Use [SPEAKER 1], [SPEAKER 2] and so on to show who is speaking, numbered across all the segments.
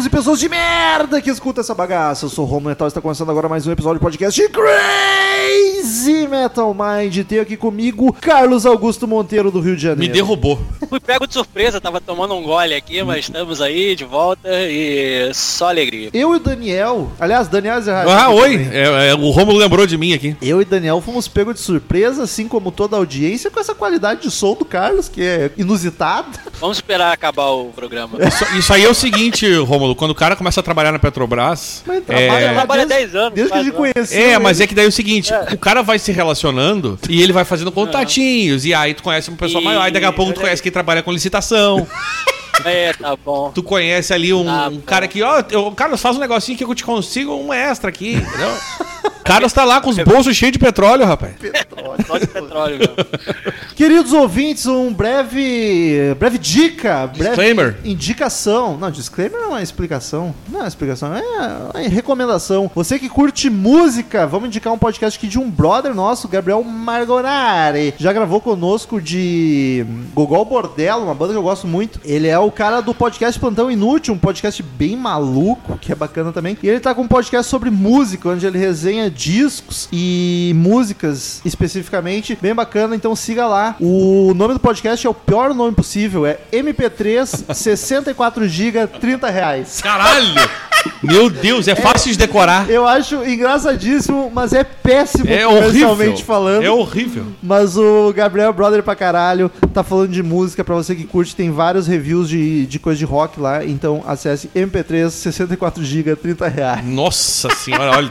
[SPEAKER 1] góticos e pessoas de merda que escuta essa bagaça. Eu sou o Romulo Metal e está começando agora mais um episódio do podcast de Crazy Metal Mind. Tenho aqui comigo Carlos Augusto Monteiro do Rio de
[SPEAKER 2] Me
[SPEAKER 1] Janeiro.
[SPEAKER 2] derrubou.
[SPEAKER 3] Fui pego de surpresa, tava tomando um gole aqui, mas estamos aí de volta e só alegria.
[SPEAKER 1] Eu e o Daniel, aliás, Daniel Ezerhard.
[SPEAKER 2] Ah, oi. É, é, o Romulo lembrou de mim aqui.
[SPEAKER 1] Eu e Daniel fomos pegos de surpresa, assim como toda a audiência, com essa qualidade de som do Carlos, que é inusitada.
[SPEAKER 3] Vamos esperar acabar o programa.
[SPEAKER 2] Isso, isso aí é o seguinte, Romulo. Quando o cara começa a trabalhar na Petrobras.
[SPEAKER 1] Mas trabalha
[SPEAKER 2] É,
[SPEAKER 1] lá
[SPEAKER 3] Trabalha
[SPEAKER 1] desde,
[SPEAKER 3] 10 anos,
[SPEAKER 1] Desde que a gente
[SPEAKER 3] quase,
[SPEAKER 1] conheceu.
[SPEAKER 2] é, mas
[SPEAKER 1] ele.
[SPEAKER 2] é que daí é o seguinte, o cara vai se relacionando e ele vai fazendo contatinhos, e aí tu conhece uma pessoa
[SPEAKER 3] E-
[SPEAKER 2] maior, e daqui a pouco tu conhece quem trabalha com licitação,
[SPEAKER 3] É, tá bom.
[SPEAKER 2] tu conhece ali um,
[SPEAKER 3] Ah,
[SPEAKER 2] um cara que, ó, eu, Carlos, faz um negocinho que eu te consigo um extra aqui, entendeu? O Carlos tá lá com os bolsos cheios de petróleo, rapaz.
[SPEAKER 3] Só de petróleo, meu.
[SPEAKER 1] Queridos ouvintes, um breve, breve dica, breve
[SPEAKER 2] Disclaimer.
[SPEAKER 1] indicação. Não, disclaimer não é uma explicação. Não é uma explicação, é uma recomendação. Você que curte música, vamos indicar um podcast aqui de um brother nosso, Gabriel Margonari. Já gravou conosco de Gogol Bordello, uma banda que eu gosto muito. Ele é o cara do podcast Plantão Inútil, um podcast bem maluco, que é bacana também. E ele tá com um podcast sobre música, onde ele resenha discos e músicas especificamente, bem bacana, então siga lá. O nome do podcast é o pior nome possível, é MP3 64 GB 30 reais.
[SPEAKER 2] Caralho! Meu Deus, é fácil de decorar.
[SPEAKER 1] Eu acho engraçadíssimo, mas é péssimo
[SPEAKER 2] É horrível.
[SPEAKER 1] falando.
[SPEAKER 2] É horrível.
[SPEAKER 1] Mas o Gabriel Brother pra caralho tá falando de música pra você que curte, tem vários reviews de, de coisa de rock lá, então acesse MP3 64 GB 30 reais.
[SPEAKER 2] Nossa senhora, olha.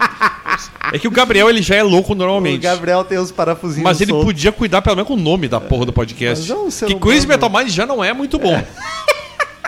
[SPEAKER 2] É que o Gabriel ele já é louco
[SPEAKER 1] O
[SPEAKER 2] normalmente.
[SPEAKER 1] Gabriel tem os parafusinhos
[SPEAKER 2] Mas ele podia cuidar pelo menos com o nome da porra do podcast.
[SPEAKER 1] Mas é um
[SPEAKER 2] que
[SPEAKER 1] humano.
[SPEAKER 2] Crazy Metal Mind já não é muito bom.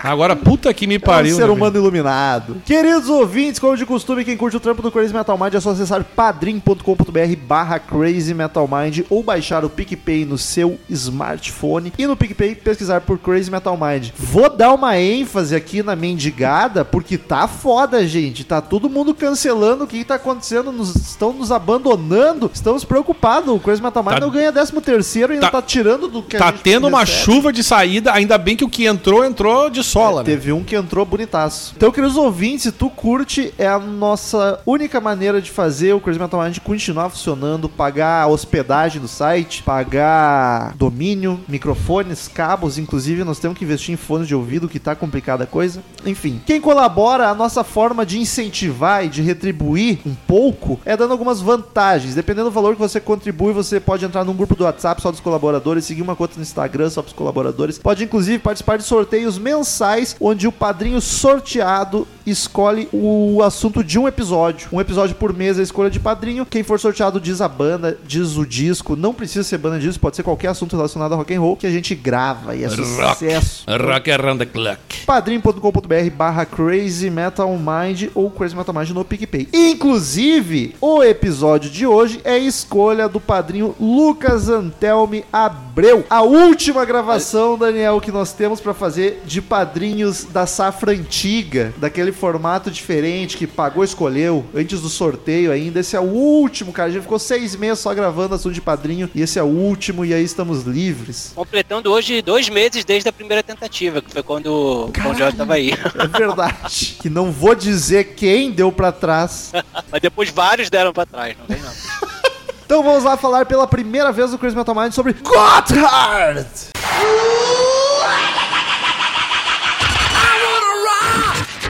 [SPEAKER 2] Agora, puta que me
[SPEAKER 1] É
[SPEAKER 2] pariu.
[SPEAKER 1] um ser
[SPEAKER 2] né,
[SPEAKER 1] humano iluminado. Queridos ouvintes, como de costume, quem curte o trampo do Crazy Metal Mind é só acessar padrim.com.br barra Crazy Metal Mind ou baixar o PicPay no seu smartphone e no PicPay pesquisar por Crazy Metal Mind. Vou dar uma ênfase aqui na mendigada, porque tá foda, gente. Tá todo mundo cancelando o que tá acontecendo, nos, estão nos abandonando, estamos preocupados. O Crazy Metal Mind
[SPEAKER 2] Tá-
[SPEAKER 1] não ganha 13 terceiro e ainda
[SPEAKER 2] Tá-
[SPEAKER 1] tá tirando do que
[SPEAKER 2] Tá tendo uma
[SPEAKER 1] recebe.
[SPEAKER 2] chuva de saída, ainda bem que o que entrou, entrou de sola, né?
[SPEAKER 1] Teve um que entrou bonitaço. Então, queridos ouvintes, se tu curte, é a nossa única maneira de fazer o Crazy Metal Mind continuar funcionando, pagar a hospedagem do site, pagar domínio, microfones, cabos, inclusive nós temos que investir em fones de ouvido, que tá complicada a coisa. Enfim, quem colabora, a nossa forma de incentivar e de retribuir um pouco é dando algumas vantagens. Dependendo do valor que você contribui, você pode entrar num grupo do WhatsApp só dos colaboradores, seguir uma conta no Instagram só pros colaboradores. Pode inclusive participar de sorteios mensais, onde o padrinho sorteado escolhe o assunto de um episódio. Um episódio por mês é a escolha de padrinho. Quem for sorteado diz a banda, diz o disco. Não precisa ser banda disso, pode ser qualquer assunto relacionado a rock and roll que a gente grava e é sucesso.
[SPEAKER 2] Rock around the clock.
[SPEAKER 1] padrim.com.br barra Crazy Metal Mind ou Crazy Metal Mind no PicPay. Inclusive, o episódio de hoje é escolha do padrinho Lucas Antelme Abreu. A última gravação, Daniel, que nós temos pra fazer de padrinhos da safra antiga, daquele formato diferente que pagou, escolheu, antes do sorteio ainda. Esse é o último, cara. A gente ficou seis meses só gravando assunto de padrinho e esse é o último e aí estamos livres.
[SPEAKER 3] Completando hoje dois meses desde a primeira tentativa, que foi quando o Bom Jorge tava aí.
[SPEAKER 1] É verdade. que não vou dizer quem deu pra trás.
[SPEAKER 3] Mas depois vários deram pra trás, não vem não.
[SPEAKER 1] Então vamos lá falar pela primeira vez no Crazy Metal Mind sobre Gotthard!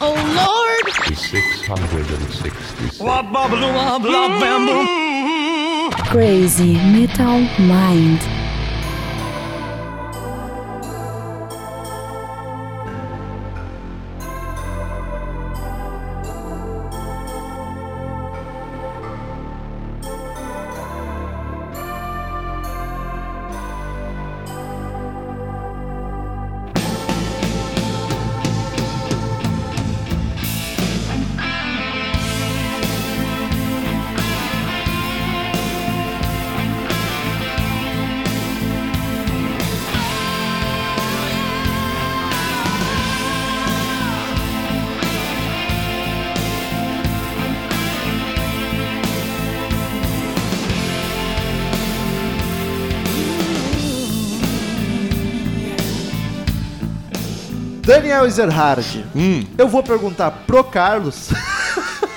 [SPEAKER 4] Oh Lord!
[SPEAKER 5] 666.
[SPEAKER 4] Crazy Metal Mind.
[SPEAKER 1] Daniel Ezerhard.
[SPEAKER 2] Hum.
[SPEAKER 1] Eu vou perguntar pro Carlos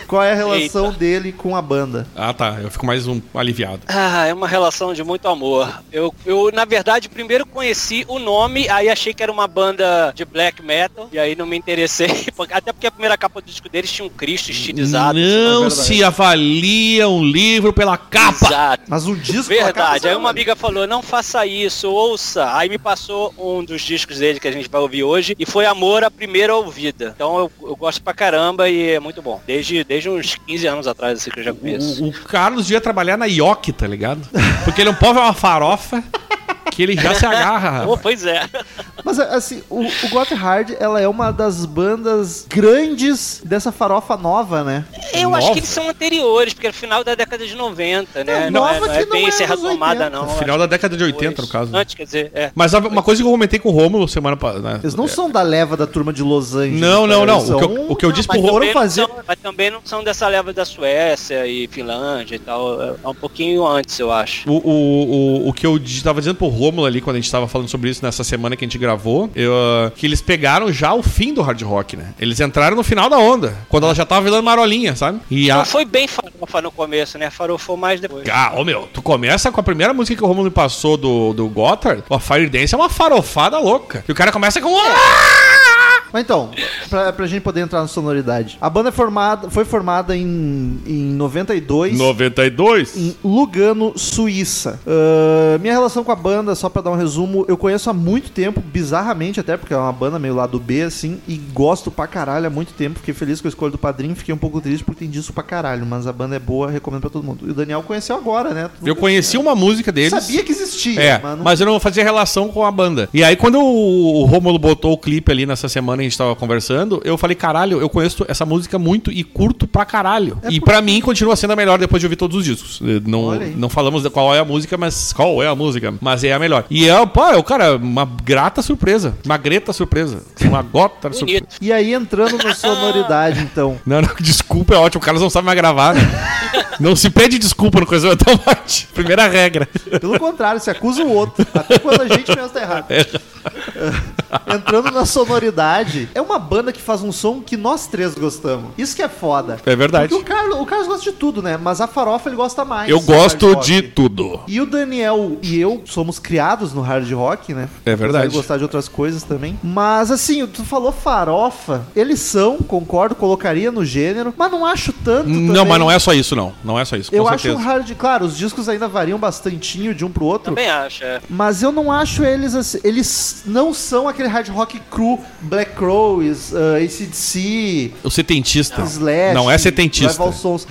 [SPEAKER 1] qual é a relação dele com a banda.
[SPEAKER 2] Ah, tá. Eu fico mais um aliviado.
[SPEAKER 3] Ah, é uma relação de muito amor. Eu, eu, na verdade, primeiro conheci o nome, aí achei que era uma banda de black metal, e aí não me interessei. Até porque a primeira capa do disco deles tinha um Cristo estilizado.
[SPEAKER 2] Não
[SPEAKER 1] é
[SPEAKER 2] se avalia um livro pela capa.
[SPEAKER 3] Exato.
[SPEAKER 1] Mas um disco
[SPEAKER 3] Verdade. Aí
[SPEAKER 1] sabe?
[SPEAKER 3] uma amiga falou, não faça isso, ouça. Aí me passou um dos discos dele que a gente vai ouvir hoje e foi Amor à Primeira Ouvida. Então eu, eu gosto pra caramba e é muito bom. Desde, desde uns 15 anos atrás, assim que eu já conheço.
[SPEAKER 2] O, o Carlos devia trabalhar na Yoki, tá ligado? Porque ele não pode ver uma farofa que ele já se agarra.
[SPEAKER 3] Oh, pois é.
[SPEAKER 1] Mas assim, o, o Gotthard, ela é uma das bandas grandes dessa farofa nova, né?
[SPEAKER 3] Eu
[SPEAKER 2] Nova?
[SPEAKER 3] acho que eles são anteriores, porque é final da década de 90, né?
[SPEAKER 1] É,
[SPEAKER 3] não, é,
[SPEAKER 1] nova
[SPEAKER 3] não é
[SPEAKER 1] não
[SPEAKER 3] bem
[SPEAKER 1] é
[SPEAKER 3] Serra
[SPEAKER 1] anos
[SPEAKER 3] Tomada,
[SPEAKER 1] 80.
[SPEAKER 3] não.
[SPEAKER 2] Final da década de 80,
[SPEAKER 3] Depois.
[SPEAKER 2] no caso. né?
[SPEAKER 3] Antes, quer dizer, é.
[SPEAKER 2] Mas a- uma coisa que eu comentei com o Rômulo semana passada.
[SPEAKER 1] Eles não são da leva da turma de Los Angeles.
[SPEAKER 2] Não, não, não. O que eu- o que eu disse
[SPEAKER 3] Mas
[SPEAKER 2] pro
[SPEAKER 3] não
[SPEAKER 1] fazer-
[SPEAKER 3] são, mas também não são dessa leva da Suécia e Finlândia e tal. É é um pouquinho antes, eu acho.
[SPEAKER 2] O, o, o, o que eu di- tava dizendo pro Rômulo ali, quando a gente tava falando sobre isso nessa semana que a gente gravou, eu, que eles pegaram já o fim do hard rock, né? Eles entraram no final da onda, quando ela já tava virando marolinha, sabe? E a...
[SPEAKER 3] Não foi bem farofa no começo, né? Farofou mais depois.
[SPEAKER 2] Ah, ô meu, tu começa com a primeira música que o Romulo passou do, do Gotthard, a Fire Dance é uma farofada louca. E o cara começa com. "Ah!"
[SPEAKER 1] Mas então, pra, pra gente poder entrar na sonoridade. A banda é formada, foi formada em, em 92.
[SPEAKER 2] 92.
[SPEAKER 1] Em Lugano, Suíça. Ah, minha relação com a banda, só pra dar um resumo, eu conheço há muito tempo, bizarramente até, porque é uma banda meio lado B, assim, e gosto pra caralho há muito tempo. Fiquei feliz com a escolha do padrinho, fiquei um pouco triste porque tem disso pra caralho, mas a banda é boa, recomendo pra todo mundo. E o Daniel conheceu agora, né? Tu
[SPEAKER 2] Eu conheci uma música deles.
[SPEAKER 1] Sabia que existia,
[SPEAKER 2] É,
[SPEAKER 1] mas não
[SPEAKER 2] mas eu não fazia relação com a banda. E aí, quando o, o Rômulo botou o clipe ali nessa semana a gente tava conversando, eu falei, caralho, eu conheço essa música muito e curto pra caralho.
[SPEAKER 1] É
[SPEAKER 2] e
[SPEAKER 1] por-
[SPEAKER 2] pra mim continua sendo a melhor depois de ouvir todos os discos. Eh, Não, não falamos de qual é a música, mas qual é a música. Mas é a melhor. E é, pô, é, o cara, uma grata surpresa. Uma greta surpresa. Uma gota surpresa.
[SPEAKER 1] E aí, entrando na sonoridade, então.
[SPEAKER 2] Não, não, desculpa, é ótimo. O Carlos não sabe mais gravar, né? não se pede desculpa no coisa automático. Primeira regra.
[SPEAKER 1] Pelo contrário, se acusa o outro. Até quando a gente mesmo tá errado. Entrando na sonoridade, é uma banda que faz um som que nós três gostamos. Isso que é foda.
[SPEAKER 2] É verdade.
[SPEAKER 1] Porque o Carlos, o Carlos gosta de tudo, né? Mas a farofa ele gosta mais.
[SPEAKER 2] Eu gosto
[SPEAKER 1] hard rock.
[SPEAKER 2] de tudo.
[SPEAKER 1] E o Daniel e eu somos criados no hard rock, né?
[SPEAKER 2] É verdade.
[SPEAKER 1] Gostar de outras coisas também. Mas assim, tu falou farofa. Eles são, concordo, colocaria no gênero, mas não acho tanto.
[SPEAKER 2] Não,
[SPEAKER 1] também.
[SPEAKER 2] mas não é só isso, não. Não é só isso, com
[SPEAKER 1] Eu acho
[SPEAKER 2] certeza.
[SPEAKER 1] um hard. Claro, os discos ainda variam bastantinho de um pro outro.
[SPEAKER 3] Também acho, é.
[SPEAKER 1] Mas eu não acho eles assim. Eles não são aquele hard rock cru, Black Crows, uh, ACDC,
[SPEAKER 2] O setentista.
[SPEAKER 1] Slash.
[SPEAKER 2] não é setentista.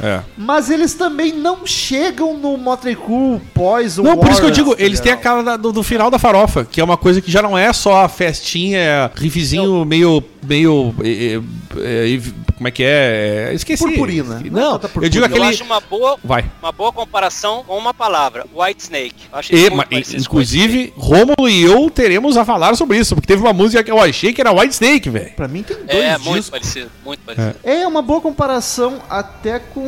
[SPEAKER 2] É.
[SPEAKER 1] Mas eles também não chegam no Motley Crue, Poison,
[SPEAKER 2] Não, por isso que eu digo,
[SPEAKER 1] tá
[SPEAKER 2] eles têm a cara da- do, do final da farofa, que é uma coisa que já não é só a festinha, é riffzinho meio. meio. eh, eh, eh, como é que é? É, Esqueci.
[SPEAKER 1] Purpurina. Não é
[SPEAKER 2] Não,
[SPEAKER 1] tanta
[SPEAKER 2] eu digo
[SPEAKER 1] purpurina.
[SPEAKER 3] Eu
[SPEAKER 2] aquele.
[SPEAKER 3] acho uma boa,
[SPEAKER 2] Vai.
[SPEAKER 3] uma boa comparação com uma palavra, White Snake. Eu Acho
[SPEAKER 2] E,
[SPEAKER 3] muito
[SPEAKER 2] ma-
[SPEAKER 3] parecido com White Snake.
[SPEAKER 2] inclusive, Rômulo e eu teremos a falar sobre isso, porque teve uma música que eu achei que era White Snake, velho.
[SPEAKER 1] Pra mim tem dois
[SPEAKER 3] É, muito
[SPEAKER 1] discos.
[SPEAKER 3] parecido, muito parecido.
[SPEAKER 1] É uma boa comparação até com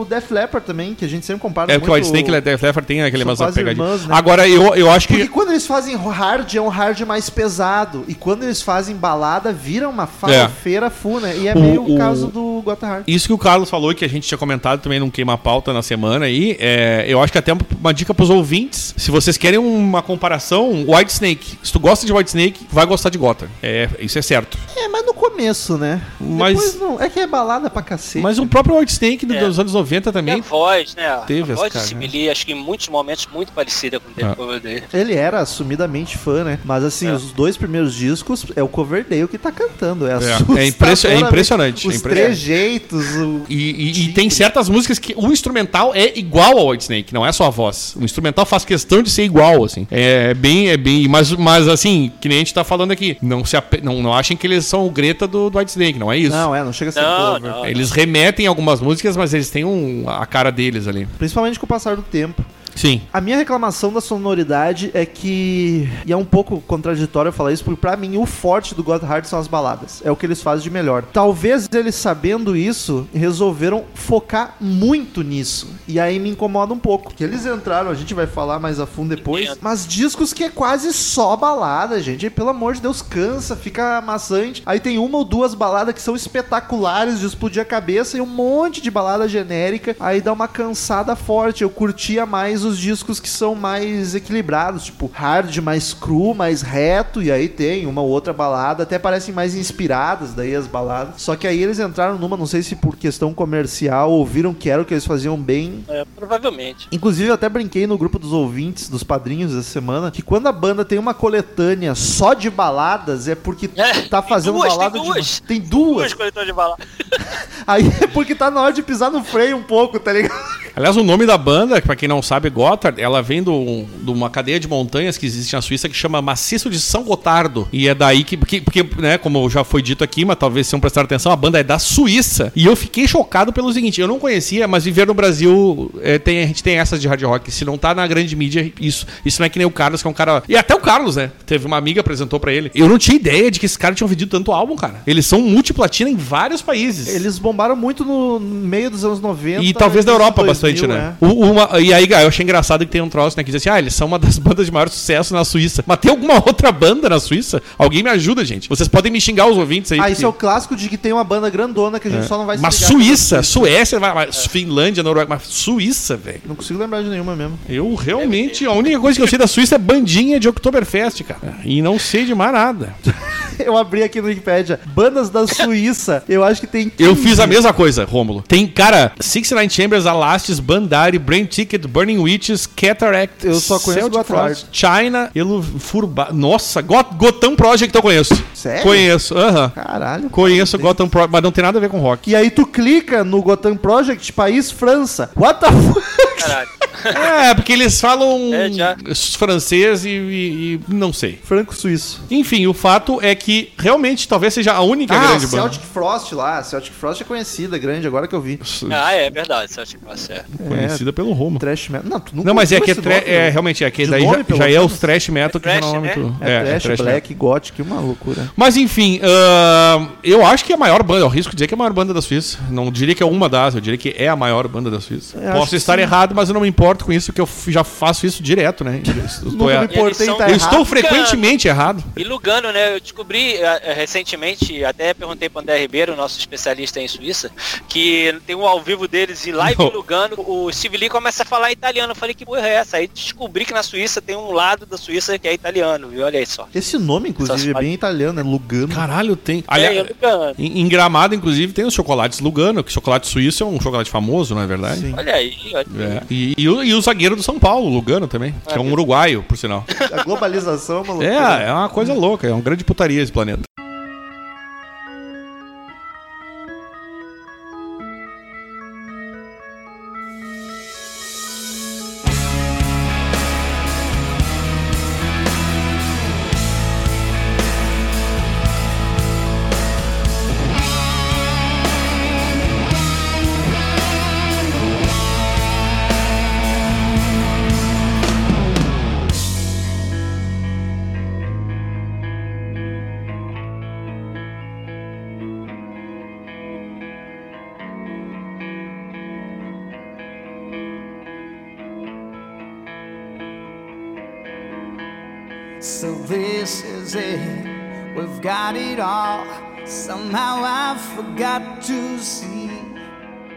[SPEAKER 1] o Def Leppard também, que a gente sempre compara
[SPEAKER 2] É porque o
[SPEAKER 1] muito.
[SPEAKER 2] White Snake e o Def Leppard tem aquele mais pegadinha.
[SPEAKER 1] irmãs, né?
[SPEAKER 2] Agora, eu, eu acho
[SPEAKER 1] Porque
[SPEAKER 2] que.
[SPEAKER 1] quando eles fazem hard, é um hard mais pesado. E quando eles fazem balada, vira uma farofeira full, né? E é
[SPEAKER 2] O-
[SPEAKER 1] meio o, caso do Gota Hard.
[SPEAKER 2] Isso que o Carlos falou, que a gente tinha comentado também num Queima Pauta na semana aí, é, eu acho que até uma dica pros ouvintes, se vocês querem uma comparação, White Snake. Se tu gosta de White Snake, vai gostar de Gotham. É, isso é certo.
[SPEAKER 1] É, mas no começo, né?
[SPEAKER 2] Mas-
[SPEAKER 1] Depois não. É que é balada pra cacete.
[SPEAKER 2] Mas o próprio White Snake
[SPEAKER 3] É.
[SPEAKER 2] dos anos 90
[SPEAKER 3] E a
[SPEAKER 2] também.
[SPEAKER 3] voz, né?
[SPEAKER 2] Teve
[SPEAKER 3] a voz
[SPEAKER 2] cara,
[SPEAKER 3] de
[SPEAKER 2] né?
[SPEAKER 3] Sibili, acho que em muitos momentos muito parecida com o
[SPEAKER 2] Ah.
[SPEAKER 3] Coverdale.
[SPEAKER 1] Ele era assumidamente fã, né? Mas assim,
[SPEAKER 3] É.
[SPEAKER 1] os dois primeiros discos é o Coverdale que tá cantando. É,
[SPEAKER 2] É, é
[SPEAKER 1] assustadoramente-
[SPEAKER 2] impression- é impressionante,
[SPEAKER 1] Os
[SPEAKER 2] é impressionante.
[SPEAKER 1] trejeitos, o...
[SPEAKER 2] E, e- e tem certas músicas que o instrumental é igual ao White Snake, não é só a voz. O instrumental faz questão de ser igual, assim. É bem, é bem. Mas, mas assim, que nem a gente tá falando aqui, não, se ape- não, não achem que eles são o Greta do, do White Snake, não é isso.
[SPEAKER 1] Não, é, não chega a ser
[SPEAKER 3] Não,
[SPEAKER 1] cover.
[SPEAKER 3] não.
[SPEAKER 2] Eles remetem algumas músicas, mas eles têm um, a cara deles ali.
[SPEAKER 1] Principalmente com o passar do tempo.
[SPEAKER 2] Sim.
[SPEAKER 1] A minha reclamação da sonoridade é que. E é um pouco contraditório eu falar isso, porque pra mim o forte do God Hard são as baladas. É o que eles fazem de melhor. Talvez eles sabendo isso, resolveram focar muito nisso. E aí me incomoda um pouco. Que eles entraram, a gente vai falar mais a fundo depois. Mas discos que é quase só balada, gente. E, pelo amor de Deus, cansa, fica maçante. Aí tem uma ou duas baladas que são espetaculares de explodir a cabeça e um monte de balada genérica. Aí dá uma cansada forte. Eu curtia mais os discos que são mais equilibrados, tipo hard, mais cru, mais reto. E aí tem uma ou outra balada, até parecem mais inspiradas daí as baladas. Só que aí eles entraram numa, não sei se por questão comercial, ouviram que era o que eles faziam bem
[SPEAKER 3] É, provavelmente.
[SPEAKER 1] Inclusive, eu até brinquei no grupo dos ouvintes, dos padrinhos essa semana, que quando a banda tem uma coletânea só de baladas, é porque
[SPEAKER 3] É,
[SPEAKER 1] tá fazendo
[SPEAKER 3] duas,
[SPEAKER 1] balada
[SPEAKER 3] tem
[SPEAKER 1] de.
[SPEAKER 3] duas.
[SPEAKER 1] Tem duas.
[SPEAKER 3] Duas coletoras de bala.
[SPEAKER 1] Aí é porque tá na hora de pisar no freio um pouco, tá ligado?
[SPEAKER 2] Aliás, o nome da banda, pra quem não sabe, Gotthard, ela vem do- de uma cadeia de montanhas que existe na Suíça que chama Maciço de São Gotardo. E é daí que, porque, porque, né, como já foi dito aqui, mas talvez se não prestar atenção, a banda é da Suíça. E eu fiquei chocado pelo seguinte, eu não conhecia, mas viver no Brasil, é, tem, a gente tem essas de hard rock. Se não tá na grande mídia, isso, isso não é que nem o Carlos, que é um cara... E até o Carlos, né? Teve uma amiga apresentou pra ele. Eu não tinha ideia de que esse cara tinha vendido tanto álbum, cara. Eles são multiplatina em vários países.
[SPEAKER 1] Eles bombaram muito no meio dos anos 90.
[SPEAKER 2] E talvez na Europa
[SPEAKER 1] 2000,
[SPEAKER 2] bastante, né?
[SPEAKER 1] é.
[SPEAKER 2] O- uma- e aí, eu achei engraçado que tem um troço, né? Que diz assim: ah, eles são uma das bandas de maior sucesso na Suíça. Mas tem alguma outra banda na Suíça? Alguém me ajuda, gente. Vocês podem me xingar os ouvintes aí.
[SPEAKER 1] Ah,
[SPEAKER 2] porque-
[SPEAKER 1] isso é o clássico de que tem uma banda grandona que a gente só não vai se
[SPEAKER 2] Mas Suíça, Suécia, vai- vai- Finlândia, Noruega, mas Suíça, velho.
[SPEAKER 1] Não consigo lembrar de nenhuma mesmo.
[SPEAKER 2] Eu realmente, a única coisa que eu sei da Suíça é bandinha de Oktoberfest, cara. E não sei de mais nada.
[SPEAKER 1] Eu abri aqui no Wikipedia. Bandas da Suíça. eu acho que tem.
[SPEAKER 2] Eu
[SPEAKER 1] 15.
[SPEAKER 2] fiz a mesma coisa, Rômulo. Tem, cara, 69 Chambers, Alastis, Bandari, Brain Ticket, Burning Witches, Cataract,
[SPEAKER 1] Eu só conheço
[SPEAKER 2] Celtic. Frost, China, Elo Furba. Nossa, Got, Gotham Project eu conheço.
[SPEAKER 1] Sério?
[SPEAKER 2] Conheço, aham.
[SPEAKER 1] Caralho.
[SPEAKER 2] Conheço Gotham Project, mas não tem nada a ver com rock.
[SPEAKER 1] E aí tu clica no Gotham Project, país França. What the fuck?
[SPEAKER 3] Caralho.
[SPEAKER 2] É, porque eles falam
[SPEAKER 3] É, já.
[SPEAKER 2] francês e, e- e não sei.
[SPEAKER 1] Franco-suíço.
[SPEAKER 2] Enfim, o fato é que realmente talvez seja a única
[SPEAKER 1] Ah,
[SPEAKER 2] grande banda.
[SPEAKER 1] Celtic Frost lá. Celtic Frost é conhecida, grande, agora que eu vi.
[SPEAKER 3] Ah, é verdade. Que você é.
[SPEAKER 2] Conhecida pelo Romulo.
[SPEAKER 1] Trash metal. Não, tu nunca
[SPEAKER 2] Não, mas é que é,
[SPEAKER 1] nome,
[SPEAKER 2] é
[SPEAKER 1] né?
[SPEAKER 2] realmente é que
[SPEAKER 1] De
[SPEAKER 2] daí
[SPEAKER 1] nome,
[SPEAKER 2] já, já é os trash metal que
[SPEAKER 3] É
[SPEAKER 2] já
[SPEAKER 3] thrash,
[SPEAKER 2] normalmente.
[SPEAKER 3] né?
[SPEAKER 1] É, trash,
[SPEAKER 2] thrash
[SPEAKER 1] black, gothic, uma loucura.
[SPEAKER 2] Mas enfim, ahn, eu acho que é a maior banda, eu risco dizer que é a maior banda da Suíça. Não diria que é uma das, eu diria que é a maior banda da Suíça. Posso
[SPEAKER 1] que
[SPEAKER 2] estar
[SPEAKER 1] sim.
[SPEAKER 2] errado, mas eu não me importo com isso, que eu já faço isso direto, né? Eu estou,
[SPEAKER 1] Nunca me importei tá
[SPEAKER 2] eu
[SPEAKER 1] errado.
[SPEAKER 2] estou frequentemente errado.
[SPEAKER 3] E Lugano, né? Eu descobri eh, recentemente, até perguntei para André Ribeiro, nosso especialista em Suíça, que tem um ao vivo deles e live
[SPEAKER 2] Não.
[SPEAKER 3] em Lugano, o Steve Lee começa a falar italiano. Eu falei, que porra é essa? Aí descobri que na Suíça tem um lado da Suíça que é italiano, viu? Olha aí só.
[SPEAKER 1] Esse nome, inclusive, é bem italiano, é Lugano.
[SPEAKER 2] Caralho, tem.
[SPEAKER 3] é,
[SPEAKER 2] Aliás,
[SPEAKER 3] Lugano.
[SPEAKER 2] em, em Gramado, inclusive, tem os chocolates Lugano, que chocolate suíço é um chocolate famoso, não é verdade?
[SPEAKER 1] Sim.
[SPEAKER 3] Olha aí, olha aí.
[SPEAKER 2] É. E, e o, e o zagueiro do São Paulo, Lugano também, que é um uruguaio, por sinal.
[SPEAKER 1] A globalização é uma loucura.
[SPEAKER 2] É, é uma coisa louca, é uma grande putaria esse planeta.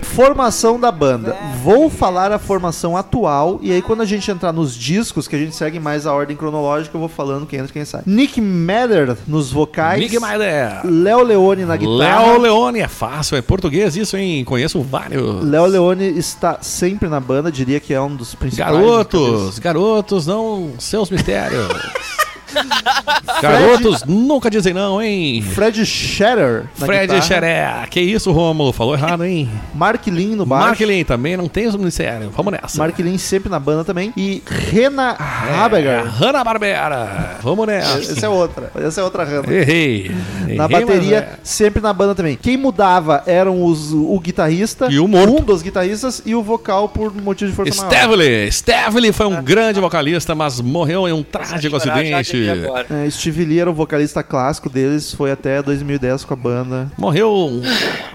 [SPEAKER 1] Formação da banda. Vou falar a formação atual e aí quando a gente entrar nos discos, que a gente segue mais a ordem cronológica, eu vou falando quem entra e quem sai. Nick Mather nos vocais.
[SPEAKER 2] Big Mother.
[SPEAKER 1] Léo Leone na guitarra.
[SPEAKER 2] Léo Leone é fácil, é português isso, hein? Conheço vários.
[SPEAKER 1] Léo Leone está sempre na banda, diria que é um dos principais.
[SPEAKER 2] Garotos, garotos, não seus mistérios. Garotos nunca dizem não, hein?
[SPEAKER 1] Fred Scherer. na
[SPEAKER 2] Fred
[SPEAKER 1] guitarra.
[SPEAKER 2] Xeré. Que isso, Romulo? Falou errado, hein?
[SPEAKER 1] Mark Lin no baixo.
[SPEAKER 2] Mark Lin também não tem mistério. Vamos nessa.
[SPEAKER 1] Mark Lin sempre na banda também. E Rena
[SPEAKER 2] É,
[SPEAKER 1] Habegar.
[SPEAKER 2] Hanna Barbera. Vamos nessa.
[SPEAKER 1] Essa é outra. Essa é outra Rena.
[SPEAKER 2] Errei.
[SPEAKER 1] Na
[SPEAKER 2] Errei,
[SPEAKER 1] bateria,
[SPEAKER 2] mas é.
[SPEAKER 1] sempre na banda também. Quem mudava eram os, o guitarrista,
[SPEAKER 2] E o morto.
[SPEAKER 1] um dos guitarristas e o vocal por motivo de força maior.
[SPEAKER 2] Stevely. Stevely foi um grande vocalista, mas morreu em um trágico
[SPEAKER 3] Chorar
[SPEAKER 2] acidente.
[SPEAKER 3] de agora.
[SPEAKER 1] É, Steve Lee era o vocalista clássico deles, foi até 2010 com a banda.
[SPEAKER 2] Morreu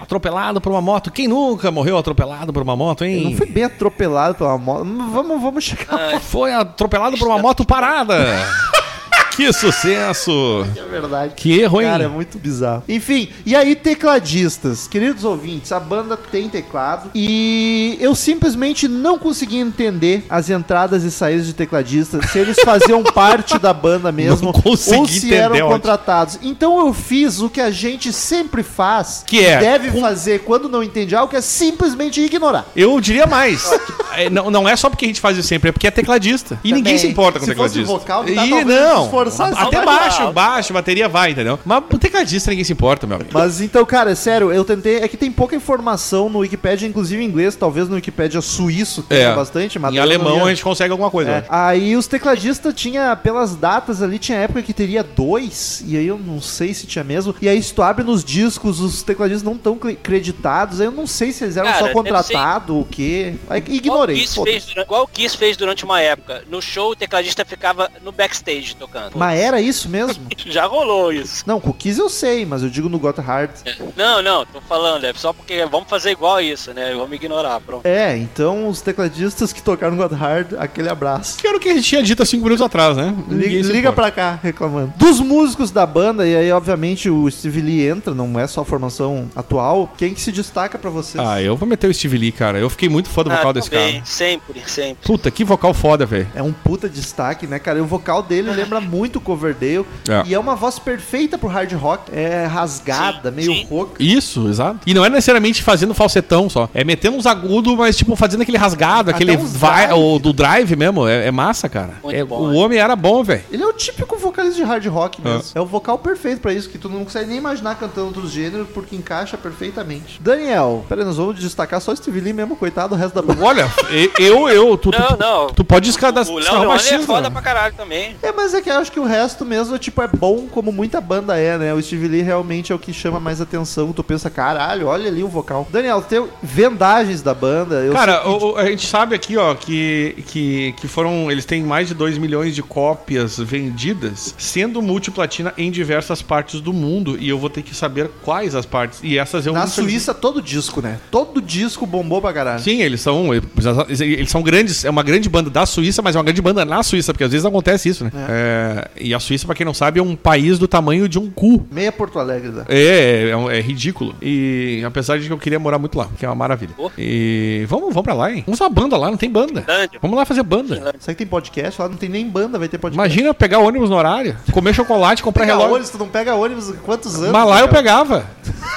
[SPEAKER 2] atropelado por uma moto. Quem nunca morreu atropelado por uma moto, hein?
[SPEAKER 1] Ele não foi bem atropelado pela moto. Vamos, vamos chegar.
[SPEAKER 2] Foi atropelado por uma moto parada. que sucesso!
[SPEAKER 1] É verdade.
[SPEAKER 2] Que erro, hein?
[SPEAKER 1] Cara, é muito bizarro. Enfim, e aí, tecladistas. Queridos ouvintes, a banda tem teclado e eu simplesmente não consegui entender as entradas e saídas de tecladistas, se eles faziam parte da banda mesmo ou se
[SPEAKER 2] entender,
[SPEAKER 1] eram
[SPEAKER 2] ótimo.
[SPEAKER 1] contratados. Então eu fiz o que a gente sempre faz,
[SPEAKER 2] Que é,
[SPEAKER 1] deve
[SPEAKER 2] com-
[SPEAKER 1] fazer quando não entende algo, que é simplesmente ignorar.
[SPEAKER 2] Eu diria mais. É, não, não é só porque a gente faz isso sempre, é porque é tecladista. E ninguém
[SPEAKER 1] Também.
[SPEAKER 2] se importa com
[SPEAKER 1] Se fosse
[SPEAKER 2] tecladista.
[SPEAKER 1] vocal, tá,
[SPEAKER 2] e não. Até
[SPEAKER 1] mais.
[SPEAKER 2] baixo, baixo, bateria vai, entendeu? Mas o tecladista ninguém se importa, meu amigo.
[SPEAKER 1] Mas então, cara, é sério, eu tentei. É que tem pouca informação no Wikipedia, inclusive em inglês, talvez no Wikipedia suíço tenha
[SPEAKER 2] É.
[SPEAKER 1] bastante, mas
[SPEAKER 2] Em alemão
[SPEAKER 1] ia-
[SPEAKER 2] a gente consegue alguma coisa.
[SPEAKER 1] É,
[SPEAKER 2] né?
[SPEAKER 1] Aí os tecladistas tinha, pelas datas ali, tinha época que teria dois, e aí eu não sei se tinha mesmo. E aí se tu abre nos discos, os tecladistas não estão creditados, aí eu não sei se eles eram
[SPEAKER 3] Cara,
[SPEAKER 1] só contratados ou o quê. Aí ignorei.
[SPEAKER 3] Kiss
[SPEAKER 1] foda-se.
[SPEAKER 3] fez durante- Igual o Kiss fez durante uma época. No show, o tecladista ficava no backstage tocando.
[SPEAKER 1] Mas era isso mesmo?
[SPEAKER 3] Já rolou isso.
[SPEAKER 1] não, com o Kiss eu sei, mas eu digo no Got Hard.
[SPEAKER 3] Não, não, tô falando, é só porque vamos fazer igual isso, né? Vamos ignorar, pronto.
[SPEAKER 1] É, então os tecladistas que tocaram no Got Hard, aquele abraço.
[SPEAKER 2] Que era o que a gente tinha dito há cinco minutos atrás, né? Ninguém
[SPEAKER 1] Liga, liga pra cá reclamando. Dos músicos da banda, e aí obviamente o Steve Lee entra, não é só a formação atual. Quem que se destaca pra vocês?
[SPEAKER 2] Ah, eu vou meter o Steve Lee, cara. Eu fiquei muito fã do vocal
[SPEAKER 3] Ah,
[SPEAKER 2] desse
[SPEAKER 3] também,
[SPEAKER 2] cara.
[SPEAKER 3] Sempre, sempre.
[SPEAKER 2] Puta, que vocal foda, velho.
[SPEAKER 1] É um puta destaque, né, cara? E o vocal dele lembra muito o Coverdale.
[SPEAKER 2] É.
[SPEAKER 1] E é uma voz perfeita pro hard rock. É rasgada,
[SPEAKER 3] Sim,
[SPEAKER 1] meio
[SPEAKER 3] sim.
[SPEAKER 1] rouca.
[SPEAKER 2] Isso, exato. E não é necessariamente fazendo falsetão só. É metendo uns agudos, mas tipo fazendo aquele rasgado,
[SPEAKER 1] Até
[SPEAKER 2] aquele vai, o do drive mesmo. É, é massa, cara.
[SPEAKER 3] Muito
[SPEAKER 2] É,
[SPEAKER 3] bom,
[SPEAKER 2] o
[SPEAKER 3] né?
[SPEAKER 2] homem era bom, velho.
[SPEAKER 1] Ele é o típico vocalista de hard rock mesmo. É. o vocal perfeito pra isso, que tu não consegue nem imaginar cantando outros gêneros, porque encaixa perfeitamente. Daniel, peraí, nós vamos destacar só Steve Lee mesmo, coitado, o resto da banda.
[SPEAKER 2] Olha, e- eu, eu, tu, tu,
[SPEAKER 3] Não, não.
[SPEAKER 2] tu pode escadar
[SPEAKER 3] O Léo Leone é foda pra caralho também.
[SPEAKER 1] É, mas é que eu acho que o resto mesmo, tipo, é bom como muita banda é, né? O Steve Lee realmente é o que chama mais atenção. Tu pensa, caralho, olha ali o vocal. Daniel, tem vendagens da banda.
[SPEAKER 2] Cara,
[SPEAKER 1] que-
[SPEAKER 2] o- a gente sabe aqui, ó, que, que, que foram. Eles têm mais de 2 milhões de cópias vendidas, sendo multiplatina em diversas partes do mundo. E eu vou ter que saber quais as partes. E essas eu
[SPEAKER 1] na Suíça, todo disco, né? Todo disco bombou pra caralho.
[SPEAKER 2] Sim, eles são. Eles, eles são grandes. É uma grande banda da Suíça, mas é uma grande banda na Suíça, porque às vezes acontece isso, né? É, e a Suíça, pra quem não sabe, é um país do tamanho de um cu.
[SPEAKER 1] Meia Porto Alegre, né?
[SPEAKER 2] É, é, um- é ridículo. E apesar de que eu queria morar muito lá, que é uma maravilha.
[SPEAKER 3] Oh.
[SPEAKER 2] E vamos, vamos pra lá, hein? Vamos fazer uma banda lá, não tem banda.
[SPEAKER 3] Grande.
[SPEAKER 2] Vamos lá fazer banda.
[SPEAKER 1] Será que tem podcast? Lá não tem nem banda, vai ter podcast.
[SPEAKER 2] Imagina pegar ônibus no horário, comer chocolate, comprar
[SPEAKER 1] Pega
[SPEAKER 2] relógio.
[SPEAKER 1] ônibus, tu não pega ônibus há quantos anos?
[SPEAKER 2] Mas lá eu pegava.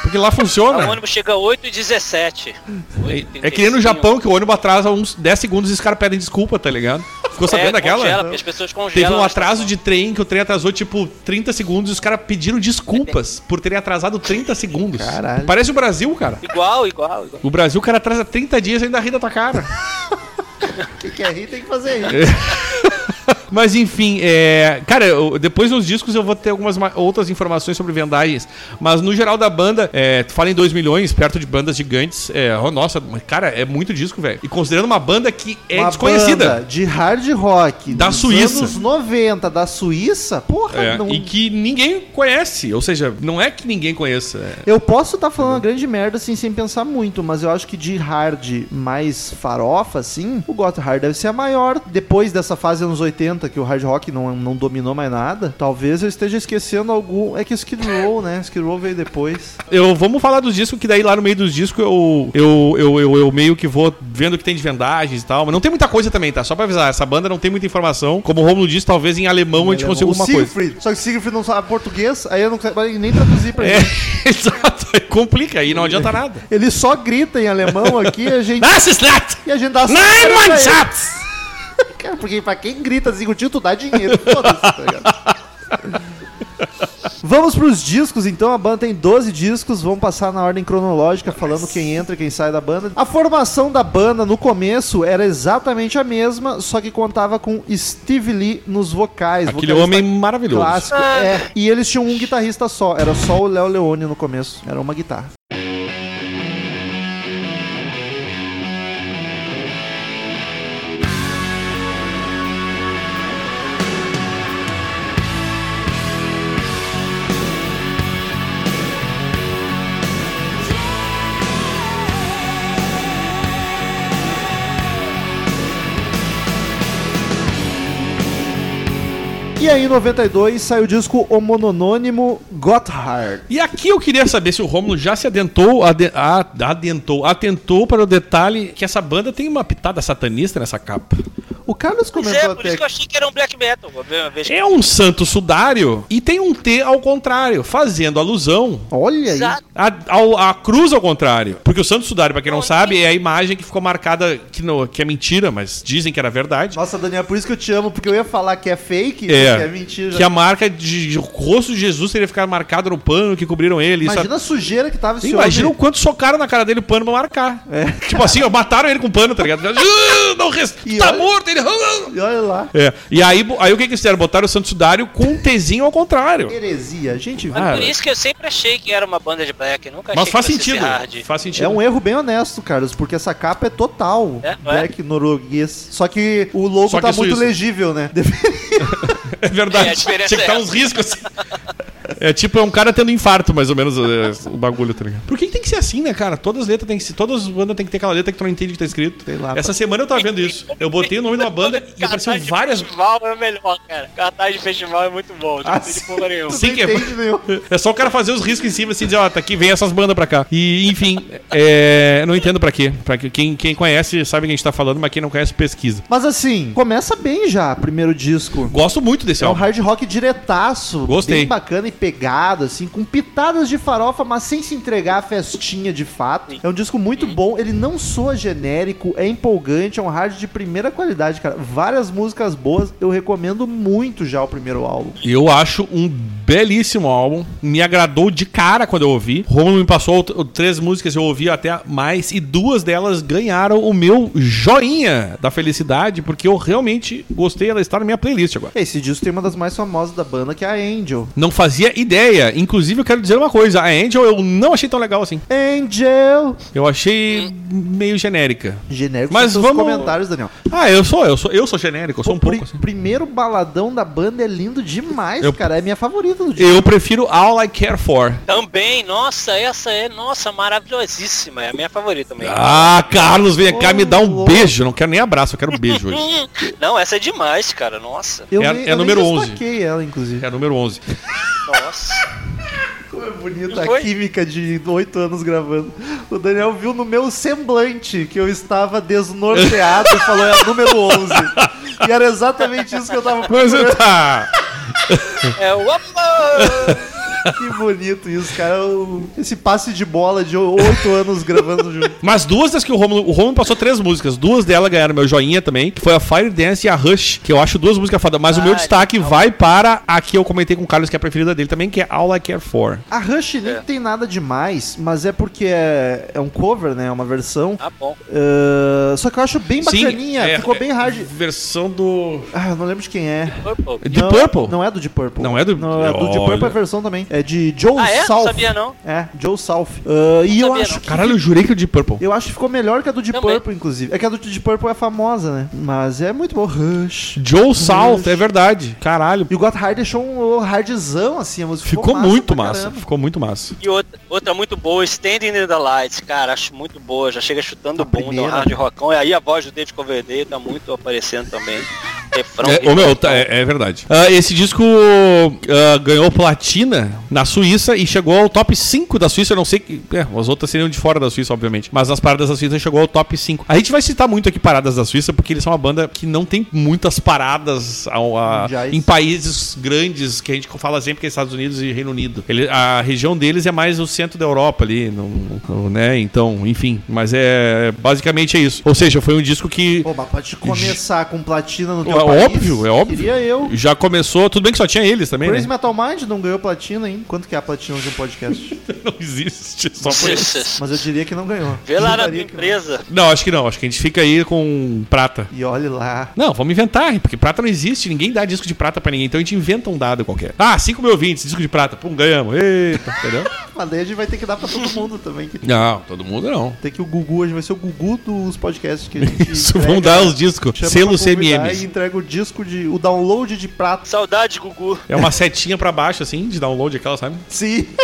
[SPEAKER 2] Porque lá
[SPEAKER 3] O
[SPEAKER 2] funciona.
[SPEAKER 3] ônibus chega 8 e 17.
[SPEAKER 2] É, é que nem no Japão que o ônibus atrasa uns 10 segundos e os caras pedem desculpa, tá ligado? Ficou sabendo
[SPEAKER 3] é,
[SPEAKER 2] daquela?
[SPEAKER 3] Congela, as pessoas congelam.
[SPEAKER 2] Teve um atraso de trem que o trem atrasou tipo 30 segundos e os caras pediram desculpas por terem atrasado 30 segundos.
[SPEAKER 1] Caralho.
[SPEAKER 2] Parece o Brasil, cara.
[SPEAKER 3] Igual, igual, igual.
[SPEAKER 2] O Brasil, o cara atrasa 30 dias e ainda ri da tua cara.
[SPEAKER 1] Quem quer rir tem que fazer rir.
[SPEAKER 2] Mas enfim, é, cara, eu- depois nos discos eu vou ter algumas ma- outras informações sobre vendagens. Mas no geral da banda, é, tu fala em 2 milhões, perto de bandas gigantes. É, oh, nossa, cara, é muito disco, velho. E considerando uma banda que é
[SPEAKER 1] Uma
[SPEAKER 2] desconhecida.
[SPEAKER 1] banda de hard rock
[SPEAKER 2] Da
[SPEAKER 1] dos
[SPEAKER 2] Suíça.
[SPEAKER 1] anos 90 da Suíça, porra,
[SPEAKER 2] É,
[SPEAKER 1] não...
[SPEAKER 2] E que ninguém conhece. Ou seja, não é que ninguém conheça. é.
[SPEAKER 1] Eu posso estar falando uma grande merda assim sem pensar muito, mas eu acho que de hard mais farofa, assim, o Got Hard deve ser a maior. Depois dessa fase anos 80, que o hard rock não, não dominou mais nada, talvez eu esteja esquecendo algum. É que Skid Row, né? Skid Row veio depois.
[SPEAKER 2] Eu, vamos falar dos discos, que daí lá no meio dos discos eu, eu, eu, eu, eu meio que vou vendo o que tem de vendagens e tal. Mas não tem muita coisa também, tá? Só pra avisar, essa banda não tem muita informação. Como o Romulo disse, talvez em alemão a gente consiga
[SPEAKER 1] o
[SPEAKER 2] alguma coisa.
[SPEAKER 1] Siegfried. Só que o Siegfried não sabe português, aí eu não quero nem traduzir pra
[SPEAKER 2] É,
[SPEAKER 1] ele.
[SPEAKER 2] exato. Aí Complica aí, não adianta nada.
[SPEAKER 1] Ele só grita em alemão aqui e a gente, e a gente dá ele.
[SPEAKER 2] Schatz!
[SPEAKER 1] Cara, porque pra quem grita assim, o tio, tu dá dinheiro. Foda-se, tá ligado? Vamos pros discos, então. A banda tem 12 discos. Vamos passar na ordem cronológica, falando quem entra e quem sai da banda. A formação da banda no começo era exatamente a mesma, só que contava com Steve Lee nos vocais.
[SPEAKER 2] Aquele homem maravilhoso.
[SPEAKER 1] Clássico, é. E eles tinham um guitarrista só. Era só o Léo Leone no começo. Era uma guitarra. E aí, em 92, sai o disco homonônimo Gotthard.
[SPEAKER 2] E aqui eu queria saber se o Romulo já se adentrou, ade- a- adentrou, atentou para o detalhe que essa banda tem uma pitada satanista nessa capa.
[SPEAKER 1] O Carlos
[SPEAKER 3] Pois
[SPEAKER 1] comentou
[SPEAKER 3] é, por
[SPEAKER 1] até
[SPEAKER 3] isso que eu achei que era um black metal.
[SPEAKER 2] É um santo sudário e tem um T ao contrário, fazendo alusão
[SPEAKER 1] Olha aí.
[SPEAKER 2] A, a cruz ao contrário. Porque o santo sudário, pra quem não sabe, é a imagem que ficou marcada, que, não, que é mentira, mas dizem que era verdade.
[SPEAKER 1] Nossa, Daniel, por isso que eu te amo, porque eu ia falar que é fake, que
[SPEAKER 2] É,
[SPEAKER 1] é mentira.
[SPEAKER 2] que a marca de, de o rosto de Jesus teria ficado marcado no pano que cobriram ele. Isso
[SPEAKER 1] Imagina a sujeira que tava esse
[SPEAKER 2] Imagina o
[SPEAKER 1] homem.
[SPEAKER 2] quanto socaram na cara dele o pano pra marcar. Tipo assim, ó, mataram ele com pano, tá ligado? Ah, não res...
[SPEAKER 1] E
[SPEAKER 2] Tá
[SPEAKER 1] olha-
[SPEAKER 2] morto, ele.
[SPEAKER 1] E olha lá.
[SPEAKER 2] É. E aí, aí o que que eles fizeram? Botaram o Santo Sudário com um Tzinho ao contrário.
[SPEAKER 1] Heresia. Gente,
[SPEAKER 3] Mas
[SPEAKER 2] Ah,
[SPEAKER 3] por isso que eu sempre achei que era uma banda de black. Nunca achei
[SPEAKER 2] Mas faz
[SPEAKER 3] que fosse
[SPEAKER 2] sentido.
[SPEAKER 3] hard.
[SPEAKER 2] Faz sentido.
[SPEAKER 1] é um erro bem honesto, Carlos, porque essa capa é total
[SPEAKER 3] É, é?
[SPEAKER 1] black norueguês. Só que o logo
[SPEAKER 2] Só
[SPEAKER 1] tá
[SPEAKER 2] é
[SPEAKER 1] muito legível, né?
[SPEAKER 2] É verdade.
[SPEAKER 3] É, a diferença
[SPEAKER 2] Tinha que
[SPEAKER 3] é essa.
[SPEAKER 2] uns riscos assim. É tipo, é um cara tendo infarto, mais ou menos, é, o bagulho, tá ligado? Por que, que tem que ser assim, né, cara? Todas as letras tem que ser. Todas as bandas tem que ter aquela letra que tu não entende que tá escrito.
[SPEAKER 1] Sei lá,
[SPEAKER 2] Essa semana eu tava vendo isso. Eu botei o nome de uma banda e apareceu
[SPEAKER 3] de
[SPEAKER 2] várias.
[SPEAKER 3] festival é o melhor, cara. Cartaz de festival é muito bom. Não
[SPEAKER 1] Ah,
[SPEAKER 3] tem de porra nenhuma.
[SPEAKER 2] Sim, que é-. É só o cara fazer os riscos em cima assim, dizer, ó, tá aqui, vem essas bandas pra cá. E, enfim, é, não entendo pra quê. Pra que- quem, quem conhece sabe o que a gente tá falando, mas quem não conhece, pesquisa.
[SPEAKER 1] Mas assim, começa bem já, primeiro disco.
[SPEAKER 2] Gosto muito desse
[SPEAKER 1] É um
[SPEAKER 2] álbum.
[SPEAKER 1] hard rock diretaço.
[SPEAKER 2] Gostei.
[SPEAKER 1] Bem bacana e pegado, assim, com pitadas de farofa, mas sem se entregar à festinha de fato. É um disco muito bom, ele não soa genérico, é empolgante, é um hard de primeira qualidade, cara. Várias músicas boas, eu recomendo muito já o primeiro álbum.
[SPEAKER 2] Eu acho um belíssimo álbum. Me agradou de cara quando eu ouvi. Romulo me passou três músicas, eu ouvi até mais. E duas delas ganharam o meu joinha da felicidade, porque eu realmente gostei. Ela está na minha playlist agora.
[SPEAKER 1] Esse disco tem uma das mais famosas da banda, que é a Angel.
[SPEAKER 2] Não fazia ideia. Inclusive, eu quero dizer uma coisa: a Angel eu não achei tão legal assim.
[SPEAKER 1] Angel!
[SPEAKER 2] Eu achei meio genérica.
[SPEAKER 1] Genérico
[SPEAKER 2] Mas
[SPEAKER 1] são seus
[SPEAKER 2] vamos-
[SPEAKER 1] comentários, Daniel.
[SPEAKER 2] Ah, eu sou, eu sou, eu sou genérico, eu sou um pouco assim.
[SPEAKER 1] primeiro baladão da banda é lindo demais,
[SPEAKER 2] Eu-
[SPEAKER 1] cara. É minha favorita do disco.
[SPEAKER 2] Eu prefiro All I Care For.
[SPEAKER 3] Também, nossa, essa é, nossa, maravilhosíssima. É a minha favorita também.
[SPEAKER 2] Ah, Carlos, vem cá me dá um beijo. Não quero nem abraço, eu quero um beijo hoje.
[SPEAKER 3] Hum, Não, essa é demais, cara. Nossa.
[SPEAKER 1] Eu
[SPEAKER 2] É-
[SPEAKER 1] nem-
[SPEAKER 2] é
[SPEAKER 1] eu
[SPEAKER 2] número
[SPEAKER 1] nem
[SPEAKER 2] 11.
[SPEAKER 1] destaquei ela, inclusive.
[SPEAKER 2] É a número 11.
[SPEAKER 3] Nossa.
[SPEAKER 1] Como é bonita a química de oito anos gravando. O Daniel viu no meu semblante que eu estava desnorteado e falou, é a número 11. E era exatamente isso que eu tava
[SPEAKER 2] Mas
[SPEAKER 1] procurando.
[SPEAKER 2] tá.
[SPEAKER 3] É o Opa!
[SPEAKER 1] Que bonito isso, cara. Esse passe de bola de oito anos gravando junto.
[SPEAKER 2] Mas duas das que o Romulo. O Romulo passou três músicas. Duas delas ganharam meu joinha também. Que foi a Fire Dance e a Rush. Que eu acho duas músicas foda. Mas o meu
[SPEAKER 3] Ah,
[SPEAKER 2] destaque
[SPEAKER 3] legal.
[SPEAKER 2] vai para a que eu comentei com o Carlos, que é a preferida dele também, que é All I Care For.
[SPEAKER 1] A Rush nem
[SPEAKER 3] É.
[SPEAKER 1] tem nada demais, mas é porque é, é um cover, né? É uma versão.
[SPEAKER 3] Tá bom.
[SPEAKER 1] Ah, só que eu acho bem bacaninha.
[SPEAKER 2] é-
[SPEAKER 1] Ficou bem hard.
[SPEAKER 2] Versão do.
[SPEAKER 1] Ah, eu não lembro de quem é.
[SPEAKER 3] Purple.
[SPEAKER 2] De
[SPEAKER 1] não,
[SPEAKER 2] Purple?
[SPEAKER 1] Não é do Deep Purple.
[SPEAKER 2] Não é do-
[SPEAKER 1] Não, é do Deep
[SPEAKER 2] Olha.
[SPEAKER 1] Purple é a versão também. É de Joe
[SPEAKER 3] Ah, é? Não
[SPEAKER 1] South.
[SPEAKER 3] sabia, não.
[SPEAKER 1] É, Joe South. Ah, e eu
[SPEAKER 3] sabia,
[SPEAKER 1] acho
[SPEAKER 3] não.
[SPEAKER 1] que.
[SPEAKER 2] Caralho, eu jurei que o de Purple.
[SPEAKER 1] Eu acho que ficou melhor que a do Deep
[SPEAKER 3] Também.
[SPEAKER 1] Purple, inclusive. É que a do Deep Purple é famosa, né? Mas é muito bom. Rush.
[SPEAKER 2] Joe South, é verdade. Caralho.
[SPEAKER 1] E o Got Hard deixou um hardzão, assim, a música
[SPEAKER 2] Ficou
[SPEAKER 1] massa
[SPEAKER 2] muito massa.
[SPEAKER 1] caramba.
[SPEAKER 2] Ficou muito massa.
[SPEAKER 3] E outra, outra muito boa, Standing in the Lights, cara, acho muito boa, já chega chutando
[SPEAKER 1] A
[SPEAKER 3] bunda, um
[SPEAKER 1] primeira.
[SPEAKER 3] hard rockão, e aí a voz do David Coverdale tá muito aparecendo também. Refrão.
[SPEAKER 2] É, meu, tá- é, é verdade. Ah, esse disco ah, ganhou platina na Suíça e chegou ao top 5 da Suíça. Eu não sei que. É, as outras seriam de fora da Suíça, obviamente. Mas nas paradas da Suíça chegou ao top 5. A gente vai citar muito aqui paradas da Suíça, porque eles são uma banda que não tem muitas paradas ao- a- em países grandes, que a gente fala sempre que é Estados Unidos e Reino Unido. Ele- a região deles é mais o centro da Europa ali, no- no- né? Então, enfim. Mas é basicamente é isso. Ou seja, foi um disco que.
[SPEAKER 1] Pô, mas pode começar com platina no teu País.
[SPEAKER 2] óbvio, é óbvio.
[SPEAKER 1] Queria eu.
[SPEAKER 2] Já começou, tudo bem que só tinha eles também,
[SPEAKER 1] Crazy
[SPEAKER 2] né?
[SPEAKER 1] Metal Mind não ganhou platina ainda. Quanto que é a platina de um podcast?
[SPEAKER 2] Não existe, só por isso.
[SPEAKER 1] Mas eu diria que não ganhou.
[SPEAKER 3] Vê lá na
[SPEAKER 1] que não.
[SPEAKER 3] empresa.
[SPEAKER 2] Não, acho que não, acho que a gente fica aí com prata.
[SPEAKER 1] E olhe lá.
[SPEAKER 2] Não, vamos inventar, porque prata não existe, ninguém dá disco de prata pra ninguém, então a gente inventa um dado qualquer. Ah, 5 mil ouvintes, disco de prata, pum, ganhamos, eita, entendeu?
[SPEAKER 1] Mas daí a gente vai ter que dar pra todo mundo também. que-
[SPEAKER 2] Não, todo mundo não.
[SPEAKER 1] Tem que o Gugu, a gente vai ser o Gugu dos podcasts que a gente.
[SPEAKER 2] Isso,
[SPEAKER 1] entrega,
[SPEAKER 2] vamos dar os discos, selo CMMs.
[SPEAKER 1] E entrega o disco de. o download de prata.
[SPEAKER 3] Saudade, Gugu.
[SPEAKER 2] É uma setinha pra baixo, assim, de download aquela, sabe?
[SPEAKER 1] Sim.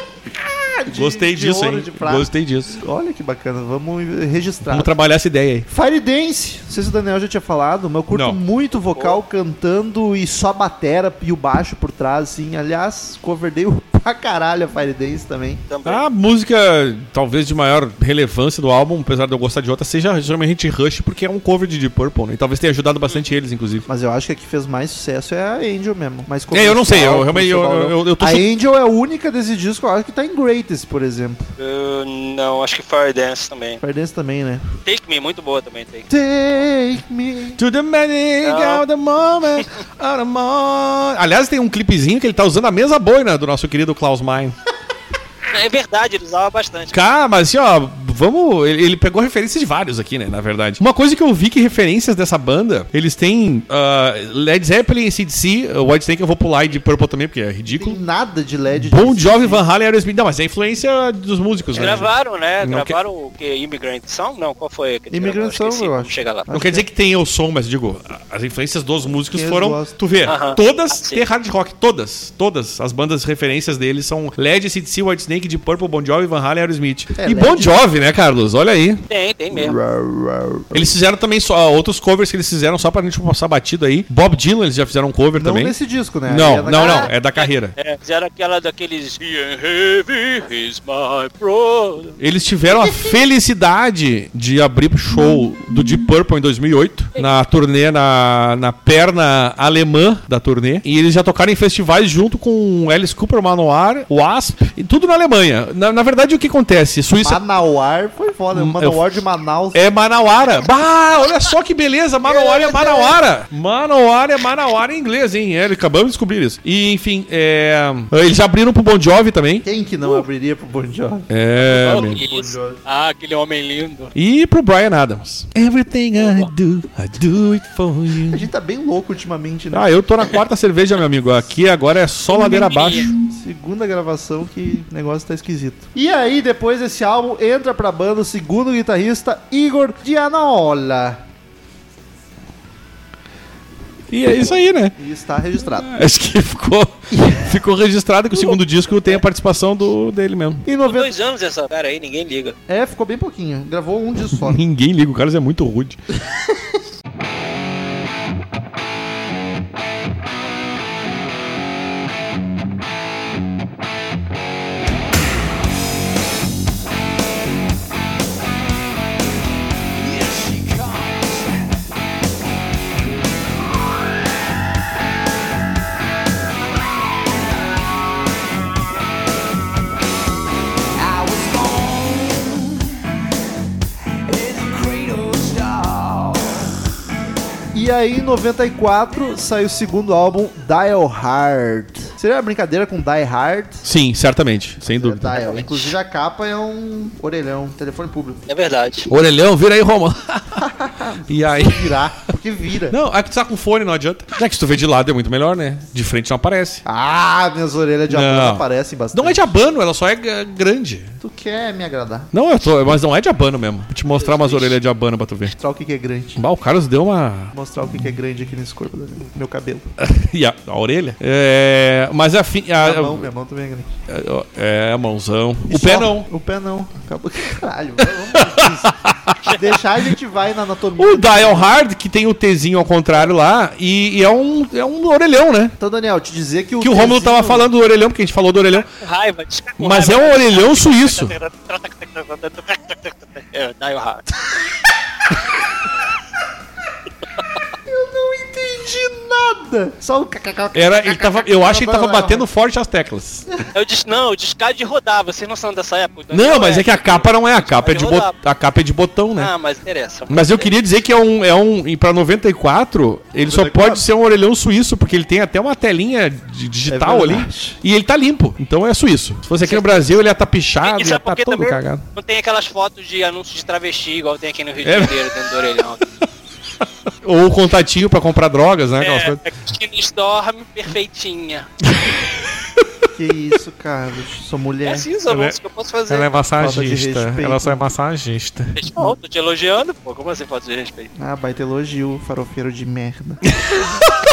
[SPEAKER 1] De-
[SPEAKER 2] Gostei
[SPEAKER 1] de
[SPEAKER 2] disso, hein? Gostei disso.
[SPEAKER 1] Olha que bacana, vamos registrar.
[SPEAKER 2] Vamos trabalhar essa ideia aí.
[SPEAKER 1] Fire Dance, não sei se o Daniel já tinha falado, mas eu curto
[SPEAKER 2] Não.
[SPEAKER 1] muito vocal cantando e só batera e o baixo por trás, assim. Aliás, coverdei pra caralho a Fire Dance também.
[SPEAKER 3] Também.
[SPEAKER 2] A música, talvez de maior relevância do álbum, apesar de eu gostar de outra, seja geralmente Rush, porque é um cover de Deep Purple, né? E talvez tenha ajudado bastante eles, inclusive.
[SPEAKER 1] Mas eu acho que a que fez mais sucesso é a Angel mesmo. Mais
[SPEAKER 2] É, eu não sei, eu realmente- eu- eu- eu tô
[SPEAKER 1] A
[SPEAKER 2] su-
[SPEAKER 1] Angel é a única desse disco, eu acho que tá em Greatest, por exemplo.
[SPEAKER 3] Eu não, acho que Fire Dance também.
[SPEAKER 1] Fire Dance também, né?
[SPEAKER 3] Take Me, muito boa também, Take.
[SPEAKER 1] Take me.
[SPEAKER 2] To the magic
[SPEAKER 3] Não.
[SPEAKER 2] of the moment, of the moment. Aliás, tem um clipezinho que ele tá usando a mesma boina do nosso querido Klaus Mein.
[SPEAKER 3] É verdade, ele usava bastante.
[SPEAKER 2] Cara, mas assim, ó, vamos. Ele, ele pegou referências de vários aqui, né? Na verdade. Uma coisa que eu vi que referências dessa banda, eles têm ah, Led Zeppelin, CDC, uh, White Snake, eu vou pular e de Purple também, porque é
[SPEAKER 1] Tem
[SPEAKER 2] ridículo.
[SPEAKER 1] nada de LED.
[SPEAKER 2] Bon Jovi, Van Halen e Aerosmith. Não, mas é influência dos músicos, né?
[SPEAKER 3] Gravaram, né?
[SPEAKER 2] Não
[SPEAKER 3] Gravaram o que? Immigrant Song? Não, qual foi? que
[SPEAKER 1] Immigrant? Song, eu
[SPEAKER 3] Vamos
[SPEAKER 1] acho.
[SPEAKER 3] chegar lá.
[SPEAKER 2] Não quer dizer que tenha o som, mas digo, a- as influências dos músicos
[SPEAKER 1] Que
[SPEAKER 2] foram. Tu vê,
[SPEAKER 3] Aham.
[SPEAKER 2] todas
[SPEAKER 3] Ah,
[SPEAKER 2] hard rock, todas. Todas as bandas referências deles são LED, CDC, White Snake, de Purple, Bon Jovi, Van Halen e Aerosmith.
[SPEAKER 1] É,
[SPEAKER 2] e
[SPEAKER 1] LED.
[SPEAKER 2] Bon Jovi, né, Carlos? Olha aí.
[SPEAKER 3] Tem, tem mesmo.
[SPEAKER 2] Eles fizeram também só outros covers que eles fizeram só pra gente passar batido aí. Bob Dylan, eles já fizeram um cover
[SPEAKER 1] Não
[SPEAKER 2] também.
[SPEAKER 1] nesse disco, né?
[SPEAKER 2] Não,
[SPEAKER 1] É
[SPEAKER 2] não, não,
[SPEAKER 1] Ah,
[SPEAKER 2] é da carreira.
[SPEAKER 3] É, fizeram aquela daqueles. "He ain't heavy, he's my brother.
[SPEAKER 2] Eles tiveram a felicidade de abrir o show do Deep Purple em 2008, na turnê, na, na perna alemã da turnê. E eles já tocaram em festivais junto com Alice Cooper, Manoir, Wasp, e tudo na Alemanha. Na, na verdade, o que acontece? Suíça
[SPEAKER 1] Manauar foi foda. Manauar de Manaus.
[SPEAKER 2] é Manauara. Bah, olha só que beleza. Manauara é Manauara. Manauara é Manauara em inglês, hein? É, acabamos de descobrir isso. E, enfim, é, eles abriram pro Bon Jovi também.
[SPEAKER 1] Quem que não abriria pro Bon Jovi?
[SPEAKER 2] É,
[SPEAKER 3] Oh,
[SPEAKER 2] meu.
[SPEAKER 3] que isso. Ah, aquele homem lindo.
[SPEAKER 2] E pro Brian Adams. Everything I do, I do it for
[SPEAKER 1] A
[SPEAKER 2] you.
[SPEAKER 1] gente tá bem louco ultimamente, né?
[SPEAKER 2] Ah, eu tô na quarta cerveja, meu amigo. Aqui agora é só ladeira abaixo.
[SPEAKER 1] Segunda gravação que o negócio tá esquisito. E aí, depois desse álbum, entra pra banda o segundo guitarrista, Igor Gianola.
[SPEAKER 2] E é isso aí, né?
[SPEAKER 1] E está registrado.
[SPEAKER 2] Acho que ficou, ficou registrado que o segundo disco tem a participação do, dele mesmo.
[SPEAKER 1] Em
[SPEAKER 3] Tem
[SPEAKER 1] 90...
[SPEAKER 3] dois anos essa cara aí, ninguém liga.
[SPEAKER 1] É, ficou bem pouquinho. Gravou um disco só.
[SPEAKER 2] Ninguém liga, o Carlos é muito rude.
[SPEAKER 6] I
[SPEAKER 1] E aí, em 94, saiu o segundo álbum, Dial Hard. Seria uma brincadeira com Die Hard?
[SPEAKER 2] Sim, certamente, sem dúvida.
[SPEAKER 1] Dial. Inclusive, a capa é um orelhão, telefone público.
[SPEAKER 3] É verdade.
[SPEAKER 2] Orelhão, vira aí, Roma. e aí.
[SPEAKER 1] Virar, porque vira.
[SPEAKER 2] Não, aqui tu tá com fone, não adianta. Já que se tu vê de lado é muito melhor, né? De frente não aparece.
[SPEAKER 1] Ah, minhas orelhas de
[SPEAKER 2] Não.
[SPEAKER 1] abano aparecem bastante.
[SPEAKER 2] Não é de abano, ela só é grande.
[SPEAKER 1] Tu quer me agradar.
[SPEAKER 2] Não, eu tô, mas não é de abano mesmo. Vou te mostrar umas orelhas de abano pra tu ver.
[SPEAKER 1] Mostrar o que que é grande.
[SPEAKER 2] Bah, o Carlos deu uma.
[SPEAKER 1] Mostrar o que que é grande aqui nesse corpo do meu cabelo.
[SPEAKER 2] e a, a orelha? É. Mas a fim. A,
[SPEAKER 1] Minha mão, minha mão também é grande.
[SPEAKER 2] é, a mãozão.
[SPEAKER 1] E
[SPEAKER 2] O pé não.
[SPEAKER 1] O pé não. Acabou. Caralho, vamos. Deixar a gente vai na anatomia.
[SPEAKER 2] O Dial Hard, que tem o Tzinho ao contrário lá, e, e é, um, é um orelhão, né?
[SPEAKER 1] Então, Daniel, te dizer que o.
[SPEAKER 2] Que o Romulo
[SPEAKER 1] Tezinho-
[SPEAKER 2] tava falando do orelhão, porque a gente falou do orelhão.
[SPEAKER 3] Raiva,
[SPEAKER 2] Mas é um orelhão suíço.
[SPEAKER 3] É, Dial Hard.
[SPEAKER 1] Eu não entendi nada. Só o.
[SPEAKER 2] Era, ele tava, eu acho que ele tava batendo forte as teclas.
[SPEAKER 3] Eu disse, não, o discado de rodar, vocês não são dessa época.
[SPEAKER 2] Não, mas é que a capa não é a capa, é de, bot, a capa é de botão, né?
[SPEAKER 3] Ah, mas interessa.
[SPEAKER 2] Mas eu queria dizer que é um, é um e pra 94, ele só
[SPEAKER 1] 94?
[SPEAKER 2] pode ser um orelhão suíço, porque ele tem até uma telinha digital
[SPEAKER 1] É
[SPEAKER 2] ali, e ele tá limpo, então é suíço. Se fosse aqui no Brasil, ele ia tá pichado,
[SPEAKER 3] Isso
[SPEAKER 2] ia
[SPEAKER 3] é
[SPEAKER 2] tá todo cagado.
[SPEAKER 3] não tem aquelas fotos de anúncios de travesti, igual tem aqui no Rio de
[SPEAKER 2] É.
[SPEAKER 3] Janeiro, dentro do orelhão.
[SPEAKER 2] Ou o contatinho pra comprar drogas, né? aquelas
[SPEAKER 3] É,
[SPEAKER 2] coisas.
[SPEAKER 3] a Cristina Storm, perfeitinha.
[SPEAKER 1] Que isso, Carlos. Sou
[SPEAKER 3] É
[SPEAKER 1] mulher.
[SPEAKER 3] assim, só
[SPEAKER 2] Ela é-
[SPEAKER 3] que eu posso fazer.
[SPEAKER 2] Ela é massagista. Ela só é massagista.
[SPEAKER 3] Não, tô te elogiando, pô. Como assim falta de respeito?
[SPEAKER 1] Ah, baita elogio, farofeiro de merda.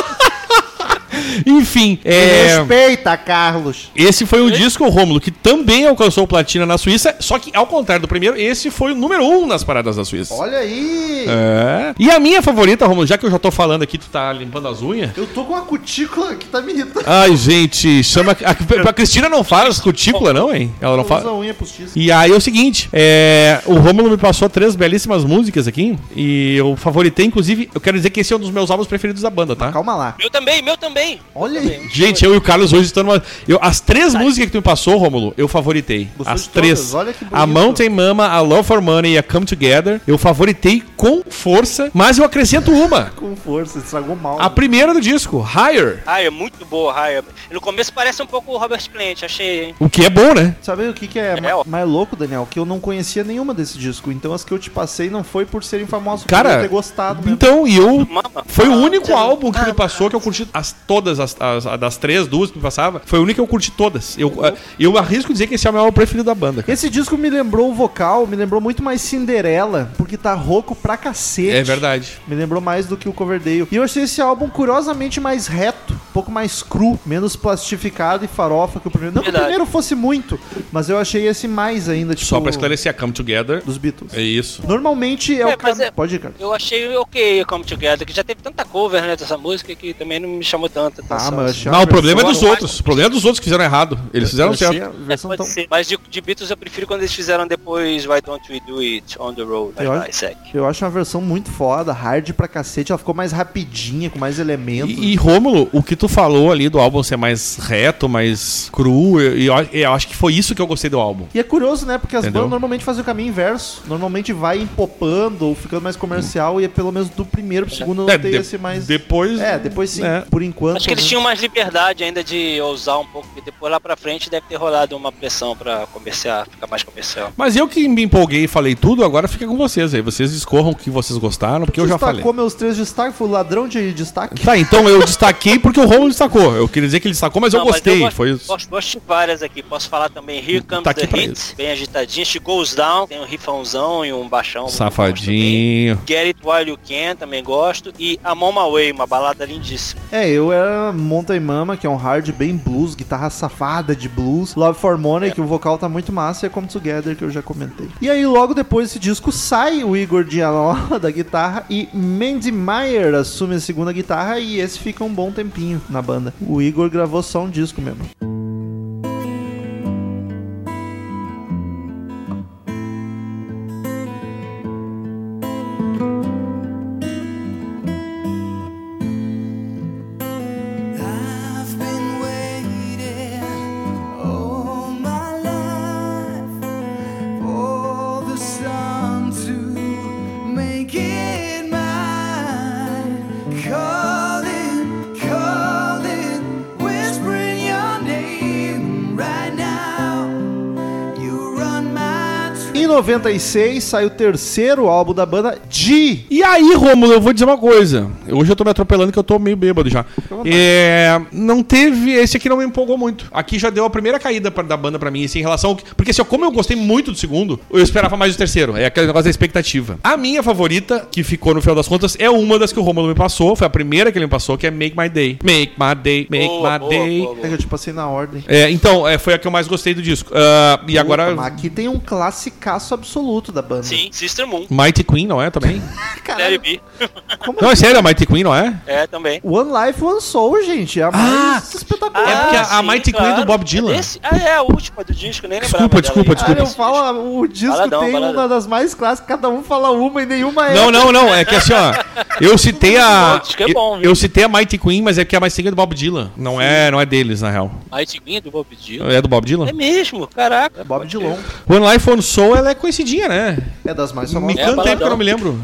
[SPEAKER 2] Enfim, é.
[SPEAKER 1] Respeita, Carlos.
[SPEAKER 2] Esse foi um disco, Rômulo, que também alcançou platina na Suíça, só que ao contrário do primeiro, esse foi o número um nas paradas da Suíça.
[SPEAKER 1] Olha aí.
[SPEAKER 2] É. E a minha favorita, Romulo, já que eu já tô falando aqui, tu tá limpando as unhas.
[SPEAKER 1] Eu tô com uma cutícula que tá me irritando.
[SPEAKER 2] Ai, gente, chama. A, a Cristina não faz cutícula, não, hein? Ela não
[SPEAKER 1] Usa
[SPEAKER 2] faz.
[SPEAKER 1] a unha postiça.
[SPEAKER 2] E aí é o seguinte, é, o Romulo me passou três belíssimas músicas aqui e eu favoritei, inclusive, eu quero dizer que esse é um dos meus álbuns preferidos da banda, tá?
[SPEAKER 1] Calma lá.
[SPEAKER 3] Meu também, meu também.
[SPEAKER 1] Olha aí.
[SPEAKER 3] também.
[SPEAKER 2] Gente, eu e o Carlos hoje estamos. Eu, as três músicas que tu me passou, Romulo, eu favoritei.
[SPEAKER 1] Gostou
[SPEAKER 2] as três.
[SPEAKER 1] todas? Olha que
[SPEAKER 2] a. Mountain Mama, a Love for Money e a Come Together, eu favoritei com força, mas eu acrescento uma.
[SPEAKER 1] Com força, estragou mal.
[SPEAKER 2] A primeira do disco, Higher.
[SPEAKER 3] Ah, é muito boa, Raya. No começo parece um pouco o Robert Plant, achei, hein?
[SPEAKER 2] O que é bom, né?
[SPEAKER 1] Sabe o que, que é,
[SPEAKER 3] É,
[SPEAKER 1] ma-
[SPEAKER 3] ó.
[SPEAKER 1] mais louco, Daniel? Que eu não conhecia nenhuma desse disco. Então as que eu te passei não foi por serem famosas,
[SPEAKER 2] Cara,
[SPEAKER 1] por eu ter gostado mesmo.
[SPEAKER 2] Então, e eu.
[SPEAKER 3] Mama.
[SPEAKER 2] Foi o único álbum que me passou que eu curti as, todas, as, as- a das três, duas que me passava. Foi o único que eu curti todas. Eu, eu arrisco dizer que esse é o meu álbum preferido da banda. cara.
[SPEAKER 1] Esse disco me lembrou o vocal, me lembrou muito mais Cinderela, porque tá rouco pra cacete.
[SPEAKER 2] É verdade.
[SPEAKER 1] Me lembrou mais do que o Coverdale. E eu achei esse álbum curiosamente mais reto, um pouco mais cru, menos plastificado e farofa que o primeiro. Não que o
[SPEAKER 3] Verdade.
[SPEAKER 1] primeiro fosse muito, mas eu achei esse mais ainda, tipo,
[SPEAKER 2] Só pra esclarecer, a Come Together.
[SPEAKER 1] dos Beatles.
[SPEAKER 2] É isso.
[SPEAKER 1] Normalmente é,
[SPEAKER 3] É,
[SPEAKER 1] o cam...
[SPEAKER 3] é-
[SPEAKER 1] Pode ir, cara.
[SPEAKER 3] Eu achei ok Come Together, que já teve tanta cover, né, dessa música que também não me chamou tanta
[SPEAKER 1] Ah,
[SPEAKER 3] assim.
[SPEAKER 2] Não, o problema é dos outros. O problema é dos outros que fizeram errado. Eles fizeram certo.
[SPEAKER 3] É, pode
[SPEAKER 1] tão-.
[SPEAKER 3] Mas de, de Beatles eu prefiro quando eles fizeram depois Why Don't We Do It On The Road. Vai,
[SPEAKER 1] Eu
[SPEAKER 3] vai,
[SPEAKER 1] acho-. Eu acho uma versão muito foda, hard pra cacete. Ela ficou mais rapidinha, com mais elementos.
[SPEAKER 2] E, e Rômulo, o que tu falou ali do álbum ser mais reto, mais cru, eu, eu- eu acho que foi isso que eu gostei do álbum.
[SPEAKER 1] E é curioso, né? Porque as
[SPEAKER 2] Entendeu?
[SPEAKER 1] bandas normalmente fazem o caminho inverso. Normalmente vai empopando ou ficando mais comercial e é pelo menos do primeiro pro segundo não
[SPEAKER 2] É,
[SPEAKER 1] tem
[SPEAKER 2] de-
[SPEAKER 1] esse mais.
[SPEAKER 2] Depois.
[SPEAKER 1] É, depois sim.
[SPEAKER 2] É.
[SPEAKER 1] Por enquanto.
[SPEAKER 3] Acho que eles tinham mais liberdade ainda de ousar um pouco, porque depois lá pra frente deve ter rolado uma pressão pra comerciar, ficar mais comercial.
[SPEAKER 2] Mas eu que me empolguei e falei tudo, agora fica com vocês aí. Vocês escorram o que vocês gostaram, porque eu já falei.
[SPEAKER 1] Destacou meus três destaques, foi o ladrão de destaque.
[SPEAKER 2] Tá, então eu destaquei porque o Romulo destacou. Eu queria dizer que ele destacou, mas eu
[SPEAKER 3] Não,
[SPEAKER 2] gostei.
[SPEAKER 3] gosto,
[SPEAKER 2] Foi isso.
[SPEAKER 3] gosto, gosto de várias aqui. Posso falar também Here Comes
[SPEAKER 2] Tá
[SPEAKER 3] the
[SPEAKER 2] aqui pra
[SPEAKER 3] Hit,
[SPEAKER 2] isso.
[SPEAKER 3] bem agitadinha. She Goes Down, tem um rifãozão e um baixão.
[SPEAKER 2] Safadinho.
[SPEAKER 3] Get It While You Can, também gosto. E I'm On My Way, uma balada lindíssima.
[SPEAKER 1] É, eu era Mountain Mama, que é um hard bem blues, guitarra safada de blues. Love for Money, que o vocal tá muito massa, e é Come Together, que eu já comentei. E aí, logo depois desse disco, sai o Igor Dianola da guitarra e Mandy Meyer assume a segunda guitarra e esse fica um bom tempinho na banda. O Igor gravou só um disco mesmo. Em 96 sai o terceiro álbum da banda, G.
[SPEAKER 2] E aí, Rômulo, eu vou dizer uma coisa. Hoje eu tô me atropelando que eu tô meio bêbado já. É, não teve. Esse aqui não me empolgou muito. Aqui já deu a primeira caída pra- da banda pra mim, assim, em relação ao. que- Porque assim, como eu gostei muito do segundo, eu esperava mais do terceiro. É aquele negócio da expectativa. A minha favorita, que ficou no final das contas, é uma das que o Rômulo me passou. Foi a primeira que ele me passou, que é Make My Day. Make My Day, Make
[SPEAKER 3] Boa,
[SPEAKER 2] My
[SPEAKER 3] boa,
[SPEAKER 2] Day.
[SPEAKER 3] boa,
[SPEAKER 1] É
[SPEAKER 3] boa.
[SPEAKER 1] que eu te passei na ordem.
[SPEAKER 2] É, então, é, foi a que eu mais gostei do disco. Ah, e agora.
[SPEAKER 1] Puta, aqui tem um classicaço absoluto da banda.
[SPEAKER 3] Sim, Sister Moon.
[SPEAKER 2] Mighty Queen, não é? Também?
[SPEAKER 3] B.
[SPEAKER 1] Como
[SPEAKER 2] Não, é sério, a Mighty Queen, não é?
[SPEAKER 3] É, também.
[SPEAKER 1] One Life, One Soul, gente. É a mais espetacular.
[SPEAKER 2] É porque a-
[SPEAKER 3] sim,
[SPEAKER 2] Mighty Queen do Bob Dylan.
[SPEAKER 3] Esse- ah, é a última do disco, nem lembrava.
[SPEAKER 2] Desculpa,
[SPEAKER 3] dela
[SPEAKER 2] desculpa,
[SPEAKER 3] aí.
[SPEAKER 2] desculpa.
[SPEAKER 1] Cara, eu falo, o disco
[SPEAKER 3] Baladão,
[SPEAKER 1] tem
[SPEAKER 3] baladão.
[SPEAKER 1] uma das mais clássicas, cada um fala uma e nenhuma é.
[SPEAKER 2] Não, não, não. É que assim, ó. Eu citei a.
[SPEAKER 3] Que é bom,
[SPEAKER 2] eu, eu citei a Mighty Queen, mas é porque a Mighty Queen é do Bob Dylan. Não é, não é deles, na real.
[SPEAKER 3] Mighty Queen do Bob Dylan.
[SPEAKER 2] É do Bob Dylan?
[SPEAKER 3] É mesmo, caraca.
[SPEAKER 1] É Bob Dylan.
[SPEAKER 2] One Life, One Soul, ela é conhecidinha, né?
[SPEAKER 1] É das mais
[SPEAKER 2] Me
[SPEAKER 1] famosas.
[SPEAKER 3] É,
[SPEAKER 2] canta tempo que eu não me lembro.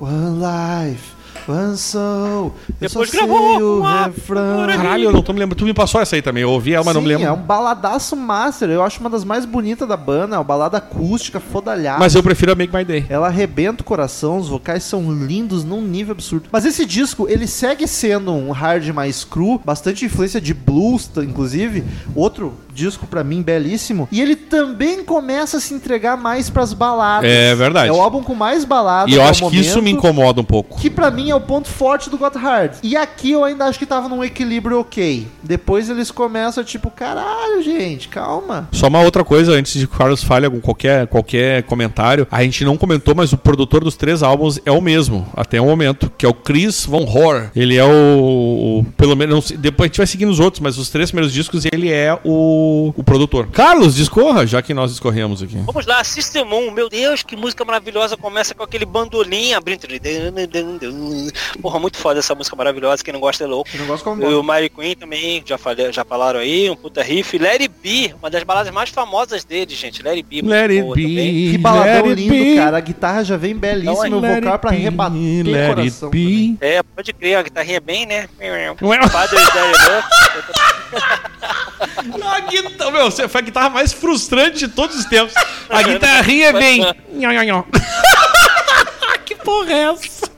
[SPEAKER 1] One Life, One Soul.
[SPEAKER 3] Depois gravou
[SPEAKER 1] o refrão.
[SPEAKER 2] Caralho, eu não tô me lembrando. Tu me passou essa aí também. Eu ouvi ela, mas não me
[SPEAKER 1] Sim,
[SPEAKER 2] lembro.
[SPEAKER 1] é um baladaço master. Eu acho uma das mais bonitas da banda. É uma balada acústica, fodalhada.
[SPEAKER 2] Mas eu prefiro a Make My Day.
[SPEAKER 1] Ela arrebenta o coração, os vocais são lindos num nível absurdo. Mas esse disco, ele segue sendo um hard mais cru, bastante influência de blues, inclusive. Outro disco pra mim belíssimo. E ele também começa a se entregar mais pras baladas.
[SPEAKER 2] É verdade.
[SPEAKER 1] É o álbum com mais baladas
[SPEAKER 2] E eu acho que isso me
[SPEAKER 1] momento,
[SPEAKER 2] incomoda um pouco.
[SPEAKER 1] Que pra mim é o ponto forte do Got Hard. E aqui eu ainda acho que tava num equilíbrio ok. Depois eles começam tipo, caralho, gente, calma.
[SPEAKER 2] Só uma outra coisa, antes de que o Carlos fale algum, qualquer, qualquer comentário, a gente não comentou, mas o produtor dos três álbuns é o mesmo, até o momento, que é o Chris Von Hor. Ele é o. o- pelo menos, depois a gente vai seguindo os outros, mas os três primeiros discos ele é o, o produtor. Carlos, discorra, já que nós discorremos aqui.
[SPEAKER 3] Vamos lá, System 1. Meu Deus, que música maravilhosa. Começa com aquele bandolim abrindo. Porra, muito foda essa música maravilhosa. Quem não gosta é louco.
[SPEAKER 1] Não gosto como
[SPEAKER 3] o Mary Queen também, já, falei, já falaram aí, um puta riff. Larry B, uma das baladas mais famosas dele, gente. Larry B,
[SPEAKER 2] be.
[SPEAKER 3] também.
[SPEAKER 1] Que baladão lindo,
[SPEAKER 2] be,
[SPEAKER 1] cara. A guitarra já vem belíssima,
[SPEAKER 3] Então,
[SPEAKER 1] o vocal pra rebater o coração.
[SPEAKER 2] be.
[SPEAKER 3] É, pode crer, a guitarrinha é bem, né?
[SPEAKER 2] Não é?
[SPEAKER 3] Father's Day
[SPEAKER 2] A guitarra, meu, você foi a guitarra mais frustrante de todos os tempos. A guitarrinha vem. Nho, nho, nho. que porra é essa?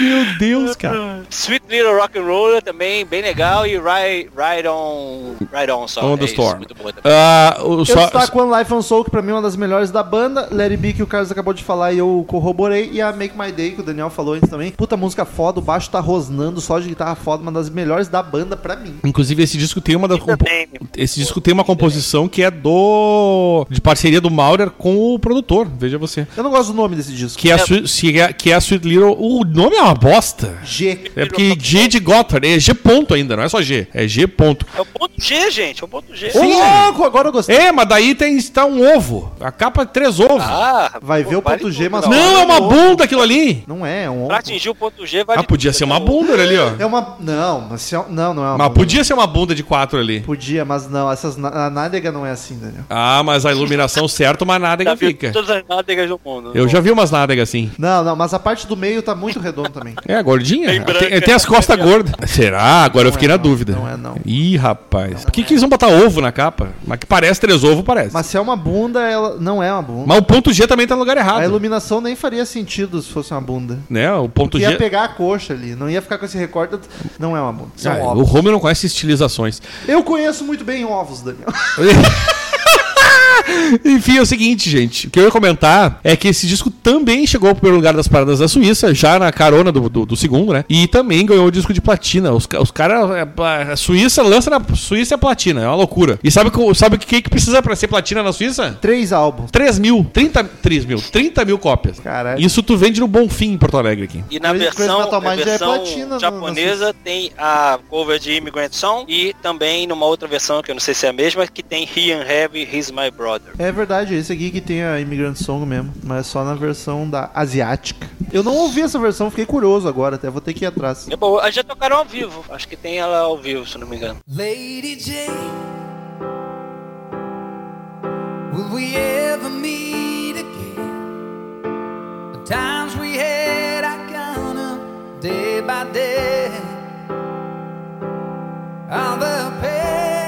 [SPEAKER 2] Meu Deus, cara.
[SPEAKER 3] Sweet Little Rock and Roller também, bem legal. E Ride, Ride On. Ride On só.
[SPEAKER 2] On the
[SPEAKER 3] é isso,
[SPEAKER 2] Storm.
[SPEAKER 3] muito boa também.
[SPEAKER 2] Ah, o
[SPEAKER 1] Eu
[SPEAKER 2] só,
[SPEAKER 1] destaco One Life on Soul, que pra mim é uma das melhores da banda. Let It Be, que o Carlos acabou de falar e eu corroborei. E a Make My Day, que o Daniel falou antes também. Puta música foda, o baixo tá rosnando, só de guitarra foda, uma das melhores da banda pra mim.
[SPEAKER 2] Inclusive, esse disco tem uma da compo-
[SPEAKER 3] também.
[SPEAKER 2] Esse disco tem uma composição que é do. de parceria do Maurer com o produtor, veja você.
[SPEAKER 1] Eu não gosto do nome desse disco.
[SPEAKER 2] Que é, a, é- que é a Sweet Little. O nome é uma bosta.
[SPEAKER 1] G.
[SPEAKER 2] É porque G de Gotthard, é G ponto ainda, não é só G, é G ponto.
[SPEAKER 3] É o ponto G, gente, é o ponto G.
[SPEAKER 1] Ô, louco, agora eu gostei.
[SPEAKER 2] É, mas daí tem está um ovo. A capa é três ovos.
[SPEAKER 3] Ah,
[SPEAKER 1] Vai ver o
[SPEAKER 3] vale
[SPEAKER 1] ponto G, mas
[SPEAKER 3] não.
[SPEAKER 2] não, é uma bunda aquilo ali.
[SPEAKER 1] Não é, é um
[SPEAKER 3] Pra
[SPEAKER 1] ovo.
[SPEAKER 3] atingir o ponto G, vale
[SPEAKER 2] Ah, podia ser uma
[SPEAKER 3] né?
[SPEAKER 2] bunda ali, ó.
[SPEAKER 1] É uma. Não, mas se é- não, não é uma.
[SPEAKER 2] Mas
[SPEAKER 1] bunda.
[SPEAKER 2] podia ser uma bunda de quatro ali.
[SPEAKER 1] Podia, mas não. Essas, a nádega não é assim, Daniel.
[SPEAKER 2] Ah, mas a iluminação certa, uma
[SPEAKER 3] Já
[SPEAKER 2] nádega
[SPEAKER 3] viu
[SPEAKER 2] fica.
[SPEAKER 3] todas as nádegas do mundo.
[SPEAKER 2] Eu já vi umas nádegas assim.
[SPEAKER 1] Não, não, mas a parte do meio tá muito redonda também.
[SPEAKER 2] É, gordinha?
[SPEAKER 3] Branca.
[SPEAKER 2] Tem, tem as costas gordas. Será? Agora eu fiquei
[SPEAKER 1] é
[SPEAKER 2] na
[SPEAKER 1] não,
[SPEAKER 2] dúvida.
[SPEAKER 1] não é não.
[SPEAKER 2] Ih, rapaz. Por que, que eles vão botar ovo na capa? Mas que parece três ovos, parece. Mas,
[SPEAKER 1] Mas se é uma bunda, ela não é uma bunda.
[SPEAKER 2] o ponto G também tá no lugar
[SPEAKER 1] A
[SPEAKER 2] errado.
[SPEAKER 1] iluminação nem faria sentido se fosse uma bunda.
[SPEAKER 2] Né? O ponto
[SPEAKER 1] ia
[SPEAKER 2] G.
[SPEAKER 1] pegar a coxa ali, não ia ficar com esse recorte. Não é uma bunda. São
[SPEAKER 2] Ah, o. Romeo não conhece estilizações.
[SPEAKER 1] Eu conheço muito bem ovos, Daniel.
[SPEAKER 2] Enfim, é o seguinte, gente. O que eu ia comentar é que esse disco também chegou ao primeiro lugar das paradas da Suíça, já na carona do, do, do segundo, né? E também ganhou o disco de platina. Os, os caras. A Suíça lança na Suíça é platina, é uma loucura. E sabe, co- sabe o que, que precisa pra ser platina na Suíça?
[SPEAKER 1] Três álbuns.
[SPEAKER 2] 3 mil, 30, 3 mil, 30 mil cópias.
[SPEAKER 1] Caralho.
[SPEAKER 2] Isso tu vende no Bonfim em Porto Alegre aqui.
[SPEAKER 3] E na
[SPEAKER 1] Crazy
[SPEAKER 3] versão, na
[SPEAKER 1] já é
[SPEAKER 3] versão
[SPEAKER 1] platina no-
[SPEAKER 3] japonesa tem a cover de Immigrant Song e também numa outra versão, que eu não sei se é a mesma, que tem He and Heavy, He's My Brother.
[SPEAKER 1] É verdade, esse aqui que tem a Immigrant Song mesmo, mas só na versão da asiática. Eu não ouvi essa versão, fiquei curioso agora, até vou ter que ir atrás.
[SPEAKER 3] É eles já tocaram ao vivo, acho que tem ela ao vivo, se não me engano.
[SPEAKER 6] Lady Jane, will we ever meet again? The times we had, I count day by day. All the pain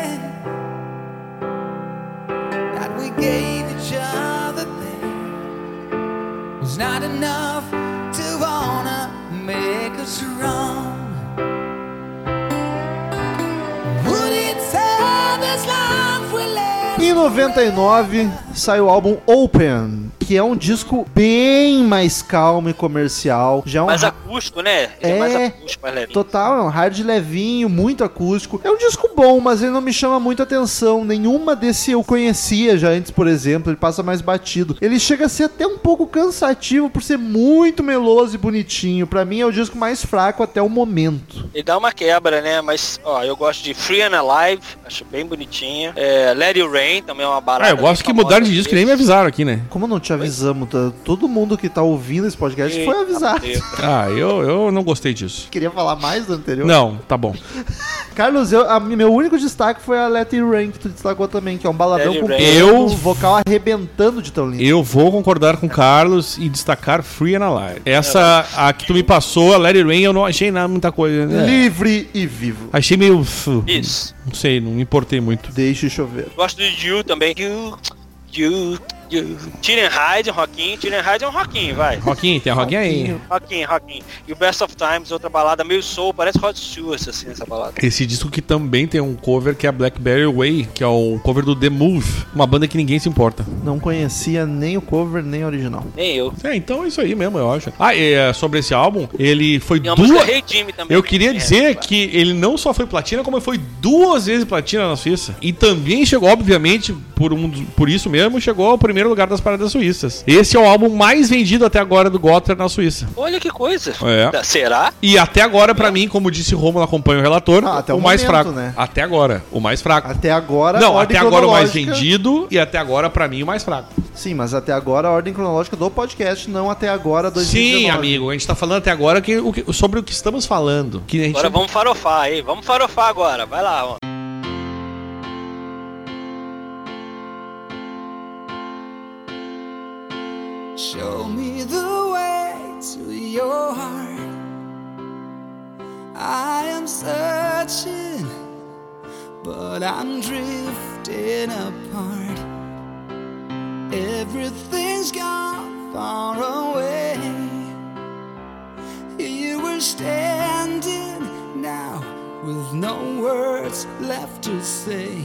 [SPEAKER 6] we gave each other then was not enough to wanna make us wrong.
[SPEAKER 1] Em 99 sai o álbum Open. Que é um disco bem mais calmo e comercial. Já é um
[SPEAKER 3] Mais acústico, né? Ele é, mais
[SPEAKER 1] É.
[SPEAKER 3] acústico, mais leve.
[SPEAKER 1] Total, é um hard levinho, muito acústico. É um disco bom, mas ele não me chama muito atenção. Nenhuma desse eu conhecia já antes, por exemplo. Ele passa mais batido. Ele chega a ser até um pouco cansativo por ser muito meloso e bonitinho. Pra mim é o disco mais fraco até o momento.
[SPEAKER 3] Ele dá uma quebra, né? Mas, ó, eu gosto de Free and Alive, acho bem bonitinha. É, Let It Rain, também é uma balada.
[SPEAKER 2] Ah, eu gosto que mudaram de disco que nem me avisaram aqui, né?
[SPEAKER 1] Como não te avisamos, tá? todo mundo que tá ouvindo esse podcast foi
[SPEAKER 3] Eita,
[SPEAKER 1] avisado.
[SPEAKER 3] Deus.
[SPEAKER 2] Ah, eu, eu não gostei disso.
[SPEAKER 1] Queria falar mais do anterior?
[SPEAKER 2] Não, tá bom.
[SPEAKER 1] Carlos, eu, a- meu único destaque foi a Let It Rain, que tu destacou também, que é um baladão com.
[SPEAKER 2] Eu-
[SPEAKER 1] vocal arrebentando de tão lindo.
[SPEAKER 2] Eu vou concordar com o Carlos e destacar Free and Alive. Essa, a que tu me passou, a Let It Rain, eu não achei nada, muita coisa. né?
[SPEAKER 1] Livre e vivo.
[SPEAKER 2] Achei meio...
[SPEAKER 3] Isso.
[SPEAKER 2] Não sei, não me importei muito.
[SPEAKER 1] Deixe chover.
[SPEAKER 3] Gosto do You também. You, You. Tyrion Hyde, Rockinho. Tyrion Hyde é um Rockinho, vai.
[SPEAKER 2] Roquinho, tem a Roquinho aí.
[SPEAKER 3] Rockinho, Rockinho. E o Best of Times, outra balada meio soul, parece Rod Stewart, assim, essa balada.
[SPEAKER 2] Esse disco que também tem um cover que é a Blackberry Way, que é o cover do The Move, uma banda que ninguém se importa.
[SPEAKER 1] Não conhecia nem o cover, nem o original.
[SPEAKER 3] Nem eu.
[SPEAKER 2] É, então é isso aí mesmo, eu acho. Ah, e, é, sobre esse álbum, ele foi
[SPEAKER 3] E
[SPEAKER 2] duas...
[SPEAKER 3] Hey Jimmy também.
[SPEAKER 2] Eu queria
[SPEAKER 3] É,
[SPEAKER 2] dizer
[SPEAKER 3] claro.
[SPEAKER 2] que ele não só foi platina, como ele foi duas vezes platina na Suíça. E também chegou, obviamente, por, um, por isso mesmo, chegou ao primeiro lugar das paradas suíças. Esse é o álbum mais vendido até agora do Gotter na Suíça.
[SPEAKER 3] Olha que coisa.
[SPEAKER 2] É.
[SPEAKER 3] Será?
[SPEAKER 2] E até agora, pra mim, como disse Romulo, acompanha o relator,
[SPEAKER 1] Ah, até
[SPEAKER 2] o,
[SPEAKER 1] o
[SPEAKER 2] mais
[SPEAKER 1] momento,
[SPEAKER 2] fraco.
[SPEAKER 1] né?
[SPEAKER 2] Até agora, o mais fraco.
[SPEAKER 1] Até agora,
[SPEAKER 2] não, até agora o mais vendido e até agora, pra mim, o mais fraco.
[SPEAKER 1] Sim, mas até agora a ordem cronológica do podcast, não até agora 2019.
[SPEAKER 2] Sim, amigo, a gente tá falando até agora que, o que- sobre o que estamos falando. Que a gente
[SPEAKER 3] Agora vamos farofar aí. Vamos farofar agora. Vai lá, ó.
[SPEAKER 6] Your heart. I am searching, but I'm drifting apart. Everything's gone far away. Here we're standing now with no words left to say.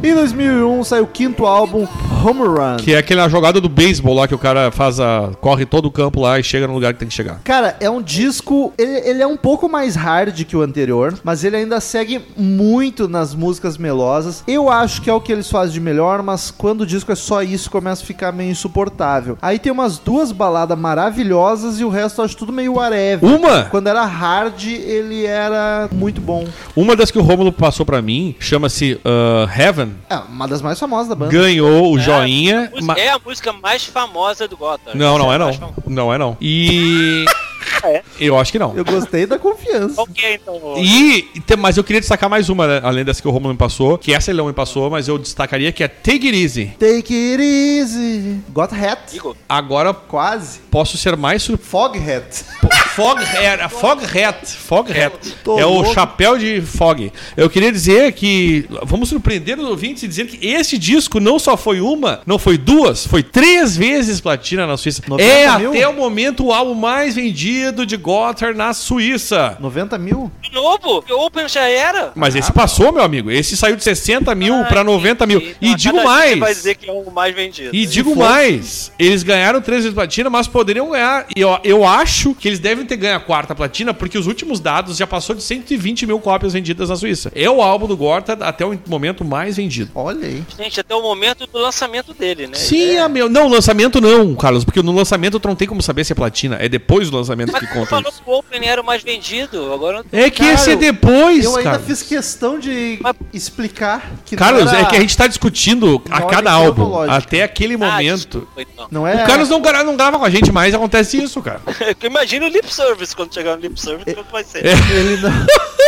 [SPEAKER 1] Em 2001 saiu o quinto álbum, Home Run.
[SPEAKER 2] Que é aquela jogada do beisebol lá que o cara faz a. corre todo o campo lá e chega no lugar que tem que chegar.
[SPEAKER 1] Cara, é um disco. Ele, ele é um pouco mais hard que o anterior, mas ele ainda segue muito nas músicas melosas. Eu acho que é o que eles fazem de melhor, mas quando o disco é só isso, começa a ficar meio insuportável. Aí tem umas duas baladas maravilhosas e o resto eu acho tudo meio whatever.
[SPEAKER 2] Uma?
[SPEAKER 1] Quando era hard, ele era muito bom.
[SPEAKER 2] Uma das que o Rômulo passou pra mim chama-se ah, Heaven.
[SPEAKER 1] É, uma das mais famosas da banda.
[SPEAKER 2] Ganhou o
[SPEAKER 3] É,
[SPEAKER 2] joinha.
[SPEAKER 3] música-
[SPEAKER 2] ma-
[SPEAKER 3] É a música mais famosa do Gotham.
[SPEAKER 2] Não, não é
[SPEAKER 3] a
[SPEAKER 2] não.
[SPEAKER 3] famosa.
[SPEAKER 2] Não é não. E.
[SPEAKER 3] É.
[SPEAKER 2] Eu acho que não.
[SPEAKER 1] Eu gostei da confiança.
[SPEAKER 3] É, então?
[SPEAKER 2] E, mas eu queria destacar mais uma, né, além dessa que o Romulo me passou, que essa ele não me passou, mas eu destacaria que é Take It Easy.
[SPEAKER 1] Take it easy. Got hat.
[SPEAKER 2] Agora
[SPEAKER 1] Quase.
[SPEAKER 2] posso ser mais sur...
[SPEAKER 1] Fog hat.
[SPEAKER 2] Fog Hat, Fog Hat, Fog Hat. É o chapéu de Fog. Eu queria dizer que vamos surpreender os ouvintes e dizer que esse disco não só foi uma, não foi duas, foi três vezes platina na Suíça.
[SPEAKER 1] 90
[SPEAKER 2] É
[SPEAKER 1] mil?
[SPEAKER 2] até o momento o álbum mais vendido de Gotthard na Suíça.
[SPEAKER 1] 90 mil?
[SPEAKER 3] de novo? O Open já era?
[SPEAKER 2] Mas esse passou, meu amigo. Esse saiu de 60 mil pra 90 mil.
[SPEAKER 3] Então,
[SPEAKER 2] E digo mais.
[SPEAKER 3] Vai dizer que é o mais vendido.
[SPEAKER 2] E digo mais, eles ganharam três vezes platina, mas poderiam ganhar. E eu, eu acho que eles devem ter ganho a quarta platina, porque os últimos dados já passou de 120 mil cópias vendidas na Suíça. É o álbum do Gorta até o momento mais vendido.
[SPEAKER 1] Olha aí.
[SPEAKER 3] Gente, até o momento do lançamento dele, né?
[SPEAKER 2] Sim,
[SPEAKER 3] é.
[SPEAKER 2] meu. Não, lançamento não, Carlos, porque no lançamento tu não tem como saber se é platina. É depois do lançamento
[SPEAKER 3] Mas
[SPEAKER 2] que conta
[SPEAKER 3] falou
[SPEAKER 2] isso.
[SPEAKER 3] que o Open era o mais vendido, agora
[SPEAKER 2] É que
[SPEAKER 1] Cara,
[SPEAKER 2] esse é depois,
[SPEAKER 1] Eu ainda fiz questão de
[SPEAKER 3] Mas-
[SPEAKER 1] explicar que
[SPEAKER 2] Carlos,
[SPEAKER 1] era-
[SPEAKER 2] é que a gente tá discutindo a cada álbum, até aquele
[SPEAKER 3] Ah,
[SPEAKER 2] momento.
[SPEAKER 3] desculpa, então.
[SPEAKER 1] não é
[SPEAKER 2] O Carlos não, não grava com a gente mais, acontece isso, cara.
[SPEAKER 3] Imagina o lip service quando chegar no lip service, como vai ser.
[SPEAKER 1] ele não,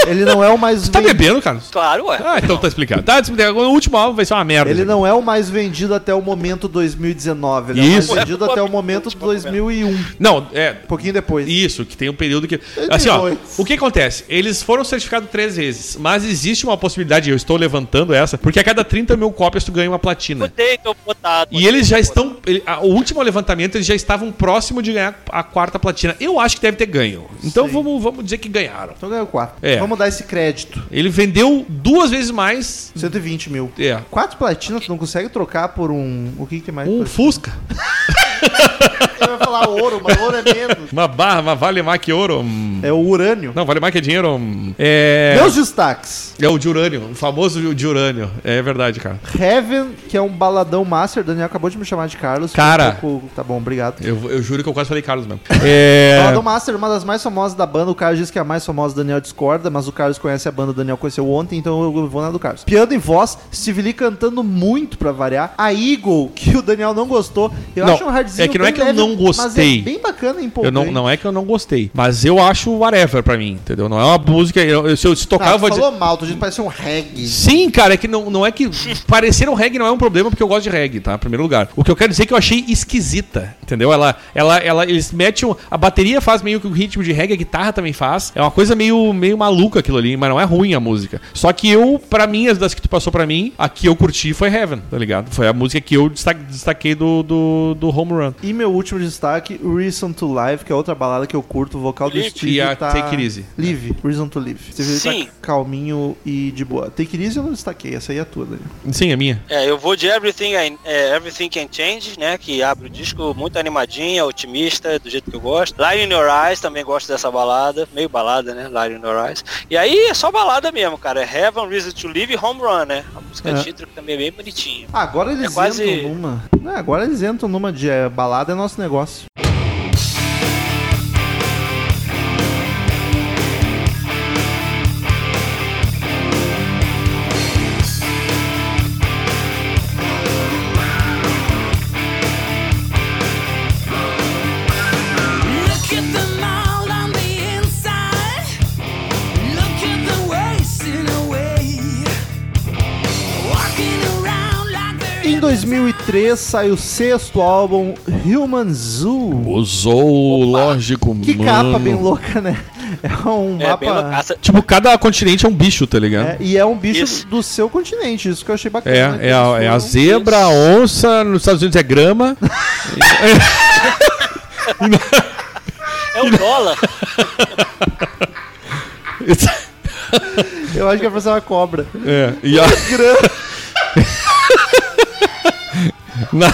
[SPEAKER 1] ele não é o mais
[SPEAKER 2] Tá
[SPEAKER 1] vendido.
[SPEAKER 2] bebendo, Carlos?
[SPEAKER 3] Claro, ué.
[SPEAKER 2] Ah, então tá explicado. Tá. O último álbum vai ser uma merda.
[SPEAKER 1] Ele não é o mais vendido até o momento 2019. Ele
[SPEAKER 2] Isso.
[SPEAKER 1] é o mais vendido
[SPEAKER 3] É,
[SPEAKER 1] até o momento
[SPEAKER 3] momento.
[SPEAKER 1] 2001.
[SPEAKER 2] Não, é.
[SPEAKER 1] Um pouquinho depois.
[SPEAKER 2] Isso, que tem um período que. Assim, ó, o que acontece? Eles foram certificados três vezes, mas existe uma possibilidade, eu estou levantando essa, porque a cada 30 mil cópias tu ganha uma platina.
[SPEAKER 3] Botei, tô botado.
[SPEAKER 2] E eles já estão. ele- a- o último levantamento, eles já estavam próximo de ganhar a quarta platina. Eu acho que deve ter ganho. Então
[SPEAKER 1] Sim.
[SPEAKER 2] vamos, vamos dizer que ganharam.
[SPEAKER 1] Então ganhou 4.
[SPEAKER 2] É.
[SPEAKER 1] Vamos dar esse crédito.
[SPEAKER 2] Ele vendeu duas vezes mais.
[SPEAKER 1] 120 mil.
[SPEAKER 2] É.
[SPEAKER 1] Quatro platinas, tu não consegue trocar por um. O que, que tem mais?
[SPEAKER 2] Um? Fusca.
[SPEAKER 1] Falar ouro, mas ouro é menos.
[SPEAKER 2] Uma barra, uma vale mais que ouro. hum.
[SPEAKER 1] É o urânio.
[SPEAKER 2] Não, vale mais que dinheiro. hum. É.
[SPEAKER 1] Meus destaques.
[SPEAKER 2] É o de urânio, o famoso de urânio. É verdade, cara.
[SPEAKER 1] Heaven, que é um baladão master. Daniel acabou de me chamar de Carlos.
[SPEAKER 2] Cara.
[SPEAKER 1] Um pouco- Tá bom, obrigado.
[SPEAKER 2] Eu, eu juro que eu quase falei Carlos mesmo. É.
[SPEAKER 1] Baladão Master, uma das mais famosas da banda. O Carlos diz que é a mais famosa, Daniel discorda, mas o Carlos conhece a banda, o Daniel conheceu ontem, então eu vou na do Carlos. Piano e voz, Steve Lee cantando muito pra variar. A Eagle, que o Daniel não gostou. Eu
[SPEAKER 2] Não,
[SPEAKER 1] acho um hardzinho
[SPEAKER 2] é que não é que eu não gostei.
[SPEAKER 1] Mas é bem bacana e
[SPEAKER 2] Eu
[SPEAKER 1] empolgante.
[SPEAKER 2] não, não é que eu não gostei, mas eu acho whatever pra mim, entendeu? Não é uma música. eu- se eu se tocar,
[SPEAKER 1] Ah,
[SPEAKER 2] eu vou dizer.
[SPEAKER 1] falou mal, tu parece um reggae.
[SPEAKER 2] Sim, cara, é que não, não é que. Parecer um reggae não é um problema, porque eu gosto de reggae, tá? Em primeiro lugar. O que eu quero dizer é que eu achei esquisita, entendeu? Ela, ela, ela, eles metem. A bateria faz meio que o ritmo de reggae, a guitarra também faz. É uma coisa meio, meio maluca aquilo ali, mas não é ruim a música. Só que eu, pra mim, as das que tu passou pra mim, a que eu curti foi Heaven, tá ligado? Foi a música que eu desta- destaquei do, do, do Home Run.
[SPEAKER 1] E meu último destaque, Reason to Live, que é outra balada que eu curto, o vocal do
[SPEAKER 3] Live.
[SPEAKER 1] Steve
[SPEAKER 2] E a
[SPEAKER 1] tá...
[SPEAKER 2] Take It Easy.
[SPEAKER 1] Live, Reason to Live. Steve Lee
[SPEAKER 3] Sim.
[SPEAKER 1] tá calminho e de boa. Take It Easy eu não destaquei, essa aí é tua, Daniel.
[SPEAKER 2] Sim, é minha.
[SPEAKER 3] É, eu vou de Everything, I- é, Everything Can Change, né? Que abre o disco muito animadinha, otimista, do jeito que eu gosto. Light in Your Eyes, também gosto dessa balada. Meio balada, né? Light in Your Eyes. E aí é só balada mesmo, cara. É Heaven, Reason to Live e Home Run, né? A música
[SPEAKER 1] É.
[SPEAKER 3] título que também é bem bonitinha.
[SPEAKER 1] Ah, agora eles
[SPEAKER 3] É quase-
[SPEAKER 1] entram numa. Não, agora eles entram numa de é, balada é nosso negócio.
[SPEAKER 7] Look
[SPEAKER 1] Em 2003 sai o sexto álbum Human Zoo.
[SPEAKER 2] O zoológico,
[SPEAKER 1] Que
[SPEAKER 2] mano.
[SPEAKER 1] capa bem louca, né? É um
[SPEAKER 3] É, bem
[SPEAKER 1] mapa.
[SPEAKER 2] Tipo, cada continente é um bicho, tá ligado?
[SPEAKER 1] É, e é um bicho
[SPEAKER 3] Isso.
[SPEAKER 1] do seu continente, isso que eu achei bacana.
[SPEAKER 2] É,
[SPEAKER 1] né,
[SPEAKER 2] é, a, é a zebra, a onça, nos Estados Unidos é grama.
[SPEAKER 3] É o dólar.
[SPEAKER 1] Eu acho que é pra ser uma cobra.
[SPEAKER 2] é, e a,
[SPEAKER 1] Grama.
[SPEAKER 2] Na,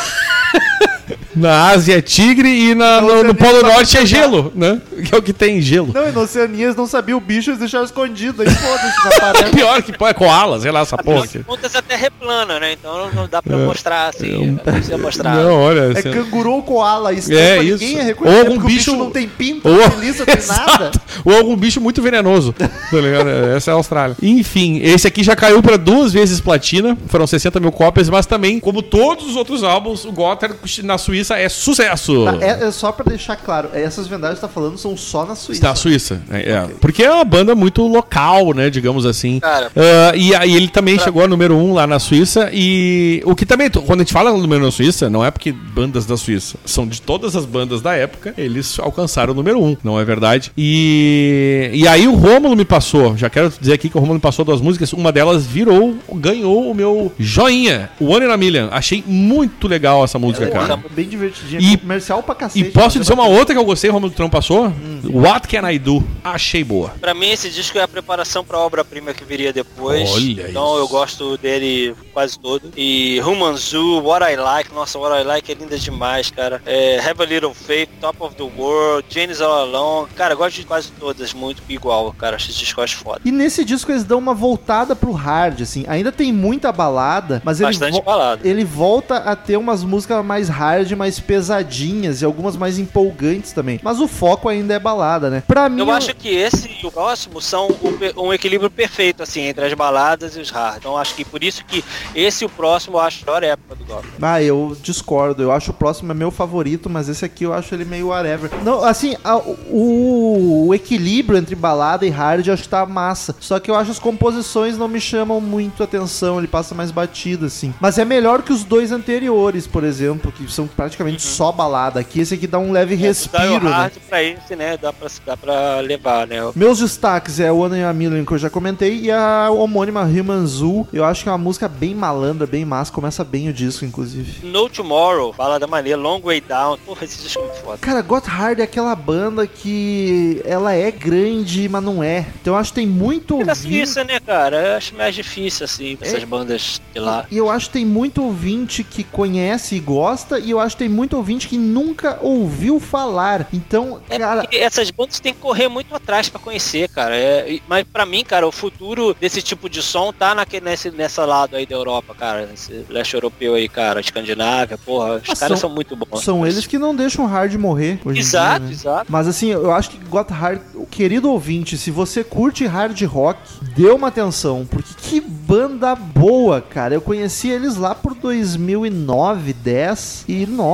[SPEAKER 2] na Ásia é tigre e na, no, no Polo Norte é gelo, né? Que é o que tem gelo.
[SPEAKER 1] Não, e no Oceania eles não sabiam o bicho, eles deixaram escondido. Aí foda-se, não aparece.
[SPEAKER 2] Pior que pô, é koala, sei lá, essa porra.
[SPEAKER 3] Afinal de contas, a terra é plana, né? Então não- não dá pra mostrar assim. Não precisa mostrar.
[SPEAKER 2] Não, olha.
[SPEAKER 1] É
[SPEAKER 2] assim,
[SPEAKER 1] canguru ou koala, estampa,
[SPEAKER 2] É,
[SPEAKER 1] ninguém
[SPEAKER 2] isso.
[SPEAKER 1] ia reconhecer,
[SPEAKER 2] Ou algum
[SPEAKER 1] bicho
[SPEAKER 2] bicho-
[SPEAKER 1] não tem pinto,
[SPEAKER 2] Ou-
[SPEAKER 1] não tem lisa, não tem nada.
[SPEAKER 2] Ou algum bicho muito venenoso. Tá ligado? Essa é a Austrália. Enfim, esse aqui já caiu pra duas vezes platina. Foram 60 mil cópias, mas também, como todos os outros álbuns, o Gotthard na Suíça é sucesso.
[SPEAKER 1] Tá, é, é só pra deixar claro, essas vendagens que tá falando são só na Suíça.
[SPEAKER 2] Da Suíça. É, é. Porque é uma banda muito local, né? Digamos assim.
[SPEAKER 3] Cara.
[SPEAKER 2] Ah, e aí ele também chegou a número um lá na Suíça. E o que também, quando a gente fala número um na Suíça, não é porque bandas da Suíça. São de todas as bandas da época, eles alcançaram o número um, não é verdade? E, e aí o Rômulo me passou. Já quero dizer aqui que o Rômulo me passou duas músicas. Uma delas virou, ganhou o meu joinha. One in a Million. Achei muito legal essa música, cara.
[SPEAKER 1] Bem divertidinha,
[SPEAKER 2] E-
[SPEAKER 1] comercial pra
[SPEAKER 2] E
[SPEAKER 1] cacete.
[SPEAKER 2] posso dizer uma
[SPEAKER 1] bacana.
[SPEAKER 2] outra que eu gostei, o Romulo Trump passou? What Can I Do? Achei boa.
[SPEAKER 3] Pra mim, esse disco é a preparação pra obra-prima que viria depois.
[SPEAKER 2] Olha
[SPEAKER 3] então
[SPEAKER 2] isso.
[SPEAKER 3] eu gosto dele quase todo. E Human Zoo, What I Like, nossa, What I Like é linda demais, cara. É, Have a Little Faith, Top of the World, Jane's All Alone. Cara, eu gosto de quase todas, muito igual, cara. Esse disco acho foda.
[SPEAKER 1] E nesse disco eles dão uma voltada pro hard, assim. Ainda tem muita balada, mas ele, vo-
[SPEAKER 3] balada.
[SPEAKER 1] ele volta a ter umas músicas mais hard, mais pesadinhas e algumas mais empolgantes também. Mas o foco ainda é balada, né? Pra mim,
[SPEAKER 3] Eu acho que esse e o próximo são pe- um equilíbrio perfeito, assim, entre as baladas e os hard. Então acho que por isso que esse e o próximo eu acho a melhor época do Goblin.
[SPEAKER 1] Ah, eu discordo. Eu acho o próximo é meu favorito, mas esse aqui eu acho ele meio whatever. Não, assim, a- o, o equilíbrio entre balada e hard eu acho que tá massa. Só que eu acho as composições não me chamam muito atenção, ele passa mais batido, assim. Mas é melhor que os dois anteriores, por exemplo, que são praticamente só balada. Aqui esse aqui dá um leve
[SPEAKER 3] Dá o
[SPEAKER 1] respiro, né?
[SPEAKER 3] hard pra esse, né? Dá pra, dá pra levar né?
[SPEAKER 1] Meus destaques é o One in a Million que eu já comentei e a homônima Human Zoo. Eu acho que é uma música bem malandra, bem massa. Começa bem o disco, inclusive.
[SPEAKER 3] No Tomorrow, fala da maneira, Long Way Down. Porra, esse disco é foda.
[SPEAKER 1] Cara, Got Hard é aquela banda que ela é grande, mas não é. Então eu acho que tem muito
[SPEAKER 3] É. Suíça, né, cara? Eu acho mais difícil, assim, essas
[SPEAKER 1] É.
[SPEAKER 3] bandas de lá.
[SPEAKER 1] E eu acho que tem muito ouvinte que conhece e gosta, e eu acho que tem muito ouvinte que nunca ouviu falar. Então,
[SPEAKER 3] É
[SPEAKER 1] cara,
[SPEAKER 3] essas bandas tem que correr muito atrás pra conhecer, cara. É, mas pra mim, cara, o futuro desse tipo de som tá naquele, nesse, nessa lado aí da Europa, cara. Esse leste europeu aí, cara. Escandinávia, porra. Os
[SPEAKER 1] Ah,
[SPEAKER 3] caras
[SPEAKER 1] são-
[SPEAKER 3] são, muito bons.
[SPEAKER 1] são eles que não deixam o hard morrer. Hoje em
[SPEAKER 3] Exato,
[SPEAKER 1] dia, né?
[SPEAKER 3] exato.
[SPEAKER 1] Mas assim, eu acho que Got Hard, o querido ouvinte, se você curte hard rock, dê uma atenção, porque que banda boa, cara. Eu conheci eles lá por 2009, 10 e nossa,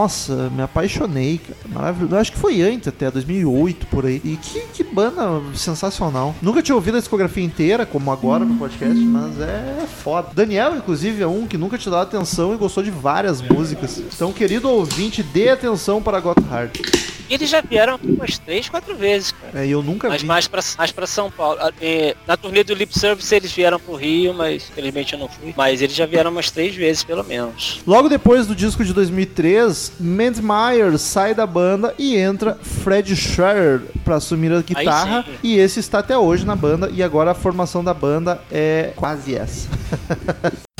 [SPEAKER 1] me apaixonei, cara. Maravilhoso. Acho que foi antes até 2008 por aí. E que, que banda sensacional. Nunca tinha ouvido a discografia inteira, como agora no podcast, mas é foda. Daniel, inclusive, é um que nunca te dá atenção e gostou de várias músicas. Então, querido ouvinte, dê atenção para Got Hard.
[SPEAKER 3] Eles já vieram aqui umas três, quatro vezes, cara.
[SPEAKER 1] É, eu nunca
[SPEAKER 3] Mas
[SPEAKER 1] vi.
[SPEAKER 3] mais pra, mais pra São Paulo. Ah, é, Na turnê do Lip Service eles vieram pro Rio, mas infelizmente eu não fui. Mas eles já vieram umas três vezes, pelo menos.
[SPEAKER 1] Logo depois do disco de 2003, Matt Myers sai da banda e entra Fred Scherer pra assumir a guitarra. E esse está até hoje na banda. E agora a formação da banda é quase essa.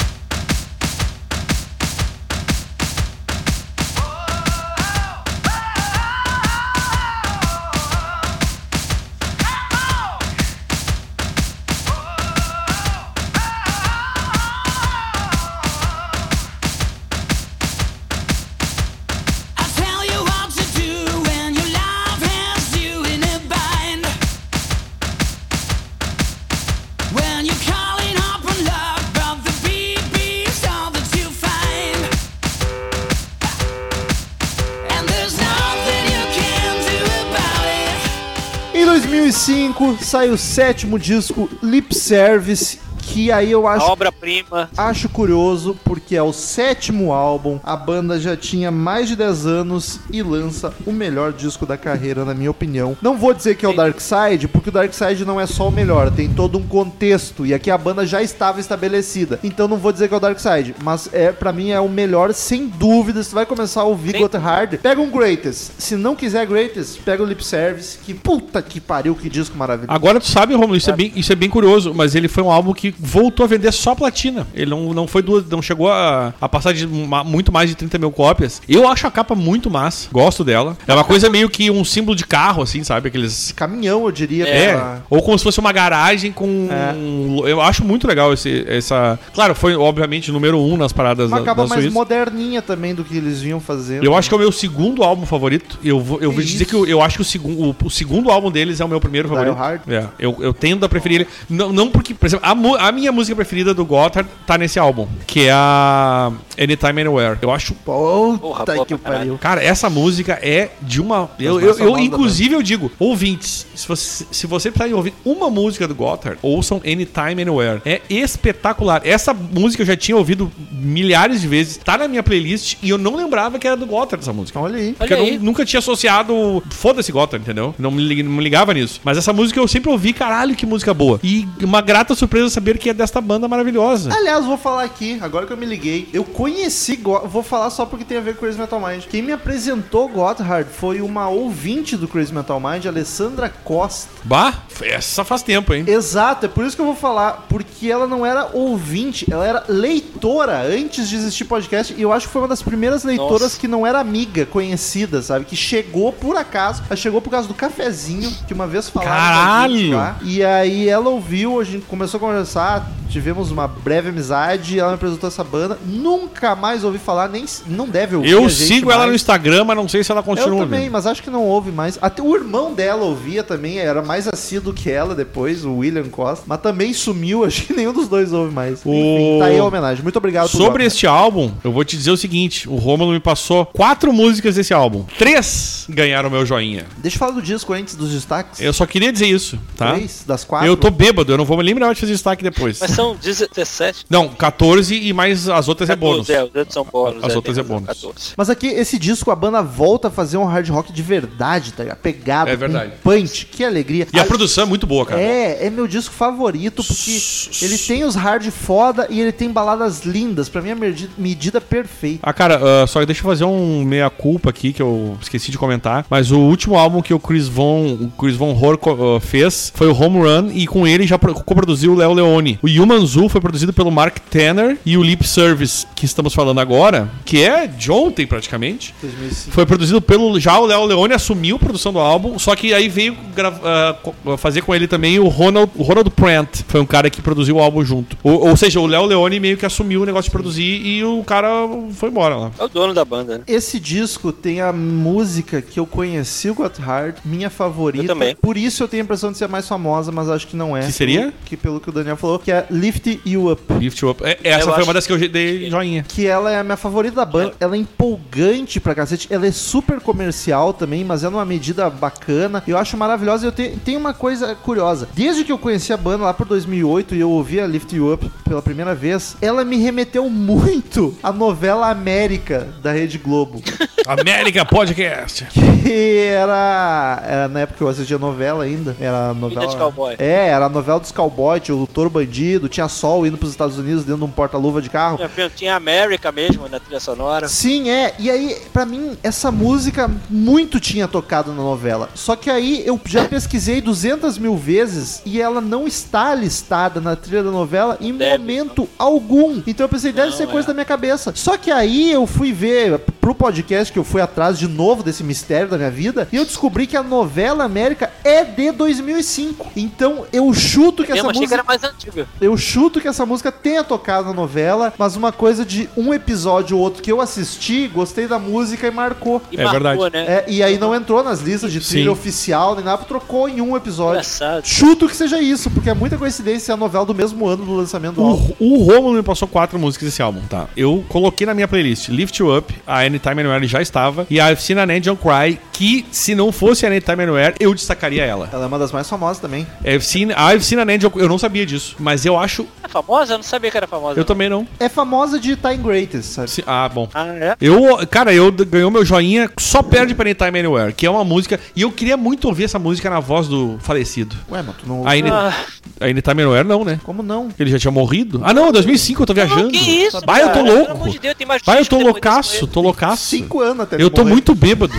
[SPEAKER 1] 2005 sai o sétimo disco, Lip Service. Que aí eu
[SPEAKER 3] A
[SPEAKER 1] acho
[SPEAKER 3] obra-prima.
[SPEAKER 1] Acho curioso porque é o sétimo álbum, a banda já tinha mais de 10 anos e lança o melhor disco da carreira, na minha opinião. Não vou dizer que é o Dark Side, porque o Dark Side não é só o melhor, tem todo um contexto e aqui a banda já estava estabelecida. Então não vou dizer que é o Dark Side, mas é para mim é o melhor sem dúvida. Se vai começar a ouvir. Got Hard, pega um Greatest. Se não quiser Greatest, pega o Lip Service, que puta que pariu, que disco maravilhoso.
[SPEAKER 2] Agora tu sabe, Romulo, isso é, bem, isso é bem curioso, mas ele foi um álbum que voltou a vender só platina. Ele não, não foi duas, não chegou a, a passar de ma- muito mais de 30 mil cópias. Eu acho a capa muito massa, gosto dela. É uma coisa meio que um símbolo de carro, assim, sabe? Aqueles.
[SPEAKER 1] Caminhão, eu diria.
[SPEAKER 2] É,
[SPEAKER 1] pra-
[SPEAKER 2] ou como se fosse uma garagem com.
[SPEAKER 1] É.
[SPEAKER 2] Eu acho muito legal esse, essa. Claro, foi obviamente número um nas paradas
[SPEAKER 1] Uma
[SPEAKER 2] da,
[SPEAKER 1] capa
[SPEAKER 2] da
[SPEAKER 1] mais
[SPEAKER 2] Suíça.
[SPEAKER 1] moderninha também do que eles vinham fazendo.
[SPEAKER 2] Eu acho que é o meu segundo álbum favorito. Eu vou, eu
[SPEAKER 1] Que
[SPEAKER 2] vou dizer que eu, eu acho que o, segundo o, o segundo álbum deles é o meu primeiro favorito.
[SPEAKER 1] Hard?
[SPEAKER 2] É, eu, eu tendo a preferir ele. Não, não porque, por exemplo, a, mu- a minha música preferida do Gotthard tá nesse álbum, que é a Anytime Anywhere. Eu acho.
[SPEAKER 1] Puta que pariu.
[SPEAKER 2] Cara, essa música é de uma. Eu, eu, eu, inclusive, eu digo, ouvintes, se você, se você precisar ouvir uma música do Gotthard, ouçam Anytime Anywhere. É espetacular. Essa música eu já tinha ouvido milhares de vezes, tá na minha playlist e eu não lembrava que era do Gotthard essa música.
[SPEAKER 1] Olha aí.
[SPEAKER 2] Porque
[SPEAKER 3] Olha
[SPEAKER 2] eu não-
[SPEAKER 3] aí.
[SPEAKER 2] nunca tinha associado. Foda-se Gotham, entendeu? Não me, não me ligava nisso. Mas essa música eu sempre ouvi, caralho, que música boa. E uma grata surpresa saber que é desta banda maravilhosa.
[SPEAKER 1] Aliás, vou falar aqui, agora que eu me liguei, eu conheci, Go- vou falar só porque tem a ver com Crazy Metal Mind. Quem me apresentou Gotthard foi uma ouvinte do Crazy Metal Mind, Alessandra Costa.
[SPEAKER 2] Bah, essa faz tempo, hein?
[SPEAKER 1] Exato, é por isso que eu vou falar, porque ela não era ouvinte, ela era leitora antes de existir podcast, e eu acho que foi uma das primeiras leitoras
[SPEAKER 3] Nossa.
[SPEAKER 1] que não era amiga, conhecida, sabe? Que chegou por acaso, ela chegou por causa do cafezinho, que uma vez falaram
[SPEAKER 2] Caralho!
[SPEAKER 1] gente lá, e aí ela ouviu, a gente começou a conversar, tivemos uma breve amizade, ela me apresentou essa banda, nunca mais ouvi falar, nem não deve ouvir
[SPEAKER 2] Eu sigo ela
[SPEAKER 1] mais.
[SPEAKER 2] no Instagram, mas não sei se ela continua.
[SPEAKER 1] Eu também, mas acho que não ouve mais. Até o irmão dela ouvia também, era mais assíduo que ela depois, o William Costa. Mas também sumiu, acho que nenhum dos dois ouve mais. Enfim,
[SPEAKER 2] O-
[SPEAKER 1] tá aí a homenagem. Muito obrigado
[SPEAKER 2] Sobre este álbum, eu vou te dizer o seguinte: o Romulo me passou quatro músicas desse álbum. Três ganharam meu joinha.
[SPEAKER 1] Deixa eu falar do disco antes dos destaques.
[SPEAKER 2] Eu só queria dizer isso, tá?
[SPEAKER 1] Três das quatro.
[SPEAKER 2] Eu tô bêbado, eu não vou me lembrar de fazer destaque depois.
[SPEAKER 3] Mas são 17.
[SPEAKER 2] Não, 14 e mais as outras é bônus.
[SPEAKER 3] 14, É, os outros são bônus.
[SPEAKER 2] As
[SPEAKER 3] é,
[SPEAKER 2] outras
[SPEAKER 3] tem
[SPEAKER 2] é bônus.
[SPEAKER 3] 14.
[SPEAKER 1] Mas aqui, esse disco, a banda volta a fazer um hard rock de verdade, tá ligado? Pegado,
[SPEAKER 2] É verdade.
[SPEAKER 1] com punch, que alegria.
[SPEAKER 2] E a produção é muito boa, cara.
[SPEAKER 1] É, é meu disco favorito, porque ele tem os hard foda e ele tem baladas lindas. Pra mim, é a medida, perfeita.
[SPEAKER 2] Ah, cara, ah, só deixa eu fazer um meia-culpa aqui, que eu esqueci de comentar. Mas o último álbum que o Chris Von, o Chris Von Hor co- ah, fez foi o Home Run, e com ele já pro- co-produziu o Léo Leone. O Human Zoo foi produzido pelo Mark Tanner, e o Lip Service, que estamos falando agora, que é de ontem praticamente,
[SPEAKER 1] 2005.
[SPEAKER 2] foi produzido pelo. Já o Léo Leone assumiu a produção do álbum, só que aí veio gra- co- fazer com ele também o Ronald, o Ronald Prant. Foi um cara que produziu o álbum junto. Ou, ou seja, o Léo Leone meio que assumiu o negócio de produzir e o cara foi embora lá.
[SPEAKER 3] É o dono da banda, né?
[SPEAKER 1] Esse disco tem a música que eu conheci o Got Hard, minha favorita.
[SPEAKER 3] Eu também.
[SPEAKER 1] Por isso eu tenho a impressão de ser a mais famosa, mas acho que não é.
[SPEAKER 2] Que seria?
[SPEAKER 1] Que pelo que o Daniel falou, que é Lift You Up.
[SPEAKER 2] Lift You Up. É, essa
[SPEAKER 3] Eu
[SPEAKER 2] foi uma das que eu dei joinha.
[SPEAKER 1] Que ela é a minha favorita da banda. Ela é empolgante pra cacete. Ela é super comercial também, mas é numa medida bacana. Eu acho maravilhosa. Eu tenho, uma coisa curiosa. Desde que eu conheci a banda lá por 2008 e eu ouvi a Lift You Up pela primeira vez, ela me remeteu muito à novela América da Rede Globo.
[SPEAKER 2] América Podcast.
[SPEAKER 1] Que era, era na época que eu assistia novela ainda. Era a novela.
[SPEAKER 3] de cowboy.
[SPEAKER 1] É, era a novela dos cowboys. O Touro Bandido, tinha Sol indo pros Estados Unidos dentro de um porta-luva de carro.
[SPEAKER 3] Tinha, tinha América mesmo na trilha sonora.
[SPEAKER 1] Sim, é. E aí, pra mim, essa música muito tinha tocado na novela. Só que aí eu já pesquisei 200 mil vezes e ela não está listada na trilha da novela em
[SPEAKER 3] Deve,
[SPEAKER 1] momento algum. Então eu pensei, deve
[SPEAKER 3] Não,
[SPEAKER 1] ser coisa
[SPEAKER 3] é.
[SPEAKER 1] da minha cabeça. Só que aí eu fui ver pro podcast que eu fui atrás de novo desse mistério da minha vida e eu descobri que a novela América é de 2005. Então eu chuto que
[SPEAKER 3] Eu
[SPEAKER 1] essa
[SPEAKER 3] que
[SPEAKER 1] música
[SPEAKER 3] era mais antiga.
[SPEAKER 1] eu chuto que essa música tenha tocado na novela, mas uma coisa de um episódio ou outro que eu assisti, gostei da música e marcou.
[SPEAKER 3] E
[SPEAKER 2] É verdade.
[SPEAKER 3] né?
[SPEAKER 1] É, e aí não entrou nas listas de trilha
[SPEAKER 2] Sim.
[SPEAKER 1] oficial nem nada, trocou em um episódio.
[SPEAKER 3] Engraçado.
[SPEAKER 1] Chuto que seja isso, porque é muita coincidência a novela do mesmo ano do lançamento do álbum.
[SPEAKER 2] O, o Romulo me passou quatro músicas desse álbum, tá? Eu coloquei na minha playlist Lift You Up, a Anytime Anywhere já estava, e a I've Seen an Angel Cry, que se não fosse a Anytime Anywhere, eu destacaria ela.
[SPEAKER 1] Ela é uma das mais famosas também.
[SPEAKER 2] I've Seen, a I've Seen an Angel, eu não sabia disso, mas eu acho,
[SPEAKER 3] É famosa? Eu não sabia que era famosa.
[SPEAKER 2] eu também não.
[SPEAKER 1] É famosa de Time Greatest, sabe?
[SPEAKER 2] Se- Ah, bom.
[SPEAKER 3] Ah, é?
[SPEAKER 2] Eu, cara, eu ganhou meu joinha, só perde pra Anytime Anywhere, que é uma música, e eu queria muito ouvir essa música na voz do falecido.
[SPEAKER 1] Ué, mas tu não.
[SPEAKER 2] A, Any,
[SPEAKER 3] Ah.
[SPEAKER 2] a Anytime Anywhere não, né?
[SPEAKER 1] Como não?
[SPEAKER 2] Ele já tinha morrido? Ah, não, 2005, eu tô viajando.
[SPEAKER 3] Que isso,
[SPEAKER 2] Vai, eu tô louco.
[SPEAKER 3] Pelo amor de Deus, tem mais
[SPEAKER 2] Vai, eu tô loucaço, tô loucaço.
[SPEAKER 1] Cinco anos até
[SPEAKER 2] Eu tô
[SPEAKER 1] morrer.
[SPEAKER 2] muito bêbado.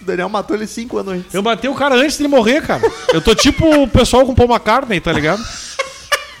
[SPEAKER 1] O Daniel matou ele cinco anos antes.
[SPEAKER 2] Eu matei o cara antes dele morrer, cara. Eu tô tipo o pessoal com Paul McCartney, tá ligado?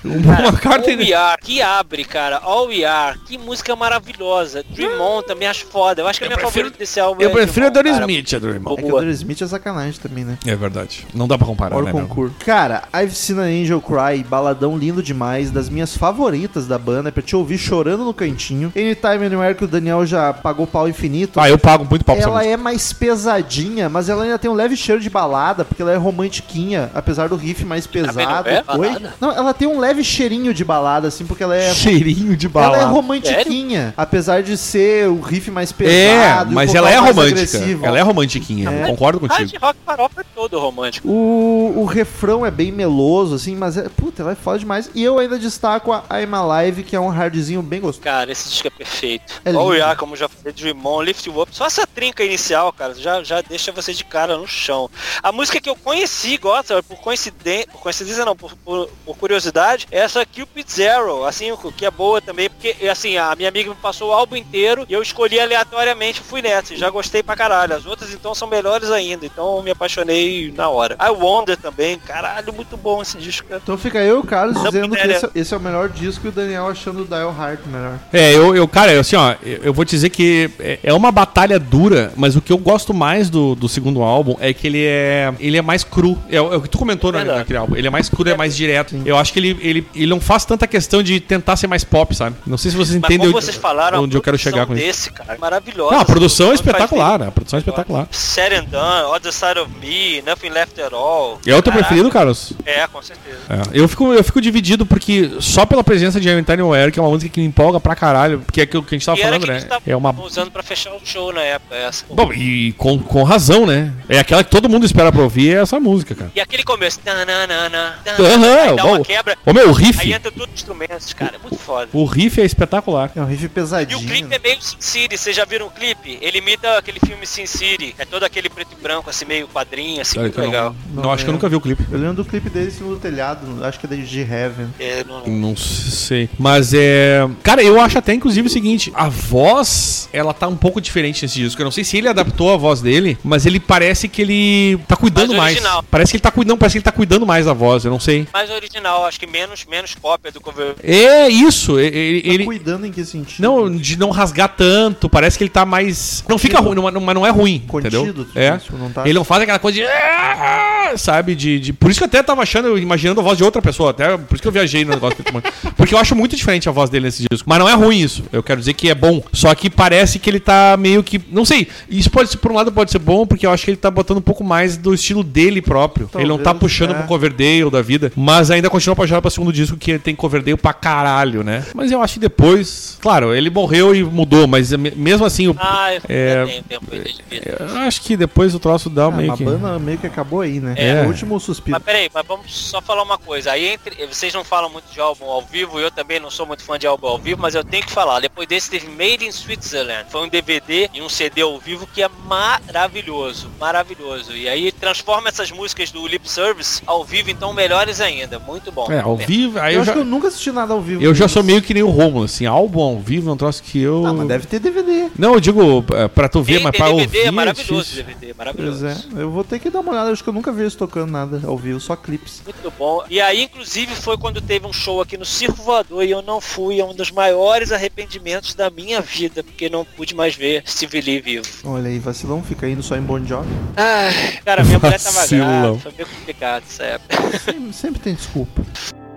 [SPEAKER 2] O Paul
[SPEAKER 3] All
[SPEAKER 2] McCartney...
[SPEAKER 3] We Are, que abre, cara. All We Are, que música maravilhosa. Dream On também acho foda. Eu acho que a minha
[SPEAKER 2] prefiro-
[SPEAKER 3] favorita desse álbum
[SPEAKER 2] Eu
[SPEAKER 3] é
[SPEAKER 2] prefiro a
[SPEAKER 3] Dream On,
[SPEAKER 2] Doris
[SPEAKER 3] cara.
[SPEAKER 2] Smith, a Dream On.
[SPEAKER 1] É que o
[SPEAKER 3] Boa.
[SPEAKER 1] Daniel Smith é sacanagem também, né?
[SPEAKER 2] É verdade. Não dá pra comparar,
[SPEAKER 1] Olha
[SPEAKER 2] né?
[SPEAKER 1] concurso. Cara, I've Seen an Angel Cry, baladão lindo demais, das minhas favoritas da banda, é pra te ouvir chorando no cantinho. Anytime Anywhere que o Daniel já pagou pau infinito.
[SPEAKER 2] Ah, eu pago muito pau
[SPEAKER 1] ela é mais pesadinha, mas ela ainda tem um leve cheiro de balada, porque ela é romantiquinha, apesar do riff mais pesado.
[SPEAKER 3] não é
[SPEAKER 1] Oi? Não, ela tem um leve cheirinho de balada, assim, porque ela é.
[SPEAKER 2] Cheirinho de
[SPEAKER 1] Ela é romantiquinha, apesar de ser o riff mais
[SPEAKER 2] É,
[SPEAKER 1] pesado. o
[SPEAKER 2] mas ela é romântica.
[SPEAKER 1] agressivo.
[SPEAKER 2] Ela é romantiquinha.
[SPEAKER 1] É.
[SPEAKER 2] Concordo contigo.
[SPEAKER 3] Hard rock farofa é todo romântico.
[SPEAKER 1] O, o refrão é bem meloso, assim, mas é. Puta, ela é foda demais. E eu ainda destaco a I'm Alive, que é um hardzinho bem gostoso.
[SPEAKER 3] Cara, esse disco é perfeito.
[SPEAKER 1] É
[SPEAKER 3] All We
[SPEAKER 1] lindo.
[SPEAKER 3] Are, como já falei, Dream On, Lift You Up. Só essa trinca inicial, cara, já, já deixa você de cara no chão. A música que eu conheci, gosta, por coincidência, por coincidência não, por, por, por curiosidade, é essa Cupid Zero, assim, que é boa também, porque, assim, a minha amiga me passou o álbum inteiro e eu escolhi aleatoriamente, fui nessa, e já gostei pra caralho. As outras, então, são melhores ainda, então eu me apaixonei na hora. I Wonder também, caralho, muito bom esse disco, cara.
[SPEAKER 1] Então fica eu e o Carlos
[SPEAKER 3] Não,
[SPEAKER 1] dizendo que esse, esse é o melhor disco e o Daniel achando o Dial Heart melhor.
[SPEAKER 2] É, eu, eu cara, assim, ó, eu eu vou te dizer que é- é uma batalha dura, mas o que eu gosto mais do, do segundo álbum é que ele é ele é mais cru. É, o é o que tu comentou
[SPEAKER 3] Verdade.
[SPEAKER 2] naquele álbum. Ele é mais cru, é mais direto. Eu acho que ele, ele, ele não faz tanta questão de tentar ser mais pop, sabe? Não sei se vocês
[SPEAKER 3] Mas
[SPEAKER 2] entendem onde-
[SPEAKER 3] falaram,
[SPEAKER 2] onde eu quero chegar com isso.
[SPEAKER 3] desse, cara, é maravilhosa.
[SPEAKER 2] Não, a produção é espetacular,
[SPEAKER 3] bem.
[SPEAKER 2] a produção é espetacular.
[SPEAKER 3] Said and Done, Other Side of Me, Nothing Left at All.
[SPEAKER 2] É o teu preferido, Carlos?
[SPEAKER 3] É, com certeza.
[SPEAKER 2] É. Eu, fico, eu fico dividido porque só pela presença de Anytime Aware, que é uma música que me empolga pra caralho, porque é aquilo que a gente tava
[SPEAKER 3] e
[SPEAKER 2] falando, né?
[SPEAKER 3] estavam
[SPEAKER 2] É uma.
[SPEAKER 3] usando pra fechar o show na época, essa.
[SPEAKER 2] Bom, e com, com razão, né? É aquela que todo mundo espera pra ouvir, é essa música, cara.
[SPEAKER 3] E aquele começo.
[SPEAKER 2] Aham,
[SPEAKER 3] aí dá uma quebra.
[SPEAKER 2] Ô meu, Pô, o riff.
[SPEAKER 3] Aí entra todos os instrumentos, cara, é muito foda.
[SPEAKER 2] O riff é espetacular.
[SPEAKER 1] É um riff
[SPEAKER 3] E o
[SPEAKER 1] pesadinho.
[SPEAKER 3] clipe é meio Sin City, vocês já viram o clipe? Ele imita aquele filme Sin City, é todo aquele preto e branco, assim, meio quadrinho, assim,
[SPEAKER 2] Olha,
[SPEAKER 3] muito legal.
[SPEAKER 2] Não, não, acho que eu nunca vi o clipe.
[SPEAKER 1] Eu lembro do clipe dele do telhado, acho que é de Heaven.
[SPEAKER 3] É, não-
[SPEAKER 2] Não sei. Mas é. Cara, eu acho até inclusive o seguinte: a voz, ela tá um pouco diferente nesse disco. Eu não sei se ele adaptou a voz dele, mas ele parece que ele tá cuidando mais.
[SPEAKER 3] original.
[SPEAKER 2] Parece que ele tá cuidando, parece que ele tá cuidando mais da voz, eu não sei.
[SPEAKER 3] Mais original, acho que menos, menos cópia do cover.
[SPEAKER 2] É isso, e- ele.
[SPEAKER 1] Tá
[SPEAKER 2] ele-
[SPEAKER 1] cuidando em que sentido?
[SPEAKER 2] não, de não rasgar tanto, parece que ele tá mais. Não fica ruim, não- não- mas não é ruim.
[SPEAKER 1] Contido,
[SPEAKER 2] entendeu? É.
[SPEAKER 1] não tá-
[SPEAKER 2] Ele não faz aquela coisa de. "Ah", Sabe? De, de- Por isso que eu até tava achando, imaginando a voz de outra pessoa. Até por isso que eu viajei no negócio. Porque eu acho muito diferente a voz dele nesse disco. Mas não é ruim isso. Eu quero dizer que é bom. Só que parece que ele tá meio que. Não sei. Isso pode ser, por um lado, pode ser bom, porque eu acho que ele tá botando um pouco mais do estilo dele próprio. ele não tá
[SPEAKER 1] Talvez,
[SPEAKER 2] puxando
[SPEAKER 1] é.
[SPEAKER 2] pro Coverdale da vida. Mas ainda continua apaixonado pra segundo disco, que tem Coverdale pra caralho, né? Mas eu acho que depois. Claro, ele morreu e mudou, mas me- mesmo assim. o-
[SPEAKER 3] Ah, eu
[SPEAKER 2] É,
[SPEAKER 3] tenho tempo
[SPEAKER 2] eu acho que depois o troço dá
[SPEAKER 1] Ah,
[SPEAKER 2] meio
[SPEAKER 1] a banda meio que acabou aí, né?
[SPEAKER 2] É.
[SPEAKER 1] O último suspiro.
[SPEAKER 3] Mas peraí, mas vamos só falar uma coisa. Aí entre. Vocês não falam muito de álbum ao vivo, eu também não sou muito fã de álbum ao vivo, mas eu tenho que falar. Depois desse teve Made in Switzerland. Foi um DVD e um CD ao vivo que é maravilhoso. Maravilhoso. E aí transforma essas músicas do Lip Service ao vivo, então melhores ainda. Muito bom.
[SPEAKER 2] É, ao vivo. Aí
[SPEAKER 1] eu,
[SPEAKER 2] eu,
[SPEAKER 1] acho
[SPEAKER 2] já,
[SPEAKER 1] que eu nunca assisti nada ao vivo.
[SPEAKER 2] eu já sou meio que nem o Romulo, assim. Álbum ao vivo é um troço que eu.
[SPEAKER 1] Ah, mas deve ter DVD.
[SPEAKER 2] Não, eu digo é, pra tu ver,
[SPEAKER 3] Tem,
[SPEAKER 2] mas pra
[SPEAKER 3] DVD,
[SPEAKER 2] ouvir.
[SPEAKER 3] é maravilhoso
[SPEAKER 2] difícil.
[SPEAKER 3] DVD,
[SPEAKER 1] Pois
[SPEAKER 3] maravilhoso.
[SPEAKER 1] é, eu vou ter que dar uma olhada, acho que eu nunca vi eles tocando nada ao vivo, só clipes.
[SPEAKER 3] Muito bom. E aí, inclusive, foi quando teve um show aqui no Circo Voador e eu não fui. É um dos maiores arrependimentos da minha vida, porque não pude mais ver Steve Lee vivo.
[SPEAKER 1] Olha aí, vacilão, fica indo só em Bon Jovi.
[SPEAKER 3] Ai, cara, minha mulher tava grávida, foi meio complicado essa época.
[SPEAKER 1] Sempre, sempre tem desculpa.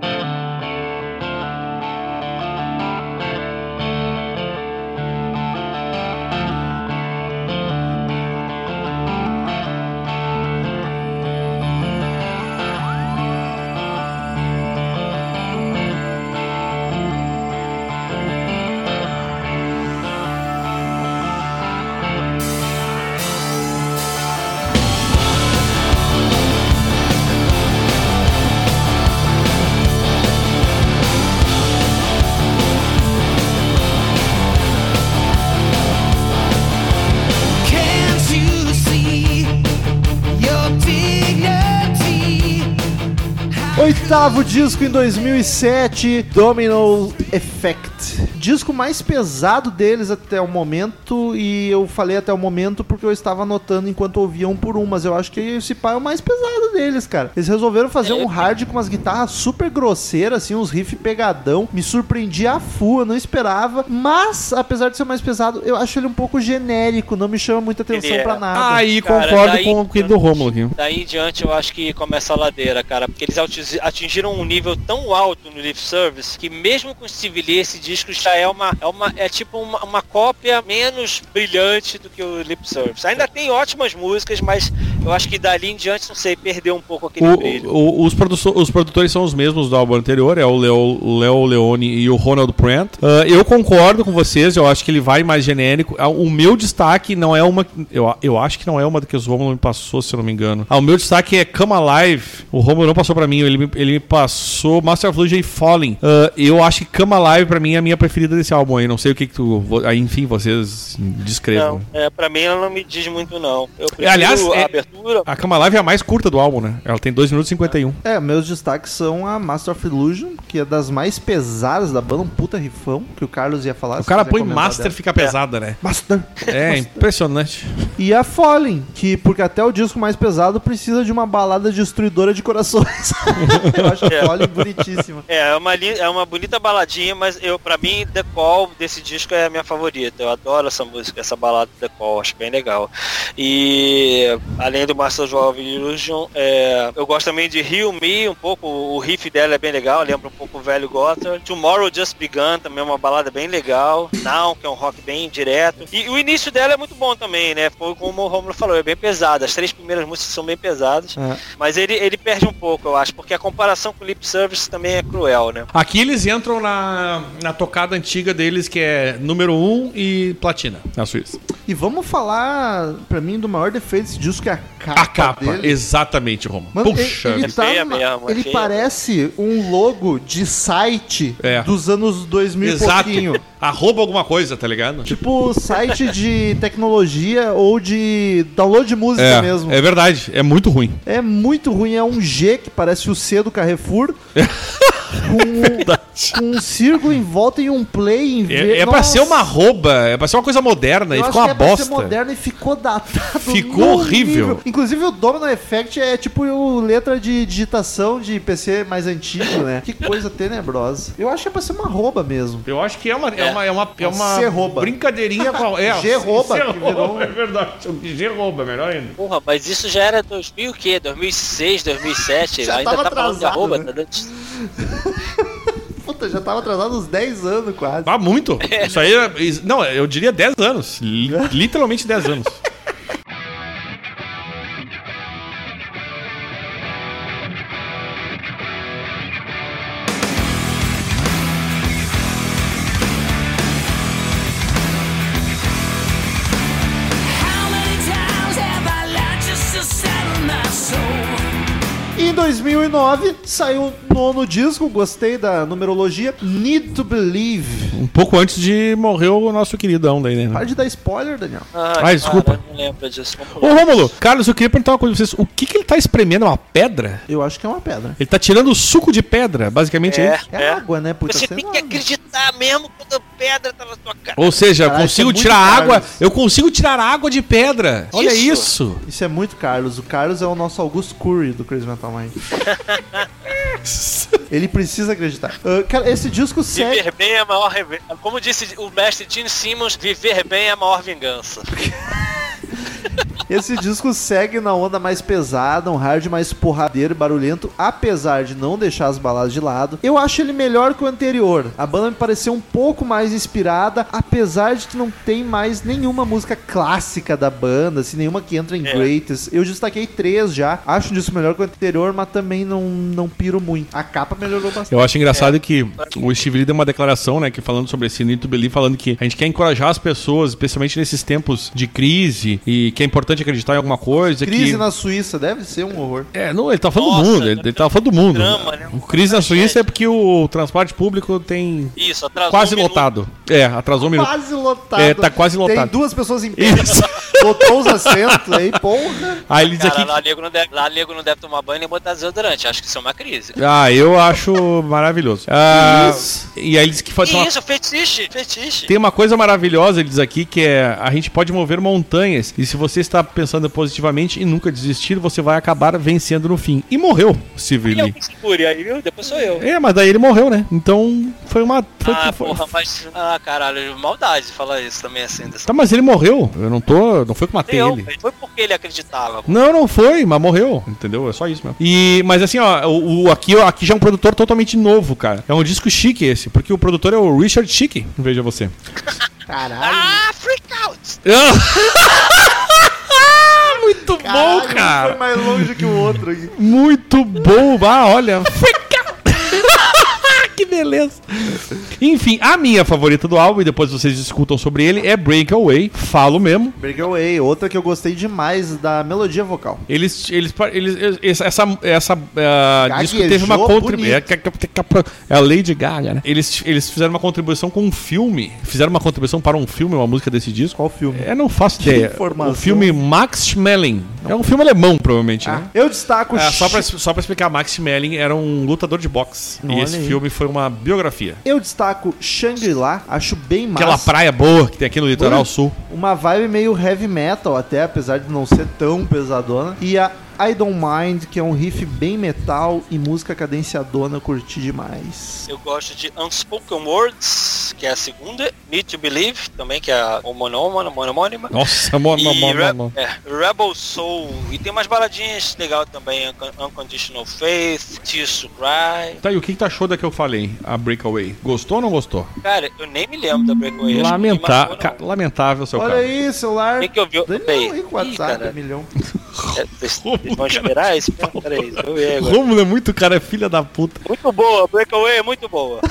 [SPEAKER 7] Bye.
[SPEAKER 1] Oitavo disco em 2007, Domino Effect. Disco mais pesado deles até o momento, e eu falei até o momento porque eu estava anotando enquanto ouvia um por um, mas eu acho que esse pá é o mais pesado deles, cara. Eles resolveram fazer um hard com umas guitarras super grosseiras, assim, uns riff pegadão. Me surpreendi a full, eu não esperava. Mas, apesar de ser o mais pesado, eu acho ele um pouco genérico, não me chama muita atenção
[SPEAKER 3] Ele é.
[SPEAKER 1] pra nada.
[SPEAKER 2] Aí
[SPEAKER 3] Cara,
[SPEAKER 2] concordo
[SPEAKER 3] daí-
[SPEAKER 2] com o querido do Romulo aqui.
[SPEAKER 3] Daí em diante eu acho que começa a ladeira, cara, porque eles atingi- atingiram um nível tão alto no Leaf Service que mesmo com Steve Lee esse disco já é uma é uma é tipo uma, uma cópia menos brilhante do que o Lip Service. Ainda tem ótimas músicas, mas eu acho que dali em diante, não sei, perdeu um pouco aquele brilho.
[SPEAKER 2] O- o- os, produço- os produtores são os mesmos do álbum anterior, é o Leo, Leo Leone e o Ronald Prant. Ah, eu concordo com vocês, eu acho que ele vai mais genérico. Ah, O meu destaque não é uma. Eu, eu acho que não é uma que os Romulo me passou, se eu não me engano. Ah, o meu destaque é Come Alive. O Romulo não passou pra mim, ele me, ele me passou Master of Illusion e Falling. Ah, eu acho que Come Alive pra mim é a minha preferida desse álbum aí. Não sei o que, que tu. Aí, enfim, vocês descrevam.
[SPEAKER 3] Não, é, pra mim ela não me diz muito não. Eu prefiro
[SPEAKER 2] aliás,
[SPEAKER 3] a
[SPEAKER 2] é-
[SPEAKER 3] abertura.
[SPEAKER 2] A Come Alive é a mais curta do álbum, né? Ela tem 2 minutos e 51.
[SPEAKER 1] É, meus destaques são a Master of Illusion, que é das mais pesadas da banda, um puta rifão, que o Carlos ia falar.
[SPEAKER 2] O cara põe Master
[SPEAKER 1] dela.
[SPEAKER 2] fica pesada, né?
[SPEAKER 1] Master.
[SPEAKER 2] É impressionante.
[SPEAKER 1] E a Fallen, que porque até o disco mais pesado precisa de uma balada destruidora de corações. Eu acho a
[SPEAKER 3] É.
[SPEAKER 1] Fallen bonitíssima.
[SPEAKER 3] É, é uma, li- é uma bonita baladinha, mas eu, pra mim, The Call desse disco é a minha favorita. Eu adoro essa música, essa balada The Call, acho bem legal. E além do Master of Illusion, é, eu gosto também de Heal Me, um pouco, o riff dela é bem legal, lembra um pouco o velho Gothard. Tomorrow Just Begun, também é uma balada bem legal. Now, que é um rock bem direto. E o início dela é muito bom também, né? Foi como o Romulo falou, é bem pesado. As três primeiras músicas são bem pesadas.
[SPEAKER 1] É.
[SPEAKER 3] Mas ele, ele perde um pouco, eu acho, porque a comparação com o Lip Service também é cruel, né?
[SPEAKER 2] Aqui eles entram na, na tocada antiga deles, que é número 1 um e platina, na Suíça.
[SPEAKER 1] E vamos falar, pra mim, do maior defeito desse disco, que é a capa,
[SPEAKER 2] A capa,
[SPEAKER 1] dele.
[SPEAKER 2] exatamente, Romulo.
[SPEAKER 1] Mano,
[SPEAKER 2] Puxa.
[SPEAKER 1] ele, ele, tá
[SPEAKER 3] feia
[SPEAKER 1] numa-
[SPEAKER 3] mesmo,
[SPEAKER 1] ele
[SPEAKER 3] feia.
[SPEAKER 1] parece um logo de site
[SPEAKER 2] É.
[SPEAKER 1] dos anos 2000
[SPEAKER 2] Exato.
[SPEAKER 1] e pouquinho.
[SPEAKER 2] Arroba alguma coisa, tá ligado?
[SPEAKER 1] Tipo site de tecnologia ou de download de música
[SPEAKER 2] é,
[SPEAKER 1] mesmo.
[SPEAKER 2] é verdade, é muito ruim.
[SPEAKER 1] É muito ruim, é um G que parece o C do Carrefour. com, com um círculo em volta e um play em.
[SPEAKER 2] É, é pra ser uma arroba, é pra ser uma coisa moderna
[SPEAKER 1] Eu
[SPEAKER 2] e ficou uma
[SPEAKER 1] é pra ser
[SPEAKER 2] bosta.
[SPEAKER 1] moderno e ficou datado.
[SPEAKER 2] Ficou horrível.
[SPEAKER 1] nível. Inclusive o Domino Effect é tipo o letra de digitação de PC mais antigo, né? Que coisa tenebrosa. Eu acho que é pra ser uma arroba mesmo.
[SPEAKER 2] Eu acho que é uma, é. Uma, é uma, é uma brincadeirinha com a. É,
[SPEAKER 1] G-rouba, que
[SPEAKER 2] G-rouba,
[SPEAKER 1] virou um-
[SPEAKER 2] É verdade. G-rouba, melhor ainda.
[SPEAKER 3] Porra, mas isso já era 2000 o quê? 2006, 2007?
[SPEAKER 1] Já
[SPEAKER 3] Ainda
[SPEAKER 1] tava
[SPEAKER 3] tá falando de
[SPEAKER 1] atrasado,
[SPEAKER 3] arroba,
[SPEAKER 1] né?
[SPEAKER 3] tá dando...
[SPEAKER 1] Puta, já tava atrasado uns 10 anos quase.
[SPEAKER 2] Ah, muito. Isso aí é. is- Não, eu diria 10 anos. Li- Literalmente 10 anos.
[SPEAKER 1] 2009 saiu o nono disco, gostei da numerologia, Need to Believe.
[SPEAKER 2] Um pouco antes de morrer o nosso queridão daí, né?
[SPEAKER 1] Para de dar spoiler, Daniel.
[SPEAKER 3] Ah,
[SPEAKER 2] desculpa.
[SPEAKER 3] cara, não lembro disso. Vamos
[SPEAKER 2] Ô. Rômulo, Carlos, eu queria perguntar uma coisa pra vocês. O que, que ele tá espremendo? É uma pedra?
[SPEAKER 1] Eu acho que é uma pedra.
[SPEAKER 2] Ele tá tirando o suco de pedra, basicamente é,
[SPEAKER 3] É,
[SPEAKER 2] isso?
[SPEAKER 1] É,
[SPEAKER 3] é.
[SPEAKER 1] água, né? Puta,
[SPEAKER 3] Você tem que
[SPEAKER 1] água.
[SPEAKER 3] acreditar mesmo quando a pedra tá na tua cara.
[SPEAKER 2] Ou seja, eu
[SPEAKER 1] Caralho,
[SPEAKER 2] consigo
[SPEAKER 1] é
[SPEAKER 2] tirar água.
[SPEAKER 1] Carlos.
[SPEAKER 2] Eu consigo tirar água de pedra. Olha
[SPEAKER 3] Isso.
[SPEAKER 2] isso.
[SPEAKER 1] Isso é muito Carlos. O Carlos é o nosso Augusto Curry do Crazy Metal Mind. Ele precisa acreditar. Ah, cara, esse disco segue.
[SPEAKER 3] Viver bem é a maior Como disse o mestre Gene Simmons, viver bem é a maior vingança.
[SPEAKER 1] Esse disco segue na onda mais pesada, um hard mais porradeiro e barulhento, apesar de não deixar as baladas de lado. Eu acho ele melhor que o anterior. A banda me pareceu um pouco mais inspirada, apesar de que não tem mais nenhuma música clássica da banda, assim, nenhuma que entra em
[SPEAKER 3] É.
[SPEAKER 1] greatest. Eu destaquei três já. Acho um disco melhor que o anterior, mas também não, não piro muito. A capa melhorou bastante.
[SPEAKER 2] Eu acho engraçado que o Steve Lee deu uma declaração, né, que falando sobre esse Need to Believe, falando que a gente quer encorajar as pessoas, especialmente nesses tempos de crise, e que é importante acreditar em alguma coisa.
[SPEAKER 1] Crise
[SPEAKER 2] que...
[SPEAKER 1] na Suíça, deve ser um horror.
[SPEAKER 2] É, não, ele tá falando
[SPEAKER 3] Nossa,
[SPEAKER 2] do mundo, ele, ele tá falando do mundo.
[SPEAKER 3] Drama, né?
[SPEAKER 2] O crise na Suíça é porque o transporte público tem
[SPEAKER 3] Isso,
[SPEAKER 2] quase
[SPEAKER 3] um minuto.
[SPEAKER 2] lotado. É, atrasou um minuto.
[SPEAKER 1] Quase lotado.
[SPEAKER 2] É, tá quase
[SPEAKER 1] Tem
[SPEAKER 2] lotado.
[SPEAKER 1] duas pessoas em pé. Lotou os assentos aí, porra.
[SPEAKER 2] Aí ele diz
[SPEAKER 3] Cara,
[SPEAKER 2] aqui.
[SPEAKER 3] lá nego, não deve, lá nego não deve tomar banho nem botar desodorante. Acho que isso é uma crise.
[SPEAKER 2] Ah, eu acho maravilhoso. Ah,
[SPEAKER 1] Isso.
[SPEAKER 2] E aí ele diz que faz uma
[SPEAKER 3] isso, fetiche, fetiche.
[SPEAKER 2] Tem uma coisa maravilhosa, ele diz aqui, que é a gente pode mover montanhas. E se você está pensando positivamente e nunca desistir, você vai acabar vencendo no fim. E morreu, Steve
[SPEAKER 3] eu
[SPEAKER 2] Lee.
[SPEAKER 3] segure aí, viu? Depois sou eu.
[SPEAKER 2] É, mas daí ele morreu, né? Então foi uma. Foi,
[SPEAKER 3] ah,
[SPEAKER 2] foi-
[SPEAKER 3] porra, mas. Ah, caralho, maldade falar isso também assim. Dessa...
[SPEAKER 2] Tá, mas ele morreu. Eu não tô. Não foi que eu matei
[SPEAKER 3] Eu,
[SPEAKER 2] ele.
[SPEAKER 3] Foi porque ele acreditava.
[SPEAKER 2] Não, não foi, mas morreu, entendeu? É só isso mesmo. E, mas assim, ó, o, o- aqui, ó, aqui já é um produtor totalmente novo, cara. É um disco chique esse, porque o produtor é o Richard Chique, veja você.
[SPEAKER 1] Caralho.
[SPEAKER 3] Ah, freak out!
[SPEAKER 2] Muito bom,
[SPEAKER 1] Caralho, um Foi
[SPEAKER 2] cara.
[SPEAKER 1] mais longe que o outro aqui.
[SPEAKER 2] Muito bom. Ah, olha. que beleza. Enfim, a minha favorita do álbum, e depois vocês discutam sobre ele, é Breakaway. Falo mesmo.
[SPEAKER 1] Breakaway, outra que eu gostei demais da melodia vocal.
[SPEAKER 2] Eles, eles, eles, eles- essa, essa uh, disco teve uma contribuição. É a Lady Gaga, né? Eles, eles fizeram uma contribuição com um filme. Fizeram uma contribuição para um filme, uma música desse disco.
[SPEAKER 1] Qual filme?
[SPEAKER 2] É, não faço ideia.
[SPEAKER 1] informação.
[SPEAKER 2] O filme Max Schmeling. É um filme alemão, provavelmente, né?
[SPEAKER 1] Ah, eu destaco
[SPEAKER 2] É, só, pra, só pra explicar, Max Schmeling era um lutador de boxe.
[SPEAKER 1] Olha
[SPEAKER 2] e esse
[SPEAKER 1] aí.
[SPEAKER 2] filme foi uma biografia.
[SPEAKER 1] Eu destaco Shangri-La, acho bem massa.
[SPEAKER 2] Aquela praia boa que tem aqui no litoral sul.
[SPEAKER 1] Uma vibe meio heavy metal até, apesar de não ser tão pesadona. E a I Don't Mind, que é um riff bem metal e música cadenciadona, eu curti demais.
[SPEAKER 3] Eu gosto de Unspoken Words, que é a segunda. Need to Believe, também, que é a homonômona, homônima.
[SPEAKER 2] Nossa,
[SPEAKER 3] E
[SPEAKER 2] mano,
[SPEAKER 3] Re- é, Rebel Soul. E tem umas baladinhas legal também. Uncon- Unconditional Faith, Tears to Cry.
[SPEAKER 2] Tá, e o que, que tu achou da que eu falei, a Breakaway? Gostou ou não gostou?
[SPEAKER 3] Cara, eu nem me lembro da Breakaway. que
[SPEAKER 2] Lamenta...
[SPEAKER 3] marcou,
[SPEAKER 2] ca-
[SPEAKER 3] não.
[SPEAKER 2] Lamentável, seu
[SPEAKER 1] Olha
[SPEAKER 2] cara.
[SPEAKER 1] aí, celular.
[SPEAKER 3] Tem que ouvir.
[SPEAKER 1] Daniel
[SPEAKER 3] Peraí.
[SPEAKER 1] aí com o
[SPEAKER 3] Ih,
[SPEAKER 1] WhatsApp,
[SPEAKER 3] cara,
[SPEAKER 1] milhão.
[SPEAKER 3] é, vão esperar isso? Peraí, deixa eu ver agora.
[SPEAKER 2] Rômulo é muito cara, filha da puta.
[SPEAKER 3] Muito boa, Breakaway é muito boa.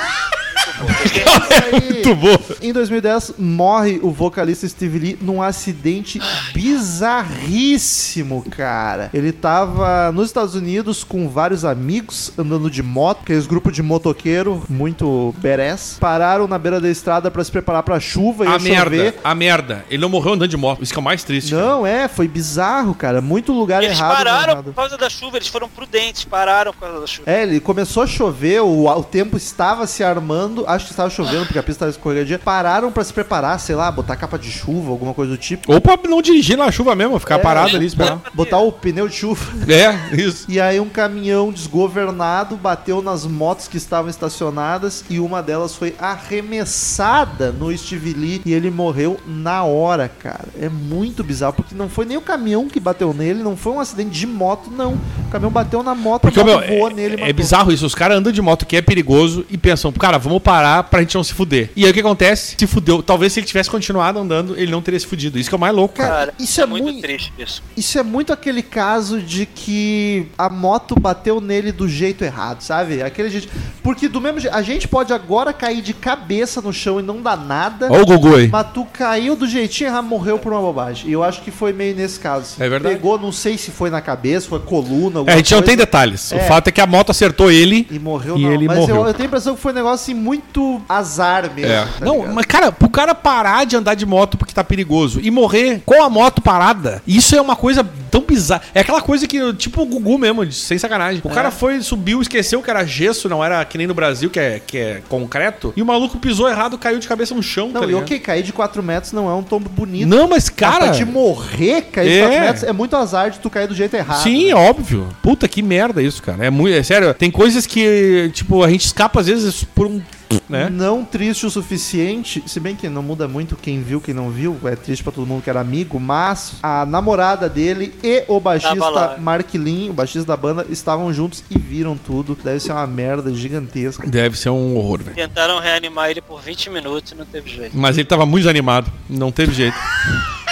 [SPEAKER 2] Muito bom.
[SPEAKER 1] Em 2010, morre o vocalista Steve Lee num acidente bizarríssimo, cara. Ele tava nos Estados Unidos com vários amigos andando de moto, aqueles grupos de motoqueiro muito berés. Pararam na beira da estrada pra se preparar pra chuva e
[SPEAKER 2] A
[SPEAKER 1] chover.
[SPEAKER 2] merda, a merda. Ele não morreu andando de moto. Isso que é o mais triste. cara.
[SPEAKER 1] Não, é, foi bizarro, cara. Muito lugar
[SPEAKER 3] Eles
[SPEAKER 1] errado.
[SPEAKER 3] Pararam por causa da chuva, eles foram prudentes, pararam por causa da chuva.
[SPEAKER 1] É, ele começou a chover, o, o tempo estava se armando, acho que estava chovendo porque a pista estava escorregadia. Pararam pra se preparar, sei lá, botar capa de chuva, alguma coisa do tipo.
[SPEAKER 2] Ou pra não dirigir na chuva mesmo, ficar
[SPEAKER 1] É,
[SPEAKER 2] parado ali esperando.
[SPEAKER 1] Botar o pneu de chuva.
[SPEAKER 2] É, isso.
[SPEAKER 1] E aí um caminhão desgovernado bateu nas motos que estavam estacionadas e uma delas foi arremessada no Steve Lee e ele morreu na hora, cara. É muito bizarro, porque não foi nem o caminhão que bateu nele, não foi um acidente de moto, não. O caminhão bateu na moto,
[SPEAKER 2] Porque,
[SPEAKER 1] a moto
[SPEAKER 2] meu,
[SPEAKER 1] voou
[SPEAKER 2] é,
[SPEAKER 1] nele
[SPEAKER 2] é
[SPEAKER 1] matou.
[SPEAKER 2] bizarro isso. Os caras andam de moto que é perigoso e pensam, cara, vamos parar pra gente não se fuder. E aí o que acontece? Se fudeu. Talvez se ele tivesse continuado andando, ele não teria se fudido. Isso que é o mais louco, cara.
[SPEAKER 1] Cara, isso é
[SPEAKER 3] muito
[SPEAKER 1] muito-
[SPEAKER 3] triste isso.
[SPEAKER 1] Isso é muito aquele caso de que a moto bateu nele do jeito errado, sabe? Aquele jeito. Porque do mesmo jeito, a gente pode agora cair de cabeça no chão e não dar nada.
[SPEAKER 2] Olha o Gugu aí.
[SPEAKER 1] Mas tu caiu do jeitinho errado, morreu por uma bobagem. E eu acho que foi meio nesse caso.
[SPEAKER 2] É verdade.
[SPEAKER 1] Pegou, não sei se foi na cabeça, foi coluna,
[SPEAKER 2] É, a gente não tem
[SPEAKER 1] coisa,
[SPEAKER 2] detalhes. O
[SPEAKER 1] É.
[SPEAKER 2] fato é que a moto acertou ele.
[SPEAKER 1] E morreu
[SPEAKER 2] E
[SPEAKER 1] não.
[SPEAKER 2] ele
[SPEAKER 1] Mas
[SPEAKER 2] morreu.
[SPEAKER 1] Eu, eu tenho a impressão que foi um negócio assim, muito azar mesmo.
[SPEAKER 2] É.
[SPEAKER 1] tá
[SPEAKER 2] não,
[SPEAKER 1] ligado?
[SPEAKER 2] mas cara, pro cara parar de andar de moto porque tá perigoso e morrer com a moto parada, isso é uma coisa tão bizarra. É aquela coisa que, tipo o Gugu mesmo, de- sem sacanagem. O
[SPEAKER 1] É.
[SPEAKER 2] cara foi, subiu, esqueceu que era gesso, não era que nem no Brasil, que é, que é concreto, e o maluco pisou errado, caiu de cabeça no chão,
[SPEAKER 1] Não,
[SPEAKER 2] tá
[SPEAKER 1] e ok, cair de 4 metros não é um tombo bonito.
[SPEAKER 2] Não, mas
[SPEAKER 1] Mas
[SPEAKER 2] cara...
[SPEAKER 1] pra te morrer, cair de
[SPEAKER 2] É.
[SPEAKER 1] 4 metros, é muito azar de tu cair do jeito errado.
[SPEAKER 2] Sim,
[SPEAKER 1] né?
[SPEAKER 2] óbvio. Puta, que merda isso, cara. É muito, é sério, tem coisas que, tipo, a gente escapa às vezes por um, né?
[SPEAKER 1] Não triste o suficiente, se bem que não muda muito quem viu, quem não viu, é triste pra todo mundo que era amigo, mas a namorada dele e o baixista
[SPEAKER 3] lá.
[SPEAKER 1] Mark Lin, o baixista da banda, estavam juntos e viram tudo. Deve ser uma merda gigantesca.
[SPEAKER 2] Deve ser um horror, velho.
[SPEAKER 3] Tentaram reanimar ele por 20 minutos e não teve jeito.
[SPEAKER 2] Mas ele tava muito desanimado, não teve jeito.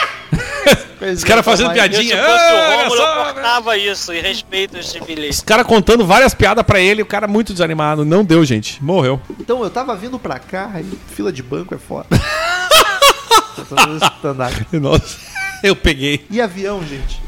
[SPEAKER 2] Os caras fazendo
[SPEAKER 3] se
[SPEAKER 2] piadinha.
[SPEAKER 3] fosse
[SPEAKER 2] "Ah,
[SPEAKER 3] o Rômulo,
[SPEAKER 2] só,
[SPEAKER 3] eu cortava isso e respeito esse bilhete.
[SPEAKER 2] Os caras contando várias piadas pra ele, o cara muito desanimado. Não deu, gente. Morreu.
[SPEAKER 1] Então, eu tava vindo pra cá, aí fila de banco é foda. Eu tô fazendo stand-up.
[SPEAKER 2] Nossa, eu peguei.
[SPEAKER 1] e avião, gente?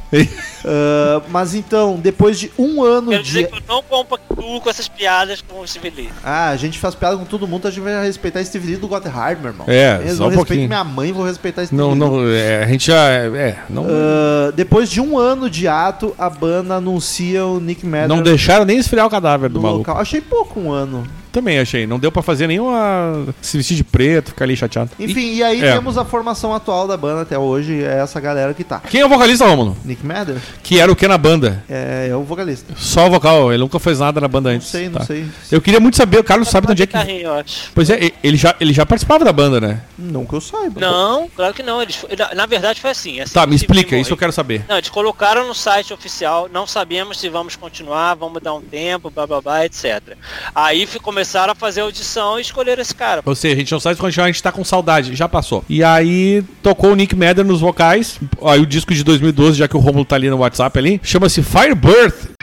[SPEAKER 1] Ah, mas então, depois de um ano
[SPEAKER 3] Quero
[SPEAKER 1] de.
[SPEAKER 3] dizer que eu não compactuo com essas piadas com o Civilizzo.
[SPEAKER 1] Ah, a gente faz piada com todo mundo, a gente vai respeitar Steve Lee do Gotthard, meu irmão.
[SPEAKER 2] É,
[SPEAKER 1] eu
[SPEAKER 2] só
[SPEAKER 1] não
[SPEAKER 2] um
[SPEAKER 1] respeito
[SPEAKER 2] pouquinho.
[SPEAKER 1] minha mãe, vou respeitar Steve
[SPEAKER 2] Não,
[SPEAKER 1] Lee.
[SPEAKER 2] não, é, a gente já. É, não,
[SPEAKER 1] Ah, depois de um ano de ato, a banda anuncia o Nick Matter
[SPEAKER 2] não deixaram nem esfriar o cadáver do maluco.
[SPEAKER 1] local. Achei pouco um ano.
[SPEAKER 2] Também achei. Não deu pra fazer nenhuma. se vestir de preto, ficar ali chateado.
[SPEAKER 1] Enfim, e, aí
[SPEAKER 2] é.
[SPEAKER 1] temos a formação atual da banda até hoje, é essa galera que tá.
[SPEAKER 2] E quem é o vocalista, Romulo?
[SPEAKER 1] Nick Matter
[SPEAKER 2] Que era o que na banda?
[SPEAKER 1] é, é o vocalista.
[SPEAKER 2] Só o vocal, ele nunca fez nada na banda
[SPEAKER 1] Não
[SPEAKER 2] antes.
[SPEAKER 1] sei, não
[SPEAKER 2] Tá.
[SPEAKER 1] sei.
[SPEAKER 2] Eu queria muito saber, o Carlos sabe de onde é que.
[SPEAKER 3] Guitarrinha, eu acho.
[SPEAKER 2] Pois é, ele já, ele já participava da banda, né?
[SPEAKER 1] Não que eu saiba.
[SPEAKER 3] Não, claro que não. Eles, na, verdade foi assim. assim
[SPEAKER 2] Tá, me explica, isso eu quero saber.
[SPEAKER 3] Não, eles colocaram no site oficial, não sabemos se vamos continuar, vamos dar um tempo, blá blá blá, etc. Aí fi- começaram a fazer audição e escolheram esse cara.
[SPEAKER 2] Ou seja, a gente não sabe quando a gente tá com saudade, já passou. E aí tocou o Nick Madden nos vocais. Aí o disco de 2012, já que o Romulo tá ali no WhatsApp ali, chama-se Firebirth.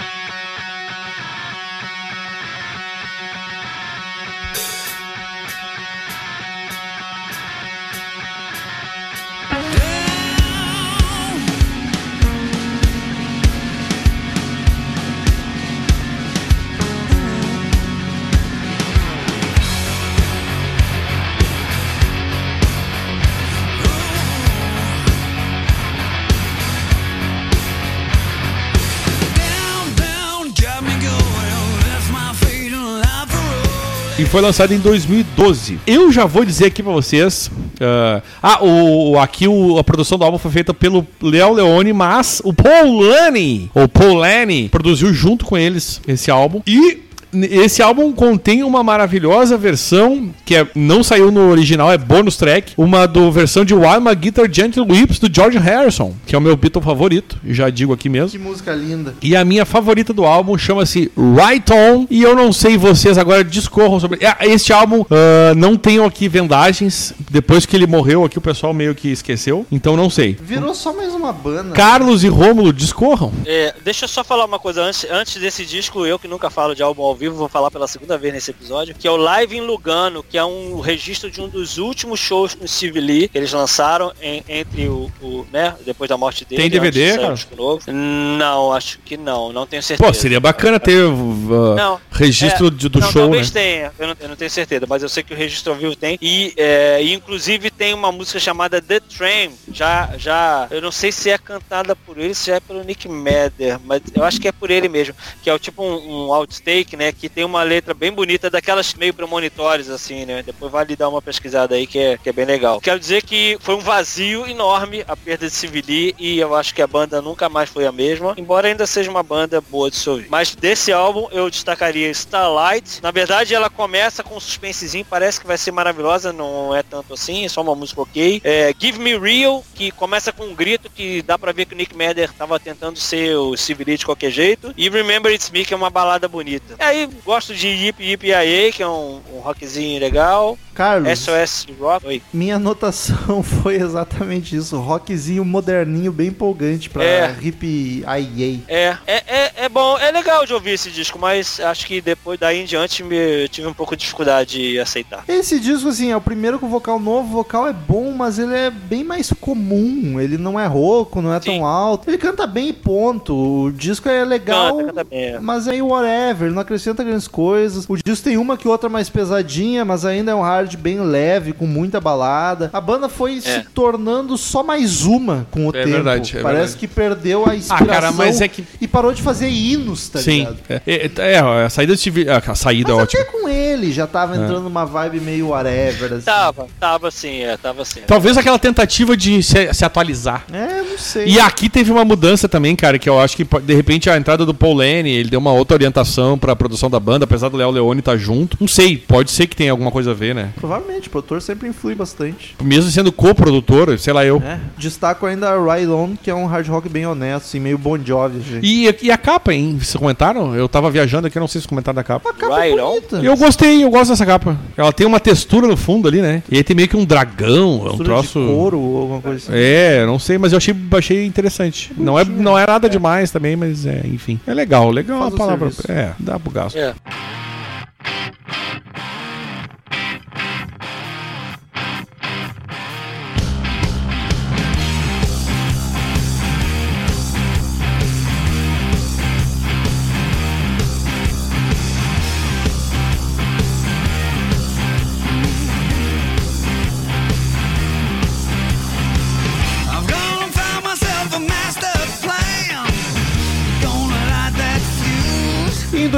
[SPEAKER 2] Foi lançado em 2012. Eu já vou dizer aqui pra vocês. ah, ah, o, aqui o- a produção do álbum foi feita pelo Léo Leone, mas o Paul Lani, ou Paul Lani, produziu junto com eles esse álbum. E esse álbum contém uma maravilhosa versão que é- não saiu no original, é bônus track. Uma do versão de Why My Guitar Gentle Whips do George Harrison, que é o meu Beatle favorito, já digo aqui mesmo.
[SPEAKER 1] Que música linda.
[SPEAKER 2] E a minha favorita do álbum chama-se Right On. E eu não sei vocês agora discorram sobre. É, Este álbum ah, não tenho aqui vendagens. Depois que ele morreu aqui, o pessoal meio que esqueceu. Então não sei.
[SPEAKER 1] Virou só mais uma banda.
[SPEAKER 2] Carlos e Rômulo discorram.
[SPEAKER 3] É, deixa eu só falar uma coisa antes, antes desse disco, eu que nunca falo de álbum ao vivo, vou falar pela segunda vez nesse episódio, que é o Live em Lugano, que é um registro de um dos últimos shows com o Steve Lee, que eles lançaram em- entre o, o, né, depois da morte dele.
[SPEAKER 2] Tem DVD, cara?
[SPEAKER 3] novo. Não, acho que não, não tenho certeza.
[SPEAKER 2] Pô, seria bacana ter uh,
[SPEAKER 3] Não,
[SPEAKER 2] registro
[SPEAKER 3] é,
[SPEAKER 2] de- do
[SPEAKER 3] não,
[SPEAKER 2] show, né?
[SPEAKER 3] talvez tenha, eu não, eu não tenho certeza, mas eu sei que o registro ao vivo tem. E, é, e, inclusive tem uma música chamada The Train, já, já, eu não sei se é cantada por ele, se é pelo Nick Madder, mas eu acho que é por ele mesmo, que é o tipo um, um outtake, né, que tem uma letra bem bonita, daquelas meio premonitórias, assim, né, depois vale dar uma pesquisada aí que é, que é bem legal. Quero dizer que foi um vazio enorme a perda de Civili e eu acho que a banda nunca mais foi a mesma, embora ainda seja uma banda boa de se ouvir. Mas desse álbum eu destacaria Starlight. Na verdade, ela começa com um suspensezinho, parece que vai ser maravilhosa, não é tanto assim, é só uma música ok. É, Give Me Real, que começa com um grito que dá pra ver que o Nick Madder tava tentando ser o Lee de qualquer jeito. E Remember It's Me, que é uma balada bonita. E aí, gosto de Yip Yip Yae, que é um, um rockzinho legal.
[SPEAKER 1] Carlos,
[SPEAKER 3] SOS Rock. Oi.
[SPEAKER 1] minha anotação foi exatamente isso. Rockzinho moderninho, bem empolgante pra
[SPEAKER 3] É.
[SPEAKER 1] hip IA.
[SPEAKER 3] É, é, é, é bom, é legal de ouvir esse disco, mas acho que depois daí em diante me eu tive um pouco de dificuldade de aceitar.
[SPEAKER 1] Esse disco, assim, é o primeiro com vocal novo. O vocal é bom, mas ele é bem mais comum. Ele não é rouco, não é
[SPEAKER 3] Sim.
[SPEAKER 1] tão alto. Ele canta bem e ponto. O disco é legal,
[SPEAKER 3] Canta, canta bem. é.
[SPEAKER 1] mas é whatever. Ele não acrescenta grandes coisas. O disco tem uma que outra mais pesadinha, mas ainda é um hard bem leve, com muita balada. A banda foi se tornando só mais uma com o
[SPEAKER 2] É
[SPEAKER 1] tempo.
[SPEAKER 2] verdade, é
[SPEAKER 1] Parece
[SPEAKER 2] verdade.
[SPEAKER 1] que perdeu a inspiração
[SPEAKER 2] cara, mas é que-
[SPEAKER 1] e parou de fazer hinos, tá
[SPEAKER 2] Sim.
[SPEAKER 1] ligado?
[SPEAKER 2] É, é, é, a saída do Steve. A, saída é
[SPEAKER 1] Mas
[SPEAKER 2] ótima.
[SPEAKER 1] até com ele já tava
[SPEAKER 2] É.
[SPEAKER 1] entrando numa vibe meio whatever, assim.
[SPEAKER 3] Tava, tava sim, é, tava sim.
[SPEAKER 2] Talvez aquela tentativa de se, se atualizar.
[SPEAKER 1] É, não sei.
[SPEAKER 2] E aqui teve uma mudança também, cara, que eu acho que de repente a entrada do Paul Lane, ele deu uma outra orientação pra produção da banda, apesar do Léo Leone estar junto. Não sei, pode ser que tenha alguma coisa a ver, né?
[SPEAKER 1] Provavelmente, o produtor sempre influi bastante.
[SPEAKER 2] Mesmo sendo co-produtor, sei lá eu.
[SPEAKER 1] É. Destaco ainda a Ride On, que é um hard rock bem honesto, assim, meio Bon Jovi, gente.
[SPEAKER 2] E, e a capa, hein? Vocês comentaram? Eu tava viajando aqui, eu não sei se comentaram da capa.
[SPEAKER 1] A capa é
[SPEAKER 3] On?
[SPEAKER 1] bonita.
[SPEAKER 2] Eu gostei, eu gosto dessa capa. Ela tem uma textura no fundo ali, né? E aí tem meio que um dragão, é um troço.
[SPEAKER 1] de couro ou alguma coisa assim.
[SPEAKER 2] É, não sei, mas eu achei, achei interessante. Não é, não é nada demais também, mas é, enfim. É legal, legal
[SPEAKER 1] Faz
[SPEAKER 2] a palavra.
[SPEAKER 1] serviço.
[SPEAKER 2] É, dá pro gasto.
[SPEAKER 3] É.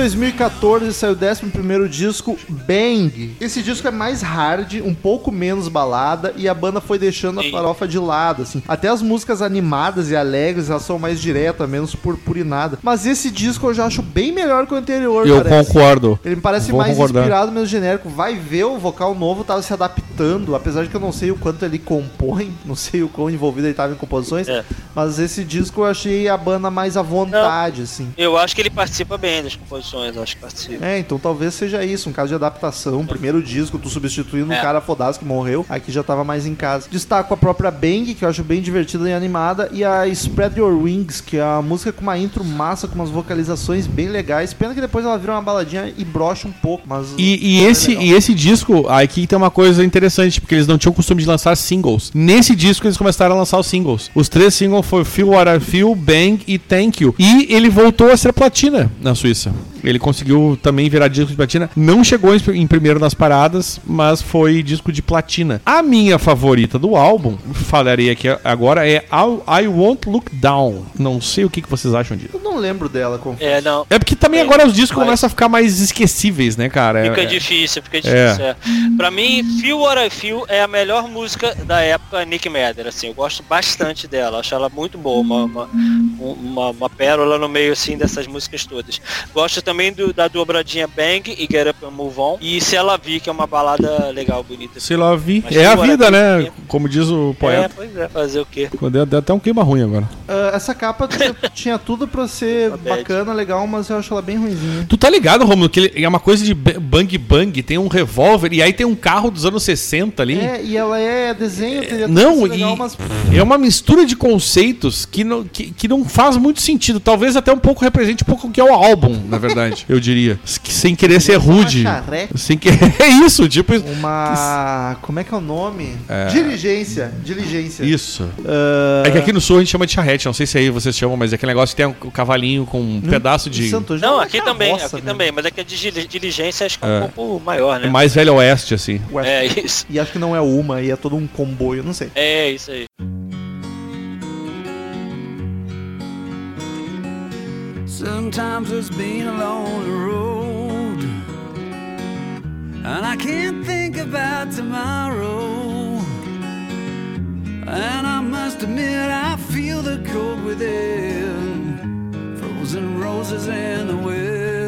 [SPEAKER 1] 2014 saiu o 11 disco, Bang. Esse disco é mais hard, um pouco menos balada, e a banda foi deixando a farofa de lado, assim. Até as músicas animadas e alegres, elas são mais diretas, menos purpurinada. Mas esse disco eu já acho bem melhor que o anterior,
[SPEAKER 2] Eu
[SPEAKER 1] parece.
[SPEAKER 2] concordo.
[SPEAKER 1] Ele me parece
[SPEAKER 2] Vou
[SPEAKER 1] mais
[SPEAKER 2] concordar.
[SPEAKER 1] inspirado, menos genérico. Vai ver, o vocal novo tava se adaptando, apesar de que eu não sei o quanto ele compõe, não sei o quão envolvido ele tava em composições,
[SPEAKER 3] É.
[SPEAKER 1] mas esse disco eu achei a banda mais à vontade, assim.
[SPEAKER 3] Eu acho que ele participa bem das composições, acho que participa.
[SPEAKER 1] É, então talvez seja isso, um caso de adaptação. Primeiro disco, tu substituindo um
[SPEAKER 3] É.
[SPEAKER 1] cara fodaço que morreu, aqui já tava mais em casa. Destaco a própria Bang, que eu acho bem divertida e animada, e a Spread Your Wings, que é uma música com uma intro massa, com umas vocalizações bem legais. Pena que depois ela vira uma baladinha e brocha um pouco, mas.
[SPEAKER 2] E, e
[SPEAKER 1] é
[SPEAKER 2] esse,
[SPEAKER 1] legal.
[SPEAKER 2] e esse disco, aqui tem uma coisa interessante, porque eles não tinham o costume de lançar singles. Nesse disco eles começaram a lançar os singles. Os três singles foram Feel What I Feel, Bang e Thank You. E ele voltou a ser platina na Suíça. Ele conseguiu também virar disco de platina. Não chegou em, primeiro nas paradas, mas foi disco de platina. A minha favorita do álbum, falarei aqui agora, é I, I Won't Look Down. Não sei o que, que vocês acham disso.
[SPEAKER 1] Eu não lembro dela, confesso.
[SPEAKER 3] É, não.
[SPEAKER 2] É porque também
[SPEAKER 3] É,
[SPEAKER 2] agora os discos
[SPEAKER 3] mas-
[SPEAKER 2] começam a ficar mais esquecíveis, né, cara?
[SPEAKER 3] Fica
[SPEAKER 2] É-
[SPEAKER 3] difícil, fica difícil. É. Pra mim, Feel What I Feel é a melhor música da época Nick Madder, assim, eu gosto bastante dela, acho ela muito boa, uma, uma, uma, uma pérola no meio, assim, dessas músicas todas. Gosto também do- da dobradinha Bang e Get Up and Move On, e Se Ela Vi, que é uma balada legal, bonita.
[SPEAKER 2] Se lá vi.
[SPEAKER 3] Mas
[SPEAKER 2] É a vida, né?
[SPEAKER 3] que-
[SPEAKER 2] Como diz o
[SPEAKER 3] É,
[SPEAKER 2] poeta.
[SPEAKER 3] pois é, fazer o quê?
[SPEAKER 2] Deu, deu até um clima ruim agora.
[SPEAKER 1] Ah, essa capa tinha, tudo pra ser bacana, legal, mas eu acho ela bem ruimzinha.
[SPEAKER 2] Tu tá ligado, Romulo, que ele- é uma coisa de ba- bang bang, tem um revólver e aí tem um carro dos anos 60 ali.
[SPEAKER 1] É, e ela é desenho, tudo
[SPEAKER 2] Não,
[SPEAKER 1] legal,
[SPEAKER 2] e
[SPEAKER 1] mas
[SPEAKER 2] é uma mistura de conceitos que não, que, que não faz muito sentido. Talvez até um pouco represente um pouco o que é o álbum, na verdade. Verdade, eu diria. Sem querer ser rude. Sem querer. É isso, tipo.
[SPEAKER 1] Uma. Como é que é o nome? Diligência. Diligência.
[SPEAKER 2] Isso.
[SPEAKER 1] Ah,
[SPEAKER 2] É que aqui no sul a gente chama de charrete, não sei se aí vocês chamam, mas é aquele negócio que tem o cavalinho com um pedaço de.
[SPEAKER 1] Santo
[SPEAKER 3] Não,
[SPEAKER 1] é
[SPEAKER 3] aqui também, aqui
[SPEAKER 1] né?
[SPEAKER 3] também, mas é que a diligência acho que é
[SPEAKER 2] É.
[SPEAKER 3] um pouco maior,
[SPEAKER 2] É
[SPEAKER 3] né?
[SPEAKER 2] mais velho oeste, assim.
[SPEAKER 1] Ué,
[SPEAKER 3] É isso.
[SPEAKER 1] E acho que não é uma, e é todo um comboio, não sei.
[SPEAKER 3] É isso aí.
[SPEAKER 7] Sometimes it's been a lonely road, and I can't think about tomorrow. And I must admit, I feel the cold within, frozen roses in the wind.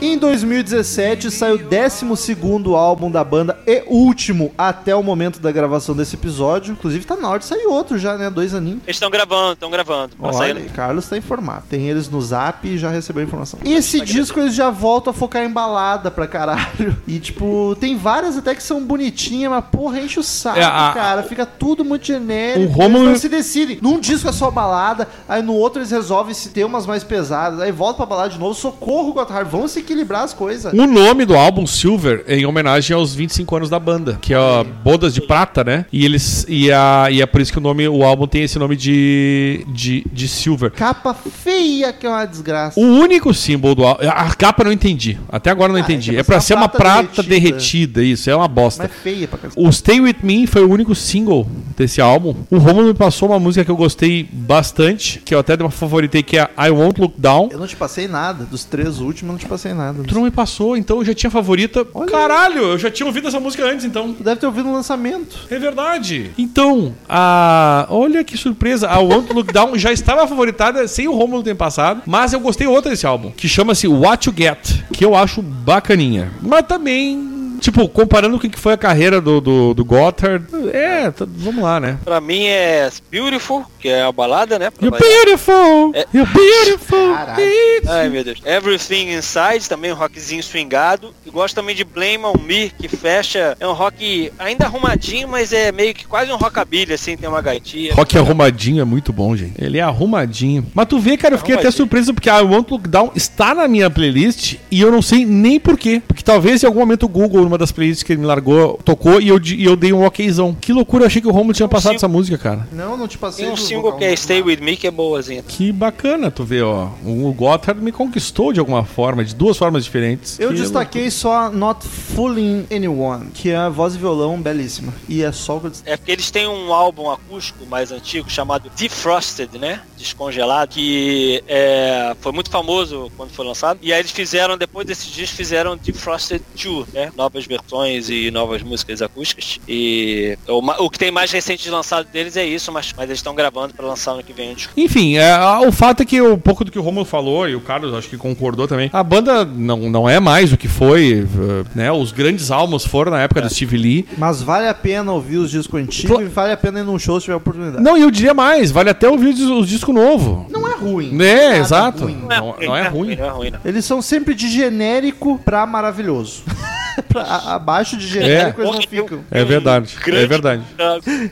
[SPEAKER 1] Em 2017 saiu o 12 álbum da banda e último até o momento da gravação desse episódio. Inclusive tá na hora de sair outro já, né? Dois aninhos.
[SPEAKER 3] Eles estão gravando, estão gravando. Tá
[SPEAKER 1] Olha, aí, Carlos tá informado. Tem eles no zap e já recebeu a informação. E esse disco eles já voltam a focar em balada pra caralho. E tipo, tem várias até que são bonitinhas, mas porra, enche o saco,
[SPEAKER 2] É, a-
[SPEAKER 1] cara. Fica tudo muito genérico.
[SPEAKER 2] O Rômulo-
[SPEAKER 1] Eles não se decidem. Num disco é só balada, aí no outro eles resolvem se ter umas mais pesadas, aí volta pra balada de novo. Socorro, Gotthard, vamos se equilibrar as coisas.
[SPEAKER 2] O nome do álbum Silver é em homenagem aos 25 anos da banda, que é a Bodas de Prata, né? E eles e, a, e é por isso que o nome o álbum tem esse nome de, de, de Silver.
[SPEAKER 1] Capa feia que é uma desgraça.
[SPEAKER 2] O único símbolo do álbum. A capa eu não entendi. Até agora eu não
[SPEAKER 1] Ah,
[SPEAKER 2] entendi.
[SPEAKER 1] é que
[SPEAKER 2] É pra ser uma prata
[SPEAKER 1] derretida.
[SPEAKER 2] derretida, isso. É uma bosta.
[SPEAKER 1] Mas feia pra.
[SPEAKER 2] O Stay With Me foi o único single desse álbum. O Romulo me passou uma música que eu gostei bastante, que eu até favoritei, que é I Won't Look Down.
[SPEAKER 1] Eu não te passei nada. Dos três últimos, eu não te passei nada.
[SPEAKER 2] Tu não me passou, então eu já tinha favorita. Caralho, eu já tinha ouvido essa música antes, então.
[SPEAKER 1] Tu deve ter ouvido no lançamento.
[SPEAKER 2] É verdade. Então, a... olha que surpresa. A Want to Look Down já estava favoritada sem o Romulo ter passado, mas eu gostei outra desse álbum, que chama-se What You Get, que eu acho bacaninha. Mas também, tipo, comparando com o que foi a carreira do, do, do Gotthard, é, tá- vamos lá, né?
[SPEAKER 3] Pra mim é Beautiful, que é a balada, né?
[SPEAKER 2] You're beautiful,
[SPEAKER 3] É.
[SPEAKER 2] you're beautiful. It's-
[SPEAKER 3] Ai meu Deus. Everything Inside, também um rockzinho swingado. E gosto também de Blame on Me, que fecha. É um rock ainda arrumadinho, mas é meio que quase um rockabilly, assim, tem uma gaitinha.
[SPEAKER 2] Rock arrumadinho é muito bom, gente. Ele é arrumadinho. Mas tu vê, cara, eu fiquei até surpreso porque a Want to Look Down está na minha playlist e eu não sei nem porquê. Porque talvez em algum momento o Google, numa das playlists que ele me largou, tocou e eu, e eu dei um okzão. Que loucura, eu achei que o Romulo tinha passado
[SPEAKER 3] sim.
[SPEAKER 2] essa música, cara.
[SPEAKER 1] Não, não te passei.
[SPEAKER 3] Tem um
[SPEAKER 1] do
[SPEAKER 3] single que é Stay With Me, que é boazinha.
[SPEAKER 2] Que bacana, tu vê, ó. O Gotthard me conquistou de alguma forma, de duas formas diferentes.
[SPEAKER 1] Eu
[SPEAKER 2] Que
[SPEAKER 1] destaquei só Not Fooling Anyone, que é a voz e violão belíssima. E é só o que eu destaquei.
[SPEAKER 3] É porque eles têm um álbum acústico mais antigo chamado Defrosted, né? Descongelado, que é, foi muito famoso quando foi lançado. E aí eles fizeram, depois desses dias, fizeram Defrosted 2, né? Novas versões e novas músicas acústicas. E o, o que tem mais recente lançado deles é isso, mas, mas eles estão gravando para lançar ano que vem.
[SPEAKER 2] Enfim, é, o fato é que um pouco do que o Romulo falou, e o Carlos acho que concordou também, a banda não, não é mais o que foi, eh, né? Os grandes álbuns foram na época do Steve Lee.
[SPEAKER 1] Mas vale a pena ouvir os discos antigos
[SPEAKER 2] Cla-
[SPEAKER 1] e vale a pena ir num show se tiver oportunidade.
[SPEAKER 2] Não, e eu diria mais, vale até ouvir os, os discos novos.
[SPEAKER 1] Não é ruim.
[SPEAKER 2] É,
[SPEAKER 1] Nada
[SPEAKER 2] exato.
[SPEAKER 1] ruim.
[SPEAKER 2] Não, não é ruim.
[SPEAKER 3] Não é ruim, não.
[SPEAKER 1] Eles são sempre de genérico pra maravilhoso. Pra- a- abaixo de genérico eles não ficam.
[SPEAKER 2] É verdade, é verdade.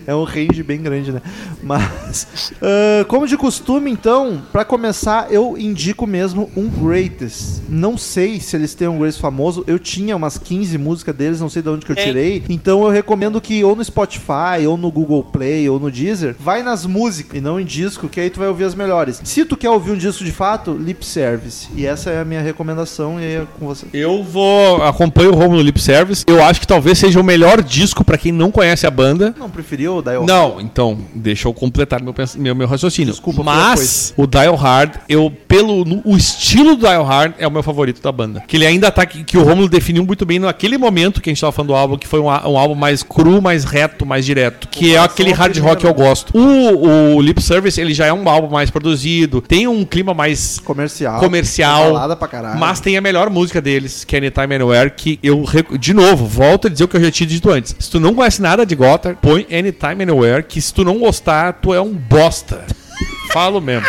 [SPEAKER 1] É um range bem grande, né? Mas, ah, como de costume, então, pra começar, eu indico mesmo um Greatest. Não sei se eles têm um Greatest famoso. Eu tinha umas 15 músicas deles, não sei de onde que eu
[SPEAKER 3] Tem.
[SPEAKER 1] tirei. Então eu recomendo que ou no Spotify, ou no Google Play, ou no Deezer, vai nas músicas e não em disco, que aí tu vai ouvir as melhores. Se tu quer ouvir um disco de fato, Lip Service. E essa é a minha recomendação e aí é com você.
[SPEAKER 2] Eu vou acompanho o Romulo Lip Service. Eu acho que talvez seja o melhor disco pra quem não conhece a banda.
[SPEAKER 1] Não preferiu o Dial
[SPEAKER 2] Não, então, deixa eu completar meu, meu, meu raciocínio.
[SPEAKER 1] Desculpa,
[SPEAKER 2] Mas o Dial Hard, eu, pelo no- o estilo do Dial Hard, é o meu favorito da banda. Que ele ainda tá. Que, que o Romulo definiu muito bem naquele momento que a gente tava falando do álbum, que foi um, um álbum mais cru, mais reto, mais direto. Que é
[SPEAKER 1] Comparação
[SPEAKER 2] aquele hard rock que eu gosto. O, o Lip Service, ele já é um álbum mais produzido, tem um clima mais
[SPEAKER 1] Comercial.
[SPEAKER 2] comercial.
[SPEAKER 1] Pra caralho.
[SPEAKER 2] Mas tem a melhor música deles, que é Anytime Anywhere, que eu, de novo, volto a dizer o que eu já tinha dito antes. Se tu não conhece nada de Gotthard, põe Anytime Anywhere, que se tu não gostar, tu é um bosta. Falo mesmo.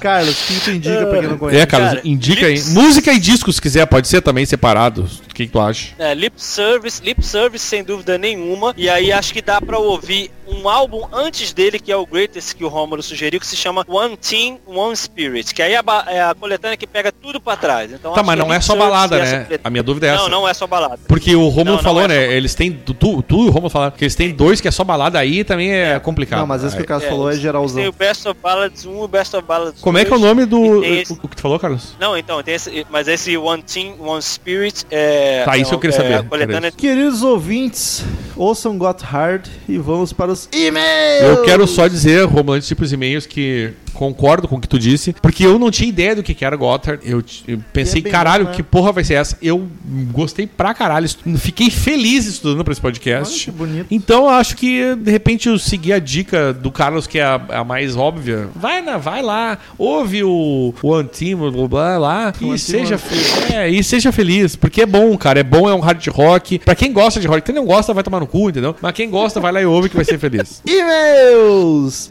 [SPEAKER 1] Carlos, o que tu indica pra quem não conhece?
[SPEAKER 2] É, Carlos,
[SPEAKER 3] Cara,
[SPEAKER 2] indica aí. Música e disco, se quiser, pode ser também separado. O que, que tu acha?
[SPEAKER 3] É, lip service, lip service sem dúvida nenhuma. E aí acho que dá pra ouvir um álbum antes dele, que é o Greatest que o Romulo sugeriu, que se chama One Team, One Spirit. Que aí é a, é a coletânea que pega tudo pra trás. Então,
[SPEAKER 2] Tá, mas não é só balada, né? A minha dúvida é essa.
[SPEAKER 3] Não, não é só balada.
[SPEAKER 2] Porque o Romulo
[SPEAKER 3] Não, não
[SPEAKER 2] falou,
[SPEAKER 3] é só
[SPEAKER 2] né? Eles têm. Tu, tu e o Romulo falaram que eles têm dois que é só balada aí também é complicado.
[SPEAKER 1] Não, mas esse que o Carlos
[SPEAKER 3] É,
[SPEAKER 1] falou é
[SPEAKER 3] Tem
[SPEAKER 1] geralzão.
[SPEAKER 3] o Best of Ballads 1 e o Best of Ballads 2.
[SPEAKER 2] Como é que é o nome do.
[SPEAKER 3] tem esse-
[SPEAKER 2] O, que tu falou, Carlos?
[SPEAKER 3] Não, então, tem esse, mas esse One Team, One Spirit é.
[SPEAKER 2] Tá,
[SPEAKER 3] é,
[SPEAKER 2] isso eu queria
[SPEAKER 3] é
[SPEAKER 2] saber.
[SPEAKER 3] coletânea
[SPEAKER 1] Queridos ouvintes, ouçam Got Hard e vamos para os e-mails.
[SPEAKER 2] Eu quero só dizer, Romulo, antes de ir pros e-mails, que concordo com o que tu disse, porque eu não tinha ideia do que que era Gotthard. Eu, eu pensei,
[SPEAKER 1] é
[SPEAKER 2] caralho,
[SPEAKER 1] bom, né?
[SPEAKER 2] que porra vai ser essa? Eu gostei pra caralho, fiquei feliz estudando pra esse
[SPEAKER 1] Olha
[SPEAKER 2] podcast.
[SPEAKER 1] que bonito.
[SPEAKER 2] Então eu acho que, de repente, eu segui a dica do Carlos, que é a, a mais óbvia. Vai, na, vai lá, ouve o, o Antimo, blá, blá, lá, e seja, fe- é, e seja feliz. Porque é bom, cara. É bom, é um hard rock. Pra quem gosta de rock, quem não gosta vai tomar no cu, entendeu? Mas quem gosta, vai lá e ouve que vai ser feliz.
[SPEAKER 1] E-mails!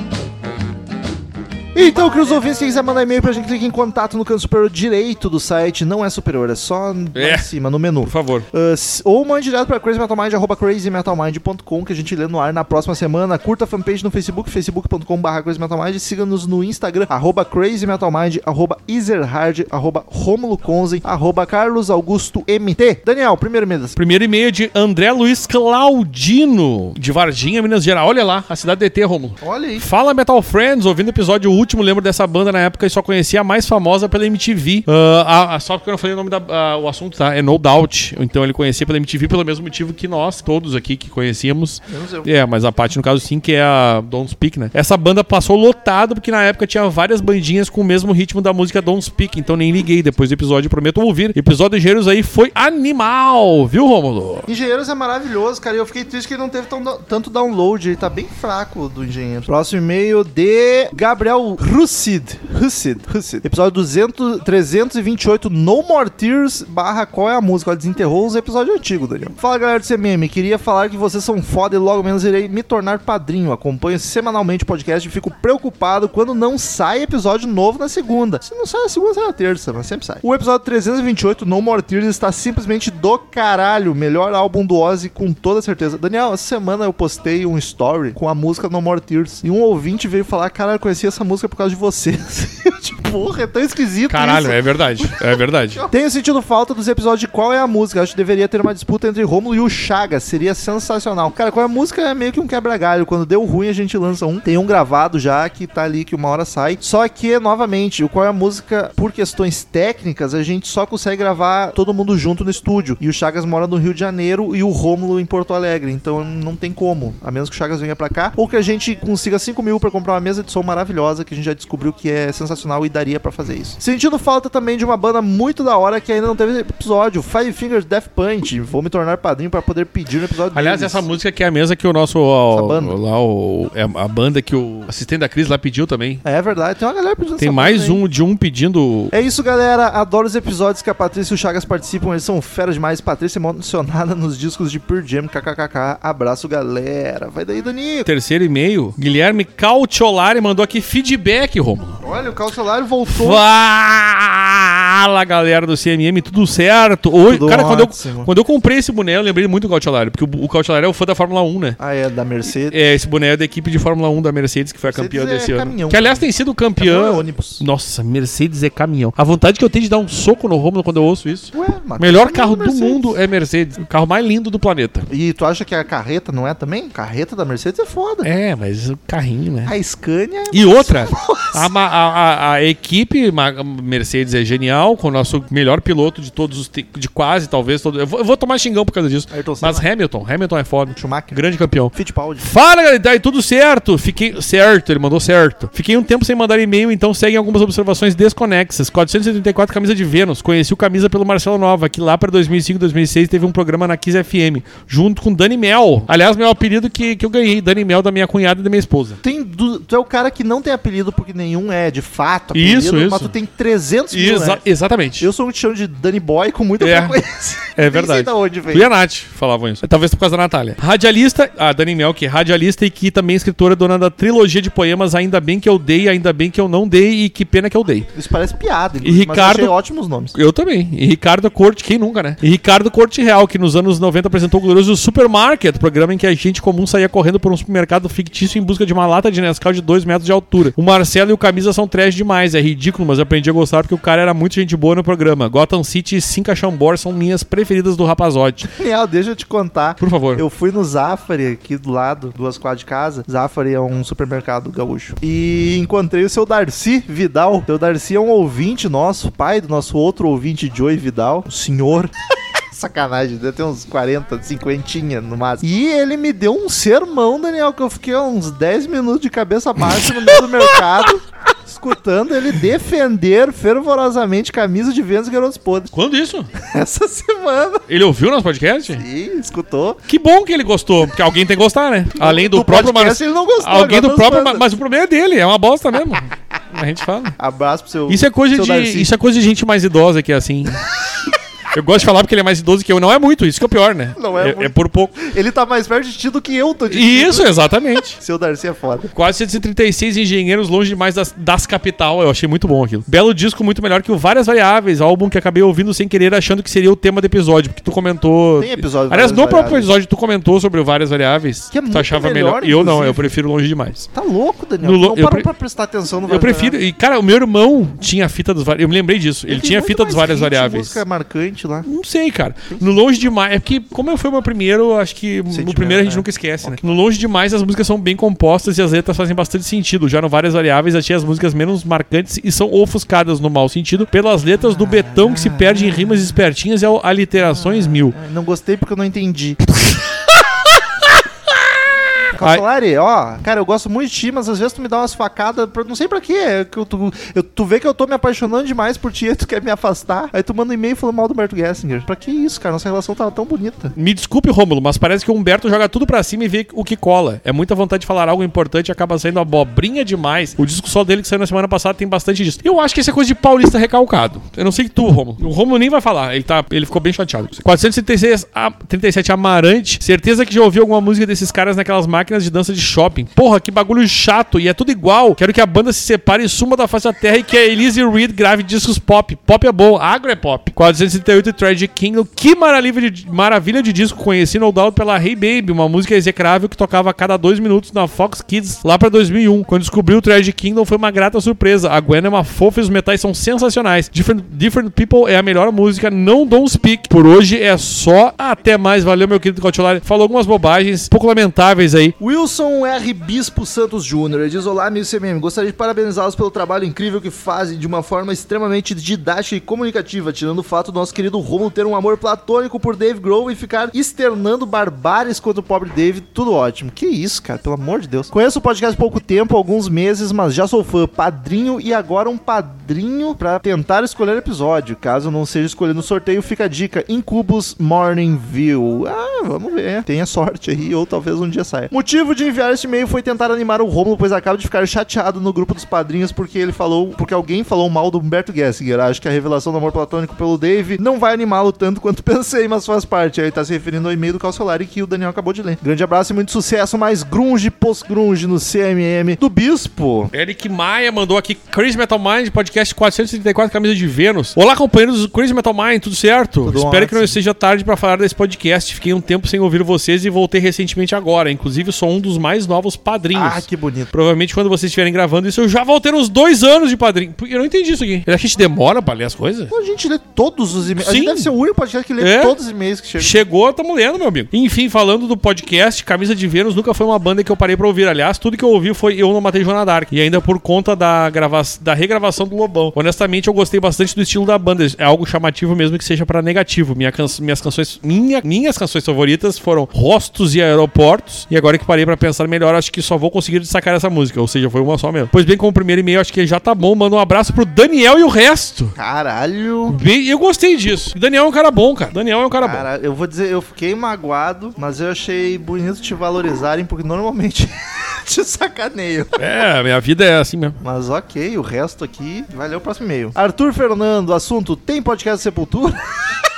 [SPEAKER 1] Então, queridos ouvintes, quem quiser mandar e-mail pra gente, clique em contato no canto superior direito do site. Não é superior, é só
[SPEAKER 2] É.
[SPEAKER 1] em cima, no menu.
[SPEAKER 2] Por favor.
[SPEAKER 1] Uh, ou mande direto pra crazymetalmind, arroba crazymetalmind.com, que a gente lê no ar na próxima semana. Curta a fanpage no Facebook, facebook.com.br crazymetalmind. Siga-nos no Instagram, arroba crazymetalmind, arroba ezerhard, arroba romulo conzen, arroba carlos augusto mt. Daniel, primeiro e-mail.
[SPEAKER 2] Primeiro e-mail é de André Luiz Claudino, de Varginha, Minas Gerais. Olha lá, a cidade do ET, Romulo.
[SPEAKER 1] Olha aí.
[SPEAKER 2] Fala Metal Friends, ouvindo o episódio último, lembro dessa banda na época e só conhecia a mais famosa pela MTV. Ah, a- a- só porque eu não falei o nome da ah, o assunto, tá? É No Doubt. Então ele conhecia pela MTV pelo mesmo motivo que nós, todos aqui que conhecíamos.
[SPEAKER 1] Menos eu.
[SPEAKER 2] É, mas a parte no caso sim, que é a Don't Speak, né? Essa banda passou lotado porque na época tinha várias bandinhas com o mesmo ritmo da música Don't Speak, então nem liguei. Depois do episódio, prometo ouvir. Episódio de Engenheiros aí foi animal, viu, Rômulo?
[SPEAKER 1] Engenheiros é maravilhoso, cara. E eu fiquei triste que ele não teve tão- tanto download. Ele tá bem fraco do Engenheiros. Próximo e-mail de Gabriel Russid. Russid. Russid. Episódio 200, 328, No More Tears, barra qual é a música? Ela desenterrou os episódios antigos, Daniel. Fala, galera do CMM. Queria falar que vocês são foda e logo menos irei me tornar padrinho. Acompanho semanalmente o podcast e fico preocupado quando não sai episódio novo na segunda. Se não sai na segunda, sai na terça, mas sempre sai. O episódio 328, No More Tears, está simplesmente do caralho. Melhor álbum do Ozzy, com toda certeza. Daniel, essa semana eu postei um story com a música No More Tears. E um ouvinte veio falar: Caralho, eu conheci essa música por causa de você. Eu, tipo, porra, é tão esquisito
[SPEAKER 2] Caralho,
[SPEAKER 1] isso.
[SPEAKER 2] é verdade. É verdade.
[SPEAKER 1] Tenho sentido falta dos episódios de qual é a música. Acho que deveria ter uma disputa entre Romulo e o Chagas. Seria sensacional. Cara, qual é a música é meio que um quebra-galho. Quando deu ruim, a gente lança um. Tem um gravado já que tá ali que uma hora sai. Só que, novamente, o qual é a música, por questões técnicas, a gente só consegue gravar todo mundo junto no estúdio. E o Chagas mora no Rio de Janeiro e o Rômulo em Porto Alegre. Então não tem como. A menos que o Chagas venha pra cá. Ou que a gente consiga 5 mil pra comprar uma mesa de som maravilhosa que a gente já descobriu que é sensacional e daria pra fazer isso. Sentindo falta também de uma banda muito da hora que ainda não teve episódio, Five Fingers Death Punch. Vou me tornar padrinho pra poder pedir no episódio
[SPEAKER 2] Aliás,
[SPEAKER 1] deles.
[SPEAKER 2] essa música que é a mesma que o nosso. ó,
[SPEAKER 1] Essa banda.
[SPEAKER 2] Lá, o, é a banda que o assistente da Cris lá pediu também.
[SPEAKER 1] É verdade, tem uma galera pedindo
[SPEAKER 2] Tem mais um de um pedindo.
[SPEAKER 1] É isso, galera. Adoro os episódios que a Patrícia e o Chagas participam. Eles são feras demais. Patrícia é emocionada nos discos de Pure Jam. KKKK. Abraço, galera. Vai daí, Danilo.
[SPEAKER 2] Terceiro e-mail, Guilherme Cautiolari mandou aqui feedback, Romulo.
[SPEAKER 1] Olha, o Calciolário voltou.
[SPEAKER 2] Fala, galera do CMM, tudo certo? Oi,
[SPEAKER 1] Tudo
[SPEAKER 2] cara, quando eu,
[SPEAKER 1] ótimo.
[SPEAKER 2] quando eu comprei esse boné, eu lembrei muito do Cautiolari, porque o, o é o fã da Fórmula 1, né?
[SPEAKER 1] Ah, é, da Mercedes.
[SPEAKER 2] É, esse boné é da equipe de Fórmula 1 da Mercedes, que foi a
[SPEAKER 1] Mercedes
[SPEAKER 2] campeã
[SPEAKER 1] é
[SPEAKER 2] desse ano.
[SPEAKER 1] caminhão.
[SPEAKER 2] Que, aliás, tem sido
[SPEAKER 1] Caminhão
[SPEAKER 2] campeã.
[SPEAKER 1] é ônibus.
[SPEAKER 2] Nossa, Mercedes é caminhão. A vontade que eu tenho de dar um soco no Romulo quando eu ouço isso.
[SPEAKER 1] Ué, mas
[SPEAKER 2] Melhor carro do
[SPEAKER 1] Mercedes.
[SPEAKER 2] mundo é Mercedes. O carro mais lindo do planeta.
[SPEAKER 1] E tu acha que a carreta não é também? Carreta da Mercedes é foda.
[SPEAKER 2] É, mas o carrinho, né?
[SPEAKER 1] A Scania é
[SPEAKER 2] E outra, a, a- a- equipe Mercedes é genial, com o nosso melhor piloto de todos os de quase, talvez. Todo, eu, vou, eu vou tomar xingão por causa disso. Mas. Hamilton, Hamilton é foda.
[SPEAKER 1] Schumacher.
[SPEAKER 2] Grande campeão.
[SPEAKER 1] Fittipaldi.
[SPEAKER 2] Fala, galera, daí tudo certo? Fiquei certo, ele mandou certo. Fiquei um tempo sem mandar e-mail, então seguem algumas observações desconexas. 474 camisa de Vênus. Conheci o camisa pelo Marcelo Nova, que lá pra 2005, 2006 teve um programa na Kiss FM, junto com Dani Mel. Aliás, meu apelido que, que eu ganhei, Dani Mel da minha cunhada e da minha esposa.
[SPEAKER 1] Tem tu é o cara que não tem apelido porque nenhum é de fato
[SPEAKER 2] Isso,
[SPEAKER 1] mas
[SPEAKER 2] isso.
[SPEAKER 1] tu tem 300 mil,
[SPEAKER 2] Exa-
[SPEAKER 1] né?
[SPEAKER 2] Exatamente.
[SPEAKER 1] Eu sou um chamo de Danny Boy com muita
[SPEAKER 2] É.
[SPEAKER 1] frequência.
[SPEAKER 2] É
[SPEAKER 1] Nem
[SPEAKER 2] verdade.
[SPEAKER 1] sei da onde
[SPEAKER 2] Tu
[SPEAKER 1] veio.
[SPEAKER 2] e a Nath falavam isso. Talvez por causa da Natália. Radialista, a Dani Mel, que é radialista e que também é escritora dona da trilogia de poemas Ainda Bem Que Eu Dei, Ainda Bem Que Eu Não Dei e Que Pena Que Eu Dei.
[SPEAKER 1] Isso parece piada,
[SPEAKER 2] E
[SPEAKER 1] mas eu
[SPEAKER 2] Ricardo-
[SPEAKER 1] achei ótimos nomes.
[SPEAKER 2] Eu também. E Ricardo Corte, quem nunca, né? E Ricardo Corte Real, que nos anos 90 apresentou o glorioso Supermarket, programa em que a gente comum saía correndo por um supermercado fictício em busca de uma lata de Nescau de 2 metros de altura. O Marcelo e o Camisa são trash demais, é ridículo, mas eu aprendi a gostar porque o cara era muito gente boa no programa. Gotham City e Cinca Chambor são minhas preferidas do Rapazote.
[SPEAKER 1] Daniel, deixa eu te contar.
[SPEAKER 2] Por favor.
[SPEAKER 1] Eu fui no Zafari aqui do lado, duas quadras de casa. Zafari é um supermercado gaúcho. E encontrei o seu Darcy Vidal. O seu Darcy é um ouvinte nosso, pai do nosso outro ouvinte, Joey Vidal. O senhor. Sacanagem, deve ter uns 40, 50 no máximo. E ele me deu um sermão, Daniel, que eu fiquei uns 10 minutos de cabeça baixa no meio do mercado, escutando ele defender fervorosamente camisa de Vênus e Garotos Podres.
[SPEAKER 2] Quando isso?
[SPEAKER 1] Essa semana.
[SPEAKER 2] Ele ouviu nosso podcast?
[SPEAKER 1] E escutou.
[SPEAKER 2] Que bom que ele gostou, porque alguém tem que gostar, né? Além do,
[SPEAKER 1] Do
[SPEAKER 2] próprio
[SPEAKER 1] podcast
[SPEAKER 2] Mar-
[SPEAKER 1] ele não gostou,
[SPEAKER 2] Alguém do
[SPEAKER 1] das
[SPEAKER 2] próprio,
[SPEAKER 1] bandas.
[SPEAKER 2] mas o problema é dele, é uma bosta mesmo. A gente fala.
[SPEAKER 1] Abraço pro seu.
[SPEAKER 2] Isso é coisa
[SPEAKER 1] seu
[SPEAKER 2] de
[SPEAKER 1] Darcy.
[SPEAKER 2] isso é coisa de gente mais idosa que é assim. Eu gosto de falar porque ele é mais idoso que eu. Não é muito, isso que é o pior, né?
[SPEAKER 1] Não é
[SPEAKER 2] é,
[SPEAKER 1] muito.
[SPEAKER 2] é por pouco.
[SPEAKER 1] Ele tá mais perto de ti do que eu tô de ti.
[SPEAKER 2] Isso, exatamente.
[SPEAKER 1] Seu Darcy é foda.
[SPEAKER 2] Quase 136 engenheiros longe demais das, das capital. Eu achei muito bom aquilo. Belo disco, muito melhor que o Várias Variáveis, álbum que acabei ouvindo sem querer, achando que seria o tema do episódio, porque tu comentou.
[SPEAKER 1] Tem episódio
[SPEAKER 2] Aliás, no próprio episódio tu comentou sobre o Várias Variáveis.
[SPEAKER 1] Que é
[SPEAKER 2] tu
[SPEAKER 1] muito
[SPEAKER 2] achava
[SPEAKER 1] melhor,
[SPEAKER 2] melhor. Eu não, eu prefiro longe demais.
[SPEAKER 1] Tá louco, Daniel.
[SPEAKER 2] No
[SPEAKER 1] Tu não
[SPEAKER 2] eu
[SPEAKER 1] parou
[SPEAKER 2] pre-
[SPEAKER 1] pra prestar atenção no
[SPEAKER 2] Eu prefiro. E, cara, o meu irmão tinha fita dos. Eu me lembrei disso. Ele,
[SPEAKER 1] tem
[SPEAKER 2] tinha
[SPEAKER 1] muito
[SPEAKER 2] fita dos várias variáveis.
[SPEAKER 1] música marcante lá.
[SPEAKER 2] Não sei, cara. No Longe Demais. É porque, como foi o meu primeiro, eu acho que no primeiro a gente
[SPEAKER 1] né?
[SPEAKER 2] nunca esquece, né? No Longe Demais, as músicas são bem compostas e as letras fazem bastante sentido. Já no Várias Variáveis, achei as músicas menos marcantes e são ofuscadas no mau sentido pelas letras do Betão que se perde em rimas espertinhas e al- aliterações mil.
[SPEAKER 1] Ah, Não gostei porque eu não entendi. Calcolari, ó, cara, eu gosto muito de ti, mas às vezes tu me dá umas facadas, pra- não sei pra quê. é que eu, tu, eu- tu vê que eu tô me apaixonando demais por ti e tu quer me afastar. Aí tu manda um e-mail falando mal do Bert Gessinger. Pra que isso, cara? Nossa relação tava tão bonita.
[SPEAKER 2] Me desculpe, Rômulo, mas parece que o Humberto joga tudo pra cima e vê o que cola. É muita vontade de falar algo importante e acaba saindo abobrinha demais. O disco só dele que saiu na semana passada tem bastante disso. Eu acho que isso é coisa de paulista recalcado. Eu não sei que tu, Rômulo. O Rômulo nem vai falar. Ele, tá, ele ficou bem chateado. 436, a, 37 Amarante. Certeza que já ouviu alguma música desses caras naquelas máquinas de dança de shopping. Porra, que bagulho chato. E é tudo igual. Quero que a banda se separe e suma da face da terra e que a Elise Reed grave discos pop. Pop é bom. Agro é pop. 438 Tragic Kingdom. Que maravilha de, maravilha de disco. Conheci no Download pela Hey Baby, uma música execrável que tocava a cada dois minutos na Fox Kids lá pra 2001. Quando descobri o Tragic Kingdom foi uma grata surpresa. A Gwen é uma fofa e os metais são sensacionais. Different, Different People é a melhor música. Não Don't Speak. Por hoje é só. Até mais. Valeu, meu querido Cotolari. Falou algumas bobagens pouco lamentáveis aí.
[SPEAKER 1] Wilson R. Bispo Santos Júnior diz: Olá, amigo CMM. Gostaria de parabenizá-los pelo trabalho incrível que fazem de uma forma extremamente didática e comunicativa, tirando o fato do nosso querido Romulo ter um amor platônico por Dave Grohl e ficar externando barbáries contra o pobre Dave. Tudo ótimo. Que isso, cara, pelo amor de Deus. Conheço o podcast há pouco tempo, alguns meses, mas já sou fã, padrinho e agora um padrinho pra tentar escolher episódio. Caso não seja escolhido no sorteio, fica a dica: Incubus Morning View. Ah, vamos ver. Tenha sorte aí, ou talvez um dia saia. De enviar este e-mail foi tentar animar o Romulo, pois acaba de ficar chateado no grupo dos padrinhos porque ele falou, porque alguém falou mal do Humberto Gessinger. Acho que a revelação do amor platônico pelo Dave não vai animá-lo tanto quanto pensei, mas faz parte. Aí tá se referindo ao e-mail do Calciolari que o Daniel acabou de ler. Grande abraço e muito sucesso, mais grunge, post-grunge no CMM do Bispo.
[SPEAKER 2] Eric Maia mandou aqui Crazy Metal Mind, podcast 434, camisa de Vênus. Olá, companheiros do Crazy Metal Mind, tudo certo?
[SPEAKER 1] Tudo
[SPEAKER 2] Espero
[SPEAKER 1] ótimo.
[SPEAKER 2] que não seja tarde pra falar desse podcast. Fiquei um tempo sem ouvir vocês e voltei recentemente agora. Inclusive, sou um dos mais novos padrinhos.
[SPEAKER 1] Ah, que bonito.
[SPEAKER 2] Provavelmente quando vocês estiverem gravando isso, eu já vou ter uns dois anos de padrinho. Eu não entendi isso aqui. Será que a gente demora pra ler as coisas?
[SPEAKER 1] A gente lê todos os e-mails. A gente
[SPEAKER 2] Sim.
[SPEAKER 1] deve ser o único podcast que lê
[SPEAKER 2] É.
[SPEAKER 1] todos os e-mails que chegam.
[SPEAKER 2] Chegou, tamo lendo, meu amigo. Enfim, falando do podcast, Camisa de Vênus nunca foi uma banda que eu parei pra ouvir. Aliás, tudo que eu ouvi foi Eu Não Matei Joana Dark. E ainda por conta da, grava da regravação do Lobão. Honestamente, eu gostei bastante do estilo da banda. É algo chamativo mesmo que seja pra negativo. Minha can minhas canções, minha, minhas canções favoritas foram Rostos e Aeroportos. E agora que parei pra pensar melhor, acho que só vou conseguir destacar essa música. Ou seja, foi uma só mesmo. Pois bem, como primeiro e-mail, acho que já tá bom. Manda um abraço pro Daniel e o resto.
[SPEAKER 1] Caralho.
[SPEAKER 2] Bem, eu gostei disso. Daniel é um cara bom, cara. Daniel é um cara bom.
[SPEAKER 1] Cara, eu vou dizer, eu fiquei magoado, mas eu achei bonito te valorizarem, porque normalmente te sacaneio.
[SPEAKER 2] É, minha vida é assim mesmo.
[SPEAKER 1] Mas ok, o resto aqui vai ler o próximo e-mail. Arthur Fernando, assunto: tem podcast Sepultura?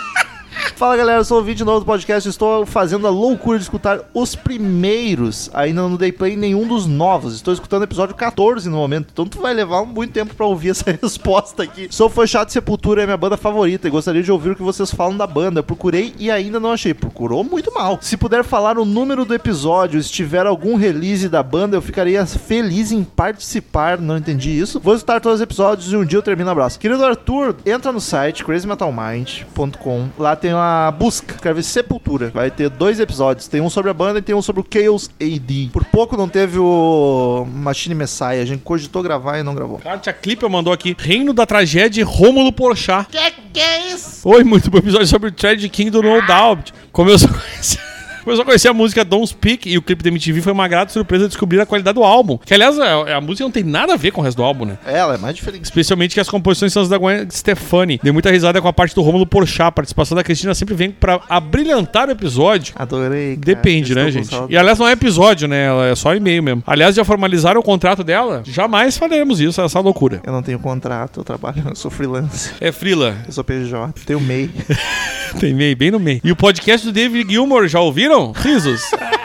[SPEAKER 1] Fala galera, eu sou o vídeo novo do podcast. Estou fazendo a loucura de escutar os primeiros. Ainda não dei play nenhum dos novos. Estou escutando o episódio 14 no momento. Então tu vai levar muito tempo pra ouvir essa resposta aqui. Sou fã chato de Sepultura, é minha banda favorita. E gostaria de ouvir o que vocês falam da banda. Procurei e ainda não achei. Procurou muito mal. Se puder falar o número do episódio, se tiver algum release da banda, eu ficaria feliz em participar. Não entendi isso. Vou escutar todos os episódios e um dia eu termino. Abraço. Querido Arthur, entra no site crazymetalmind.com. Lá tem uma busca. Escreve Sepultura. Vai ter dois episódios. Tem um sobre a banda e tem um sobre o Chaos AD. Por pouco não teve o Machine Messiah. A gente cogitou gravar e não gravou.
[SPEAKER 2] Kátia Clipper mandou aqui Reino da Tragédia Rômulo Porchat.
[SPEAKER 1] Que que é isso?
[SPEAKER 2] Oi, muito bom episódio sobre o Tragedy King do No Doubt. Como eu só conheci... Como eu só conheci a música Don't Speak e o clipe da MTV foi uma grata surpresa descobrir a qualidade do álbum. Que, aliás, a, a música não tem nada a ver com o resto do álbum, né?
[SPEAKER 1] Ela é mais diferente.
[SPEAKER 2] Especialmente que as composições são as da Gwen Stefani. Dei muita risada com a parte do Rômulo Porchat. A participação da Cristina sempre vem pra abrilhantar o episódio.
[SPEAKER 1] Adorei. cara.
[SPEAKER 2] Depende, né,
[SPEAKER 1] Estou com
[SPEAKER 2] gente? E aliás, não é episódio, né? Ela é só e-mail mesmo. Aliás, já formalizaram o contrato dela? Jamais faremos isso, essa loucura.
[SPEAKER 1] Eu não tenho contrato, eu trabalho, eu sou freelancer.
[SPEAKER 2] É Frila.
[SPEAKER 1] Eu sou PJ, tenho MEI.
[SPEAKER 2] Tem meio, bem no meio. E o podcast do David Gilmour, já ouviram? Risos.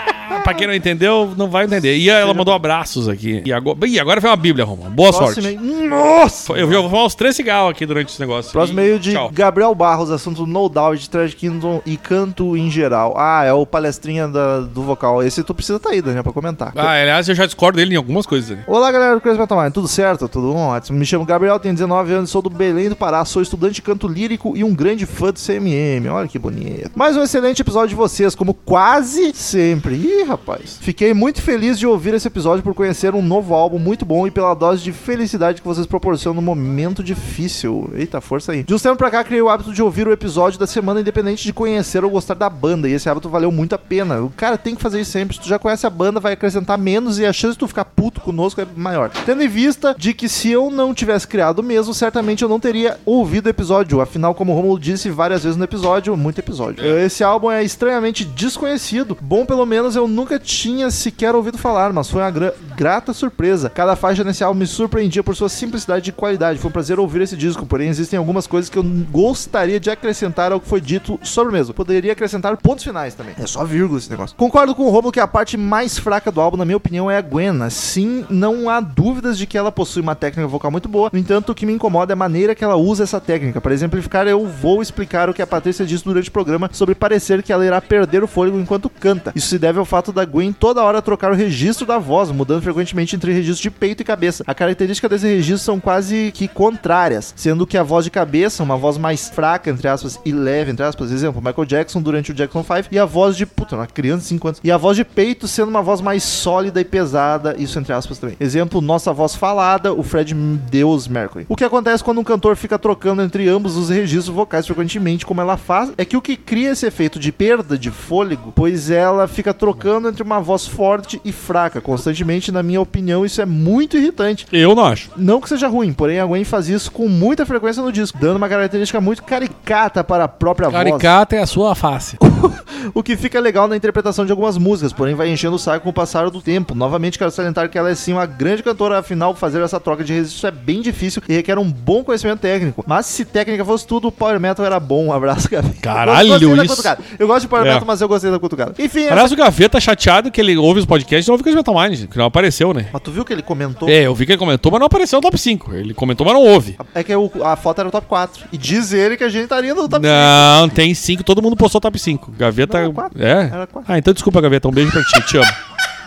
[SPEAKER 2] Pra quem não entendeu, não vai entender. E ela mandou abraços aqui. E agora, Ih, agora foi uma bíblia, Roma. Boa
[SPEAKER 1] Próximo
[SPEAKER 2] sorte.
[SPEAKER 1] e-mail. Nossa!
[SPEAKER 2] Eu vou fumar uns três cigarros aqui durante esse negócio.
[SPEAKER 1] Próximo
[SPEAKER 2] E
[SPEAKER 1] meio de
[SPEAKER 2] Tchau.
[SPEAKER 1] Gabriel Barros, assunto No Doubt, Trash Kingdom e canto em geral. Ah, é o palestrinha da- do vocal. Esse tu precisa estar aí, Daniel, pra comentar.
[SPEAKER 2] Ah, aliás, eu já discordo dele em algumas coisas. ali.
[SPEAKER 1] Olá, galera do Crazy Metal Mind. Tudo certo? Tudo ótimo. Me chamo Gabriel, tenho 19 anos, sou do Belém do Pará, sou estudante de canto lírico e um grande fã do CMM. Olha que bonito. Mais um excelente episódio de vocês, como quase sempre. Ih, rapaz. Fiquei muito feliz de ouvir esse episódio por conhecer um novo álbum muito bom e pela dose de felicidade que vocês proporcionam no momento difícil. Eita, força aí. De uns tempos pra cá, criei o hábito de ouvir o episódio da semana, independente de conhecer ou gostar da banda. E esse hábito valeu muito a pena. O cara tem que fazer isso sempre. Se tu já conhece a banda, vai acrescentar menos e a chance de tu ficar puto conosco é maior. Tendo em vista de que se eu não tivesse criado mesmo, certamente eu não teria ouvido o episódio. Afinal, como o Romulo disse várias vezes no episódio, muito episódio. Esse álbum é estranhamente desconhecido. Bom, pelo menos eu nunca tinha sequer ouvido falar, mas foi uma gra- grata surpresa. Cada faixa nesse álbum me surpreendia por sua simplicidade e qualidade. Foi um prazer ouvir esse disco, porém existem algumas coisas que eu gostaria de acrescentar ao que foi dito sobre o mesmo. Poderia acrescentar pontos finais também. É só vírgula esse negócio. Concordo com o Romulo que a parte mais fraca do álbum, na minha opinião, é a Gwen. Sim, não há dúvidas de que ela possui uma técnica vocal muito boa. No entanto, o que me incomoda é a maneira que ela usa essa técnica. Para exemplificar, eu vou explicar o que a Patrícia disse durante o programa sobre parecer que ela irá perder o fôlego enquanto canta. Isso se deve ao fato da Gwen toda hora trocar o registro da voz, mudando frequentemente entre registros de peito e cabeça. A característica desse registro são quase que contrárias, sendo que a voz de cabeça, uma voz mais fraca, entre aspas, e leve, entre aspas, exemplo, Michael Jackson durante o Jackson 5, e a voz de, puta, uma criança de 5 anos, e a voz de peito sendo uma voz mais sólida e pesada, isso entre aspas também. Exemplo, nossa voz falada, o Fred Deus Mercury. O que acontece quando um cantor fica trocando entre ambos os registros vocais frequentemente, como ela faz, é que o que cria esse efeito de perda de fôlego, pois ela fica trocando entre uma voz forte e fraca constantemente, na minha opinião, isso é muito irritante.
[SPEAKER 2] Eu não acho.
[SPEAKER 1] Não que seja ruim, porém a Gwen faz isso com muita frequência no disco, dando uma característica muito caricata para a própria voz.
[SPEAKER 2] Caricata é a sua face.
[SPEAKER 1] O que fica legal na interpretação de algumas músicas, porém vai enchendo o saco com o passar do tempo. Novamente quero salientar que ela é sim uma grande cantora, afinal fazer essa troca de registro é bem difícil e requer um bom conhecimento técnico. Mas se técnica fosse tudo, o Power Metal era bom. Um abraço, Gabi.
[SPEAKER 2] Caralho,
[SPEAKER 1] Eu da
[SPEAKER 2] isso.
[SPEAKER 1] Eu gosto de Power
[SPEAKER 2] É.
[SPEAKER 1] Metal, mas eu gostei da cutucada. Enfim, essa...
[SPEAKER 2] Aliás, o Gaveta chateado que ele ouve os podcasts e não ouve os Metal Mind, que não apareceu, né?
[SPEAKER 1] mas tu viu que ele comentou?
[SPEAKER 2] É, eu vi que ele comentou, mas não apareceu no top 5. Ele comentou, mas não ouve.
[SPEAKER 1] É que o- a foto era o top 4. E diz ele que a gente estaria no top 5.
[SPEAKER 2] Não, tem 5, todo mundo postou top 5. Gaveta.
[SPEAKER 1] Não, era quatro.
[SPEAKER 2] É?
[SPEAKER 1] Era quatro.
[SPEAKER 2] Ah, então desculpa, Gaveta. Um beijo pra ti, te amo.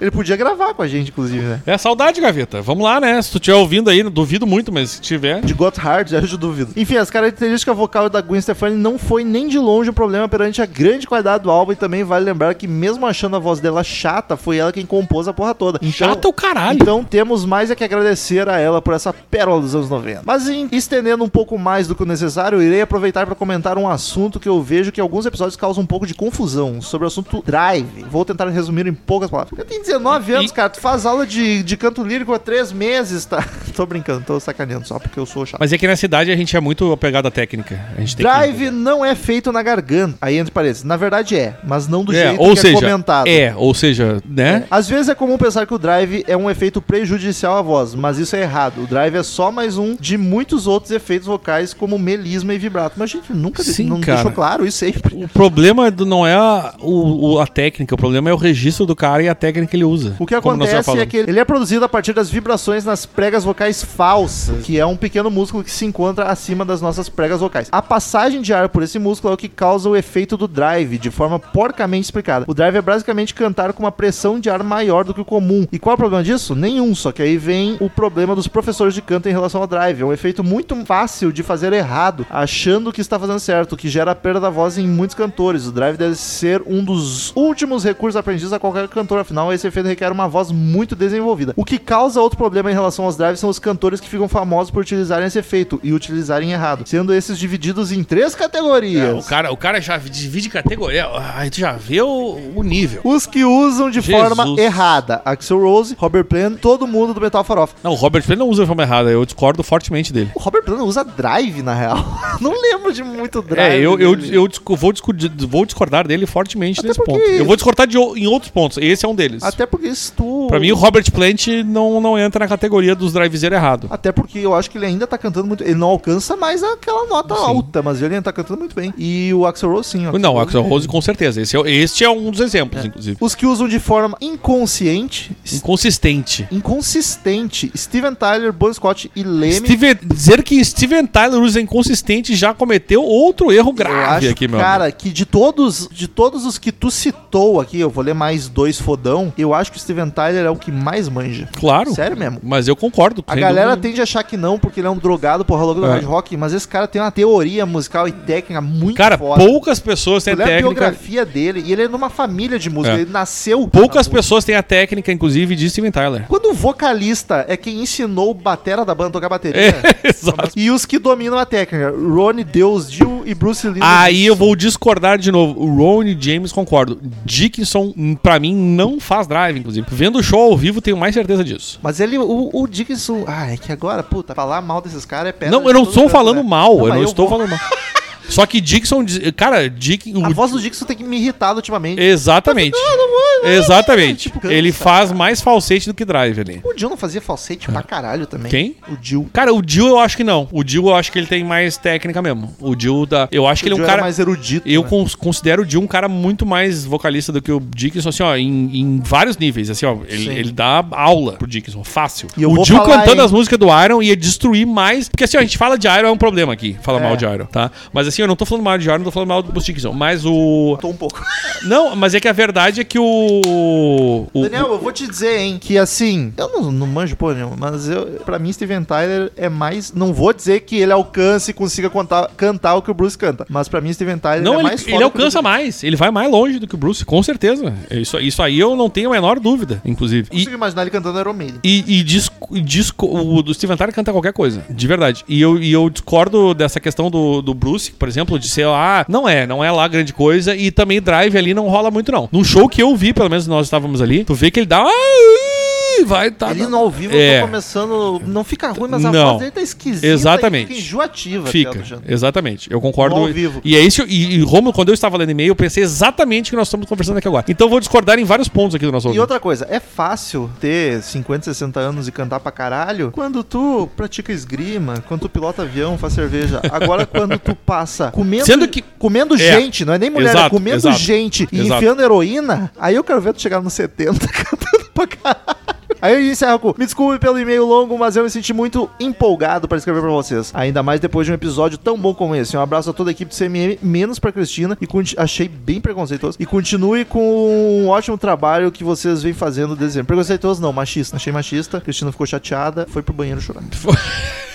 [SPEAKER 1] Ele podia gravar com a gente, inclusive, né?
[SPEAKER 2] É saudade, Gaveta. Vamos lá, né? Se tu estiver ouvindo aí, duvido muito, mas se tiver.
[SPEAKER 1] De Gotthard, já eu duvido. Enfim, as características vocal da Gwen Stefani não foi nem de longe um problema perante a grande qualidade do álbum e também vale lembrar que mesmo achando a voz dela chata, foi ela quem compôs a porra toda. Então,
[SPEAKER 2] Chata o caralho.
[SPEAKER 1] Então temos mais é que agradecer a ela por essa pérola dos anos 90. Mas em estendendo um pouco mais do que o necessário, irei aproveitar para comentar um assunto que eu vejo que alguns episódios causam um pouco de confusão sobre o assunto Drive. Vou tentar resumir em poucas palavras. Eu tenho 19 anos, cara. Tu faz aula de, de canto lírico há 3 meses, tá? tô brincando, tô sacaneando só porque eu sou chato.
[SPEAKER 2] Mas é que na cidade a gente é muito apegado à técnica. A gente
[SPEAKER 1] Drive não é feito na garganta. Aí entre parênteses. Na verdade é, mas não do
[SPEAKER 2] que... É,
[SPEAKER 1] jeito
[SPEAKER 2] ou
[SPEAKER 1] que
[SPEAKER 2] seja,
[SPEAKER 1] é comentado.
[SPEAKER 2] É, ou seja, né?
[SPEAKER 1] Às vezes é comum pensar que o drive é um efeito prejudicial à voz, mas isso é errado. O drive é só mais um de muitos outros efeitos vocais, como melisma e vibrato. Mas a gente nunca
[SPEAKER 2] Sim,
[SPEAKER 1] não
[SPEAKER 2] cara.
[SPEAKER 1] deixou claro isso sempre.
[SPEAKER 2] O problema não é a, o- a técnica, o problema é o registro do cara e a técnica que ele usa.
[SPEAKER 1] O que acontece é que ele é produzido a partir das vibrações nas pregas vocais falsas, que é um pequeno músculo que se encontra acima das nossas pregas vocais. A passagem de ar por esse músculo é o que causa o efeito do drive, de forma porcamente explicada. O drive é basicamente cantar com uma pressão de ar maior do que o comum. E qual é o problema disso? Nenhum, só que aí vem o problema dos professores de canto em relação ao drive. É um efeito muito fácil de fazer errado, achando que está fazendo certo, o que gera a perda da voz em muitos cantores. O drive deve ser um dos últimos recursos aprendidos a qualquer cantor, afinal esse efeito requer uma voz muito desenvolvida. O que causa outro problema em relação aos drives são os cantores que ficam famosos por utilizarem esse efeito e utilizarem errado, sendo esses divididos em três categorias.
[SPEAKER 2] É, o, cara, o cara já divide categoria. Aí tu já vê o, o nível.
[SPEAKER 1] Os que usam de
[SPEAKER 2] Jesus.
[SPEAKER 1] forma errada. Axel Rose, Robert Plant, todo mundo do Metal Farofa.
[SPEAKER 2] Não, o Robert Plant não usa de forma errada, eu discordo fortemente dele.
[SPEAKER 1] O Robert Plant usa drive, na real. Não lembro de muito drive.
[SPEAKER 2] É, eu, eu, eu disco- vou, discu- vou discordar dele fortemente
[SPEAKER 1] Até
[SPEAKER 2] nesse ponto. Eu vou discordar de, em outros pontos. Esse é um deles.
[SPEAKER 1] Até porque se tu...
[SPEAKER 2] Pra mim, o Robert Plant não, não entra na categoria dos drivezeiros errado.
[SPEAKER 1] Até porque eu acho que ele ainda tá cantando muito. Ele não alcança mais aquela nota
[SPEAKER 2] Sim.
[SPEAKER 1] alta, mas ele ainda tá cantando muito bem. E o Axel Rose, sim.
[SPEAKER 2] Não, o Axel
[SPEAKER 1] é-
[SPEAKER 2] Rose com certeza. Esse é, este é um dos exemplos, inclusive.
[SPEAKER 1] Os que usam de forma inconsciente,
[SPEAKER 2] Inconsistente.
[SPEAKER 1] inconsistente, Steven Tyler, Bon Scott e Leme.
[SPEAKER 2] Steven- dizer que Steven Tyler usa inconsistente já cometeu outro erro grave
[SPEAKER 1] acho,
[SPEAKER 2] aqui, meu
[SPEAKER 1] cara,
[SPEAKER 2] amigo.
[SPEAKER 1] que de todos, de todos os que tu citou aqui, eu vou ler mais dois fodão, eu acho que o Steven Tyler é o que mais manja.
[SPEAKER 2] Claro.
[SPEAKER 1] Sério mesmo.
[SPEAKER 2] Mas eu concordo.
[SPEAKER 1] A galera
[SPEAKER 2] dúvida.
[SPEAKER 1] tende a achar que não, porque ele é um drogado porra louco do
[SPEAKER 2] É.
[SPEAKER 1] rock, mas esse cara tem uma teoria musical e técnica muito
[SPEAKER 2] Cara,
[SPEAKER 1] foda.
[SPEAKER 2] poucas pessoas têm a
[SPEAKER 1] lê a
[SPEAKER 2] técnica.
[SPEAKER 1] biografia dele e ele é numa família de música,
[SPEAKER 2] É.
[SPEAKER 1] ele nasceu.
[SPEAKER 2] Poucas pessoas têm a técnica, inclusive, de Steven Tyler.
[SPEAKER 1] Quando o vocalista é quem ensinou o batera da banda a tocar bateria.
[SPEAKER 2] É, exato.
[SPEAKER 1] E os que dominam a técnica, Ronnie Deus Dio e Bruce Lee.
[SPEAKER 2] Aí eu vou discordar de novo. O Ron e James concordo. Dickinson, pra mim, não faz drive, inclusive. Vendo o show ao vivo, tenho mais certeza disso.
[SPEAKER 1] Mas ele, o, o Dickinson. Ah, é que agora, puta, falar mal desses caras é pedra.
[SPEAKER 2] não, eu não estou falando mal. eu não estou falando mal. Só que Dixon, cara, Dick,
[SPEAKER 1] A
[SPEAKER 2] o-
[SPEAKER 1] voz do Dickinson tem que me irritar ultimamente.
[SPEAKER 2] exatamente. Exatamente.
[SPEAKER 1] Tipo,
[SPEAKER 2] Ele
[SPEAKER 1] cansa,
[SPEAKER 2] faz mais falsete do que drive ali.
[SPEAKER 1] O Dio não fazia falsete pra caralho também.
[SPEAKER 2] Quem?
[SPEAKER 1] O Dio.
[SPEAKER 2] Cara, o Dio eu acho que não. O Dio eu acho que ele tem mais técnica mesmo. O Dio da. Eu acho que ele é
[SPEAKER 1] o
[SPEAKER 2] um cara.
[SPEAKER 1] mais erudito.
[SPEAKER 2] Eu
[SPEAKER 1] né?
[SPEAKER 2] cons- considero o Dio um cara muito mais vocalista do que o Dickinson, assim, ó, em, em vários níveis, assim, ó. Ele, ele dá aula pro Dickinson, fácil.
[SPEAKER 1] E eu
[SPEAKER 2] o
[SPEAKER 1] falar,
[SPEAKER 2] cantando
[SPEAKER 1] hein?
[SPEAKER 2] as músicas do Iron ia destruir mais. Porque assim, ó, a gente fala de Iron é um problema aqui, fala
[SPEAKER 1] É.
[SPEAKER 2] mal de Iron, tá? Mas assim, eu não tô falando mal de Iron, não tô falando mal do Dickinson. Mas o.
[SPEAKER 1] Tô um pouco.
[SPEAKER 2] Não, mas é que a verdade é que o. o
[SPEAKER 1] Daniel, eu vou te dizer, hein, que assim, eu não, não manjo porra nenhuma, mas eu, pra mim Steven Tyler é mais, não vou dizer que ele alcance e consiga contar, cantar o que o Bruce canta, mas pra mim Steven Tyler
[SPEAKER 2] Não,
[SPEAKER 1] é
[SPEAKER 2] ele,
[SPEAKER 1] mais
[SPEAKER 2] ele
[SPEAKER 1] o
[SPEAKER 2] alcança
[SPEAKER 1] Bruce.
[SPEAKER 2] mais. Ele vai mais longe do que o Bruce, com certeza. Isso, isso aí eu não tenho a menor dúvida, inclusive.
[SPEAKER 1] Eu
[SPEAKER 2] E,
[SPEAKER 1] consigo imaginar ele cantando Iron Maiden.
[SPEAKER 2] e, e disco, e disco- o do Steven Tyler canta qualquer coisa, de verdade. E eu, e eu discordo dessa questão do, do Bruce, por exemplo, de ser, ah, não é, não é lá grande coisa. E também drive ali não rola muito, não. Num show que eu vi, pelo menos nós estávamos ali, tu vê que ele dá. "Ah, Vai, tá.
[SPEAKER 1] Ele
[SPEAKER 2] tá."
[SPEAKER 1] no ao vivo
[SPEAKER 2] É.
[SPEAKER 1] eu tô começando, não fica ruim, mas a
[SPEAKER 2] Não.
[SPEAKER 1] voz dele tá esquisita
[SPEAKER 2] Exatamente.
[SPEAKER 1] e fica enjoativa.
[SPEAKER 2] Fica, exatamente. Eu concordo.
[SPEAKER 1] No ao vivo.
[SPEAKER 2] E é isso. E, e Romulo, quando eu estava lendo e-mail, eu pensei exatamente o que nós estamos conversando aqui agora. Então vou discordar em vários pontos aqui do nosso
[SPEAKER 1] E
[SPEAKER 2] ouvinte.
[SPEAKER 1] outra coisa, é fácil ter 50, 60 anos e cantar pra caralho quando tu pratica esgrima, quando tu pilota avião, faz cerveja. Agora, quando tu passa comendo,
[SPEAKER 2] Sendo que-
[SPEAKER 1] comendo
[SPEAKER 2] É.
[SPEAKER 1] gente, não é nem mulher, é
[SPEAKER 2] Exato,
[SPEAKER 1] comendo
[SPEAKER 2] exato.
[SPEAKER 1] gente e
[SPEAKER 2] Exato.
[SPEAKER 1] enfiando heroína, aí eu quero ver tu chegar nos 70 cantando pra caralho. Aí eu encerro com, me desculpe pelo e-mail longo, mas eu me senti muito empolgado para escrever pra vocês. Ainda mais depois de um episódio tão bom como esse. Um abraço a toda a equipe do CMM, menos pra Cristina, e achei bem preconceituoso. E continue com um ótimo trabalho que vocês vêm fazendo desde sempre. Preconceituoso não, machista. Achei machista. Cristina ficou chateada, foi pro banheiro chorar. Aí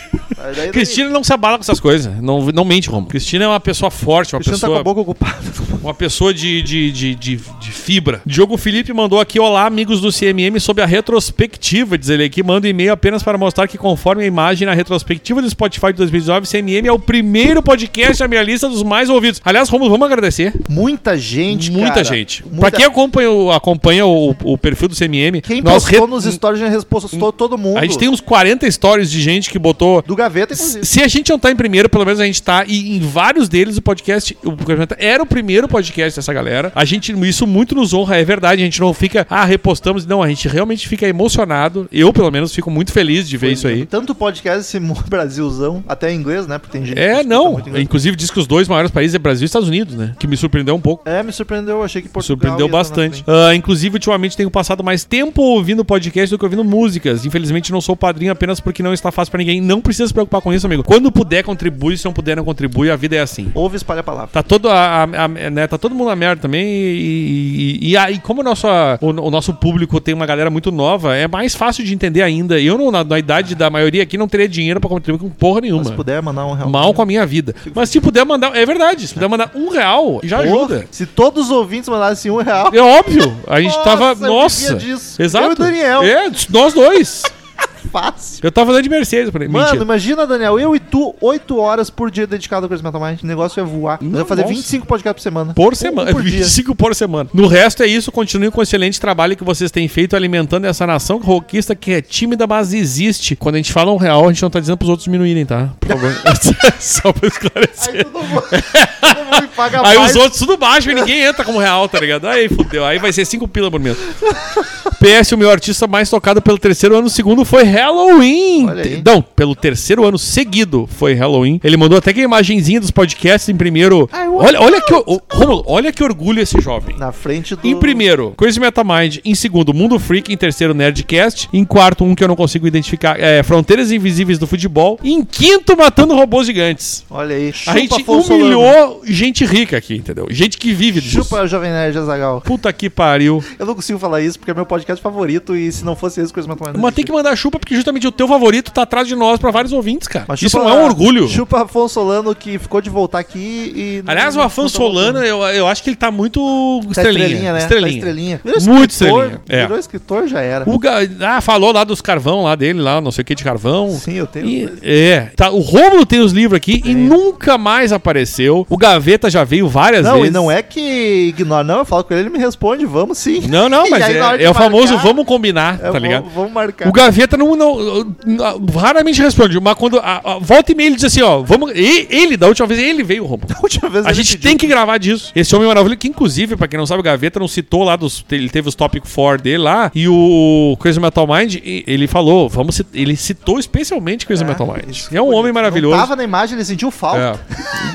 [SPEAKER 1] daí-
[SPEAKER 2] Cristina não se abala com essas coisas. Não, não mente, Romo. Cristina é uma pessoa forte, uma
[SPEAKER 1] Cristina tá com
[SPEAKER 2] pessoa.
[SPEAKER 1] a boca ocupada.
[SPEAKER 2] Uma pessoa de, de, de, de, de fibra. Diogo Felipe mandou aqui: Olá, amigos do CMM, sobre a retrospectiva. Diz ele aqui: manda um e-mail apenas para mostrar que, conforme a imagem na retrospectiva do Spotify de 2019, CMM é o primeiro podcast da minha lista dos mais ouvidos. Aliás, Romulo, vamos agradecer.
[SPEAKER 1] Muita gente,
[SPEAKER 2] Muita
[SPEAKER 1] cara.
[SPEAKER 2] gente.
[SPEAKER 1] Muita-
[SPEAKER 2] Pra quem acompanha, o- acompanha o, o perfil do CMM,
[SPEAKER 1] Quem
[SPEAKER 2] nós
[SPEAKER 1] postou
[SPEAKER 2] re-
[SPEAKER 1] nos stories já repostou todo mundo.
[SPEAKER 2] a gente tem uns 40 stories de gente que botou
[SPEAKER 1] Do Gaveta, inclusive.
[SPEAKER 2] se a gente não tá em primeiro, pelo menos a gente tá. E em vários deles o podcast. O podcast era o primeiro podcast dessa galera. A gente, isso muito nos honra, é verdade. A gente não fica, ah, repostamos. Não, a gente realmente fica emocionado. Eu, pelo menos, fico muito feliz de ver isso aí.
[SPEAKER 1] Tanto podcast esse Brasilzão, até em inglês, né? Porque tem gente
[SPEAKER 2] É, não. Inclusive, diz que os dois maiores países é Brasil e Estados Unidos, né? Que me surpreendeu um pouco.
[SPEAKER 1] É, me surpreendeu. Achei que Portugal
[SPEAKER 2] surpreendeu bastante. Ah, inclusive, ultimamente tenho passado mais tempo ouvindo podcast do que ouvindo músicas. Infelizmente, não sou padrinho apenas porque não está fácil pra ninguém. Não precisa se preocupar com isso, amigo. Quando puder, contribui. Se não puder, não contribui. A vida é assim.
[SPEAKER 1] Ouve espalha a palavra.
[SPEAKER 2] Tá todo, a, a- a- né, tá todo mundo na merda também. E, e, e aí, como o nosso, o, o nosso público tem uma galera muito nova, é mais fácil de entender ainda. Eu, não, na, na idade da maioria aqui, não teria dinheiro pra contribuir com porra nenhuma.
[SPEAKER 1] Se puder mandar um real.
[SPEAKER 2] Mal com a minha vida. Mas se puder mandar. É verdade, se puder mandar um real, já
[SPEAKER 1] Porra,
[SPEAKER 2] ajuda.
[SPEAKER 1] Se todos os ouvintes mandassem um real.
[SPEAKER 2] É óbvio. A gente
[SPEAKER 1] Nossa,
[SPEAKER 2] tava. Nossa. Exato.
[SPEAKER 1] Eu e o Daniel.
[SPEAKER 2] É, nós dois.
[SPEAKER 1] Fácil.
[SPEAKER 2] Eu tava andando de Mercedes por aí.
[SPEAKER 1] Mano,
[SPEAKER 2] Mentira.
[SPEAKER 1] imagina, Daniel, eu e tu, 8 horas por dia dedicado ao Crazy Metal Mind. O negócio ia voar. Nós ia fazer
[SPEAKER 2] Nossa.
[SPEAKER 1] 25 podcasts por semana.
[SPEAKER 2] Por
[SPEAKER 1] Um
[SPEAKER 2] semana.
[SPEAKER 1] por dia.
[SPEAKER 2] 25 por semana. No resto é isso. Continue com o excelente trabalho que vocês têm feito alimentando essa nação roquista que é tímida, mas existe. Quando a gente fala um real, a gente não tá dizendo pros outros diminuírem, tá? Por favor. Só pra
[SPEAKER 1] Aí
[SPEAKER 2] esclarecer.
[SPEAKER 1] todo mundo, todo mundo me paga
[SPEAKER 2] Aí
[SPEAKER 1] mais.
[SPEAKER 2] os outros tudo baixo e ninguém entra como real, tá ligado? Aí fudeu. Aí vai ser 5 pila por mês. PS, o meu artista mais tocado pelo terceiro ano segundo foi Halloween. Não, pelo terceiro ano seguido foi Halloween. Ele mandou até que a imagenzinha dos podcasts em primeiro. Olha, olha que, o- Rômulo, olha que orgulho esse jovem.
[SPEAKER 1] Na frente do...
[SPEAKER 2] Em primeiro, Crazy Metamind. Em segundo, Mundo Freak. Em terceiro, Nerdcast. Em quarto, um que eu não consigo identificar, é Fronteiras Invisíveis do Futebol. Em quinto, Matando Robôs Gigantes.
[SPEAKER 1] Olha aí.
[SPEAKER 2] A gente
[SPEAKER 1] Afonso
[SPEAKER 2] humilhou gente rica aqui, entendeu? Gente que vive disso.
[SPEAKER 1] Chupa Jovem Nerd Azagal.
[SPEAKER 2] Puta que pariu.
[SPEAKER 1] Eu não consigo falar isso porque é meu podcast favorito e se não fosse esse, Crazy Metal Mind. não
[SPEAKER 2] Mas tem que mandar chupa porque justamente o teu favorito tá atrás de nós pra vários ouvintes, cara.
[SPEAKER 1] Mas
[SPEAKER 2] Isso
[SPEAKER 1] chupa-
[SPEAKER 2] não é um orgulho.
[SPEAKER 1] Chupa Afonso Solano que ficou de voltar aqui e...
[SPEAKER 2] Aliás, o
[SPEAKER 1] não-
[SPEAKER 2] Afonso
[SPEAKER 1] não
[SPEAKER 2] Solano, eu, eu acho que ele tá muito
[SPEAKER 1] Tá
[SPEAKER 2] estrelinha.
[SPEAKER 1] estrelinha, né?
[SPEAKER 2] Estrelinha.
[SPEAKER 1] Tá estrelinha. Virou
[SPEAKER 2] Muito
[SPEAKER 1] escritor,
[SPEAKER 2] estrelinha. É.
[SPEAKER 1] Virou escritor, já era.
[SPEAKER 2] O Ga- ah, falou lá dos carvão lá dele, lá, não sei o que de carvão.
[SPEAKER 1] Sim, eu tenho.
[SPEAKER 2] E- é. Tá, o Rômulo tem os livros aqui e nunca mais apareceu. O Gaveta já veio várias
[SPEAKER 1] Não,
[SPEAKER 2] vezes.
[SPEAKER 1] e não é que ignora, não. Eu falo com ele, ele me responde, vamos sim.
[SPEAKER 2] Não, não, mas
[SPEAKER 1] aí,
[SPEAKER 2] é, é o famoso
[SPEAKER 1] marcar,
[SPEAKER 2] vamos combinar,
[SPEAKER 1] é,
[SPEAKER 2] tá
[SPEAKER 1] vamos-
[SPEAKER 2] ligado?
[SPEAKER 1] Vamos marcar.
[SPEAKER 2] O Gaveta não, não, não- raramente responde, mas quando a, a- volta e meia ele diz assim, ó, vamos, e- ele, da última vez, ele veio, Romulo.
[SPEAKER 1] A última vez
[SPEAKER 2] A
[SPEAKER 1] ele
[SPEAKER 2] gente
[SPEAKER 1] pediu.
[SPEAKER 2] tem que gravar disso. Esse Homem Maravilha, que inclusive, pra quem não sabe, o Gaveta não citou lá dos. Ele teve os Topic 4 dele lá. E o Crazy Metal Mind, ele falou, vamos ele citou especialmente Crazy Metal Mind. É um homem maravilhoso.
[SPEAKER 1] Não tava na imagem, ele sentiu falta.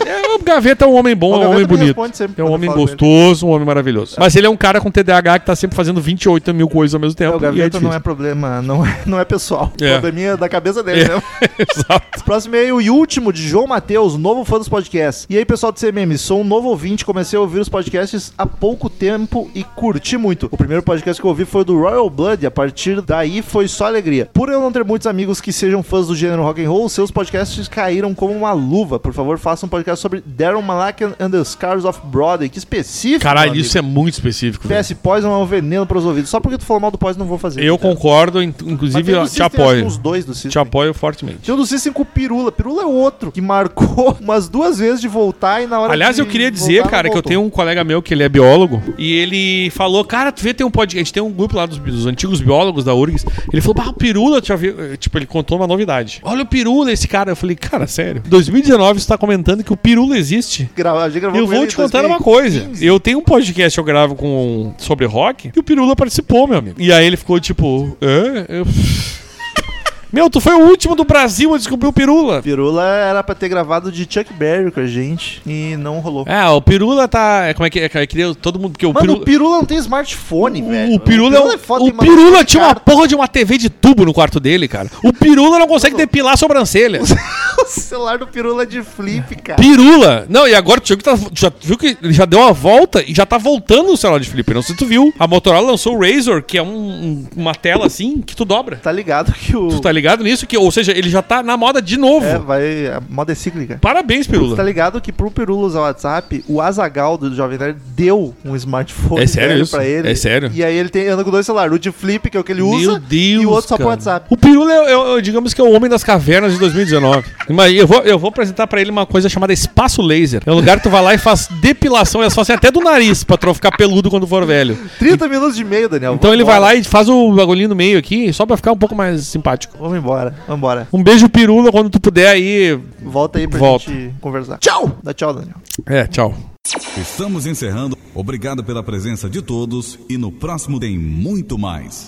[SPEAKER 2] É. É, o Gaveta é um homem bom, é um homem
[SPEAKER 1] me
[SPEAKER 2] bonito. É um homem gostoso, um homem maravilhoso. Mas ele é um cara com TDAH que tá sempre fazendo 28 mil coisas ao mesmo
[SPEAKER 1] É,
[SPEAKER 2] tempo.
[SPEAKER 1] o
[SPEAKER 2] e
[SPEAKER 1] Gaveta não é problema, não é, não é pessoal.
[SPEAKER 2] É.
[SPEAKER 1] probleminha é da cabeça dele,
[SPEAKER 2] É.
[SPEAKER 1] né?
[SPEAKER 2] Exato.
[SPEAKER 1] Próximo e-mail e último de João Matheus, novo fã dos podcasts. E aí, pessoal do CMM, sou um novo ouvinte, comecei a ouvir os podcasts há pouco tempo e curti muito. O primeiro podcast que eu ouvi foi do Royal Blood, e a partir daí foi só alegria. Por eu não ter muitos amigos que sejam fãs do gênero rock and roll, seus podcasts caíram como uma luva. Por favor, faça um podcast sobre Darren Malakian and the Scars of Broadway. Que específico,
[SPEAKER 2] Caralho, isso é muito específico.
[SPEAKER 1] PS Poison é um veneno para os ouvidos. Só porque tu falou mal do Poison, não vou fazer.
[SPEAKER 2] Eu
[SPEAKER 1] Cara.
[SPEAKER 2] concordo, in-
[SPEAKER 1] Mas tem
[SPEAKER 2] te apoio.
[SPEAKER 1] Uns dois do System.
[SPEAKER 2] Te apoio fortemente.
[SPEAKER 1] Tinha um do System com o Pirula. Pirula é outro que marcou umas duas vezes de voltar e na hora
[SPEAKER 2] Aliás, eu queria dizer,
[SPEAKER 1] voltar,
[SPEAKER 2] cara, que eu tenho um colega meu que ele é biólogo e ele falou, cara, tu vê, tem um podcast, a gente tem um grupo lá dos, dos antigos biólogos da URGS. Ele falou, bah, o Pirula, tu já viu? Tipo, ele contou uma novidade. Olha o Pirula, esse cara. Eu falei, cara, sério. 2019 você tá comentando que o Pirula existe?
[SPEAKER 1] Gra- a gente gravou
[SPEAKER 2] Eu vou te contar uma
[SPEAKER 1] 2015.
[SPEAKER 2] coisa. Eu tenho um podcast que eu gravo com sobre rock e o Pirula participou, meu amigo. E aí ele ficou tipo, é, eu... Meu, tu foi o último do Brasil a descobrir o Pirula.
[SPEAKER 1] Pirula era pra ter gravado de Chuck Berry com a gente e não rolou.
[SPEAKER 2] É, o Pirula tá. é, Como é que é? É que nem todo mundo. Porque o
[SPEAKER 1] Mano,
[SPEAKER 2] Pirula.
[SPEAKER 1] o Pirula não tem smartphone, velho.
[SPEAKER 2] O Pirula, é um-
[SPEAKER 1] foda,
[SPEAKER 2] o Pirula tinha uma porra de uma TV de tubo no quarto dele, cara. O Pirula não consegue depilar a sobrancelha.
[SPEAKER 1] O celular do Pirula é de flip, cara.
[SPEAKER 2] Pirula! Não, e agora o que tá, já viu que ele já deu uma volta e já tá voltando o celular de flip. Não sei se tu viu. A Motorola lançou o Razor, que é um- um- uma tela assim que tu dobra.
[SPEAKER 1] Tá ligado que o.
[SPEAKER 2] Tu tá ligado nisso? Que, ou seja, ele já tá na moda de novo.
[SPEAKER 1] É, vai. A moda é cíclica.
[SPEAKER 2] Parabéns,
[SPEAKER 1] Você
[SPEAKER 2] Pirula.
[SPEAKER 1] tá ligado que pro Pirula usar o WhatsApp, o Azagal do Jovem Nerd deu um smartphone
[SPEAKER 2] É sério isso?
[SPEAKER 1] pra ele.
[SPEAKER 2] É sério?
[SPEAKER 1] E aí ele tem, anda com dois celulares, o de flip, que é o que ele usa,
[SPEAKER 2] Meu Deus,
[SPEAKER 1] e o outro só pro
[SPEAKER 2] cara.
[SPEAKER 1] WhatsApp.
[SPEAKER 2] O Pirula, é, é, é, digamos que é o homem das cavernas de 2019. Mas eu vou, eu vou apresentar pra ele uma coisa chamada espaço laser. É um lugar que tu vai lá e faz depilação, elas fazem até do nariz, pra tu ficar peludo quando for velho.
[SPEAKER 1] 30 minutos de meio, Daniel.
[SPEAKER 2] Então ele vai lá e faz o bagulhinho no meio aqui, só pra ficar um pouco mais simpático.
[SPEAKER 1] Vamos embora, vamos embora.
[SPEAKER 2] Um beijo, Pirula, quando tu puder aí.
[SPEAKER 1] Volta aí pra
[SPEAKER 2] Volta.
[SPEAKER 1] gente conversar. Tchau! Dá tchau, Daniel.
[SPEAKER 2] É, tchau.
[SPEAKER 8] Estamos encerrando. Obrigado pela presença de todos e no próximo tem muito mais.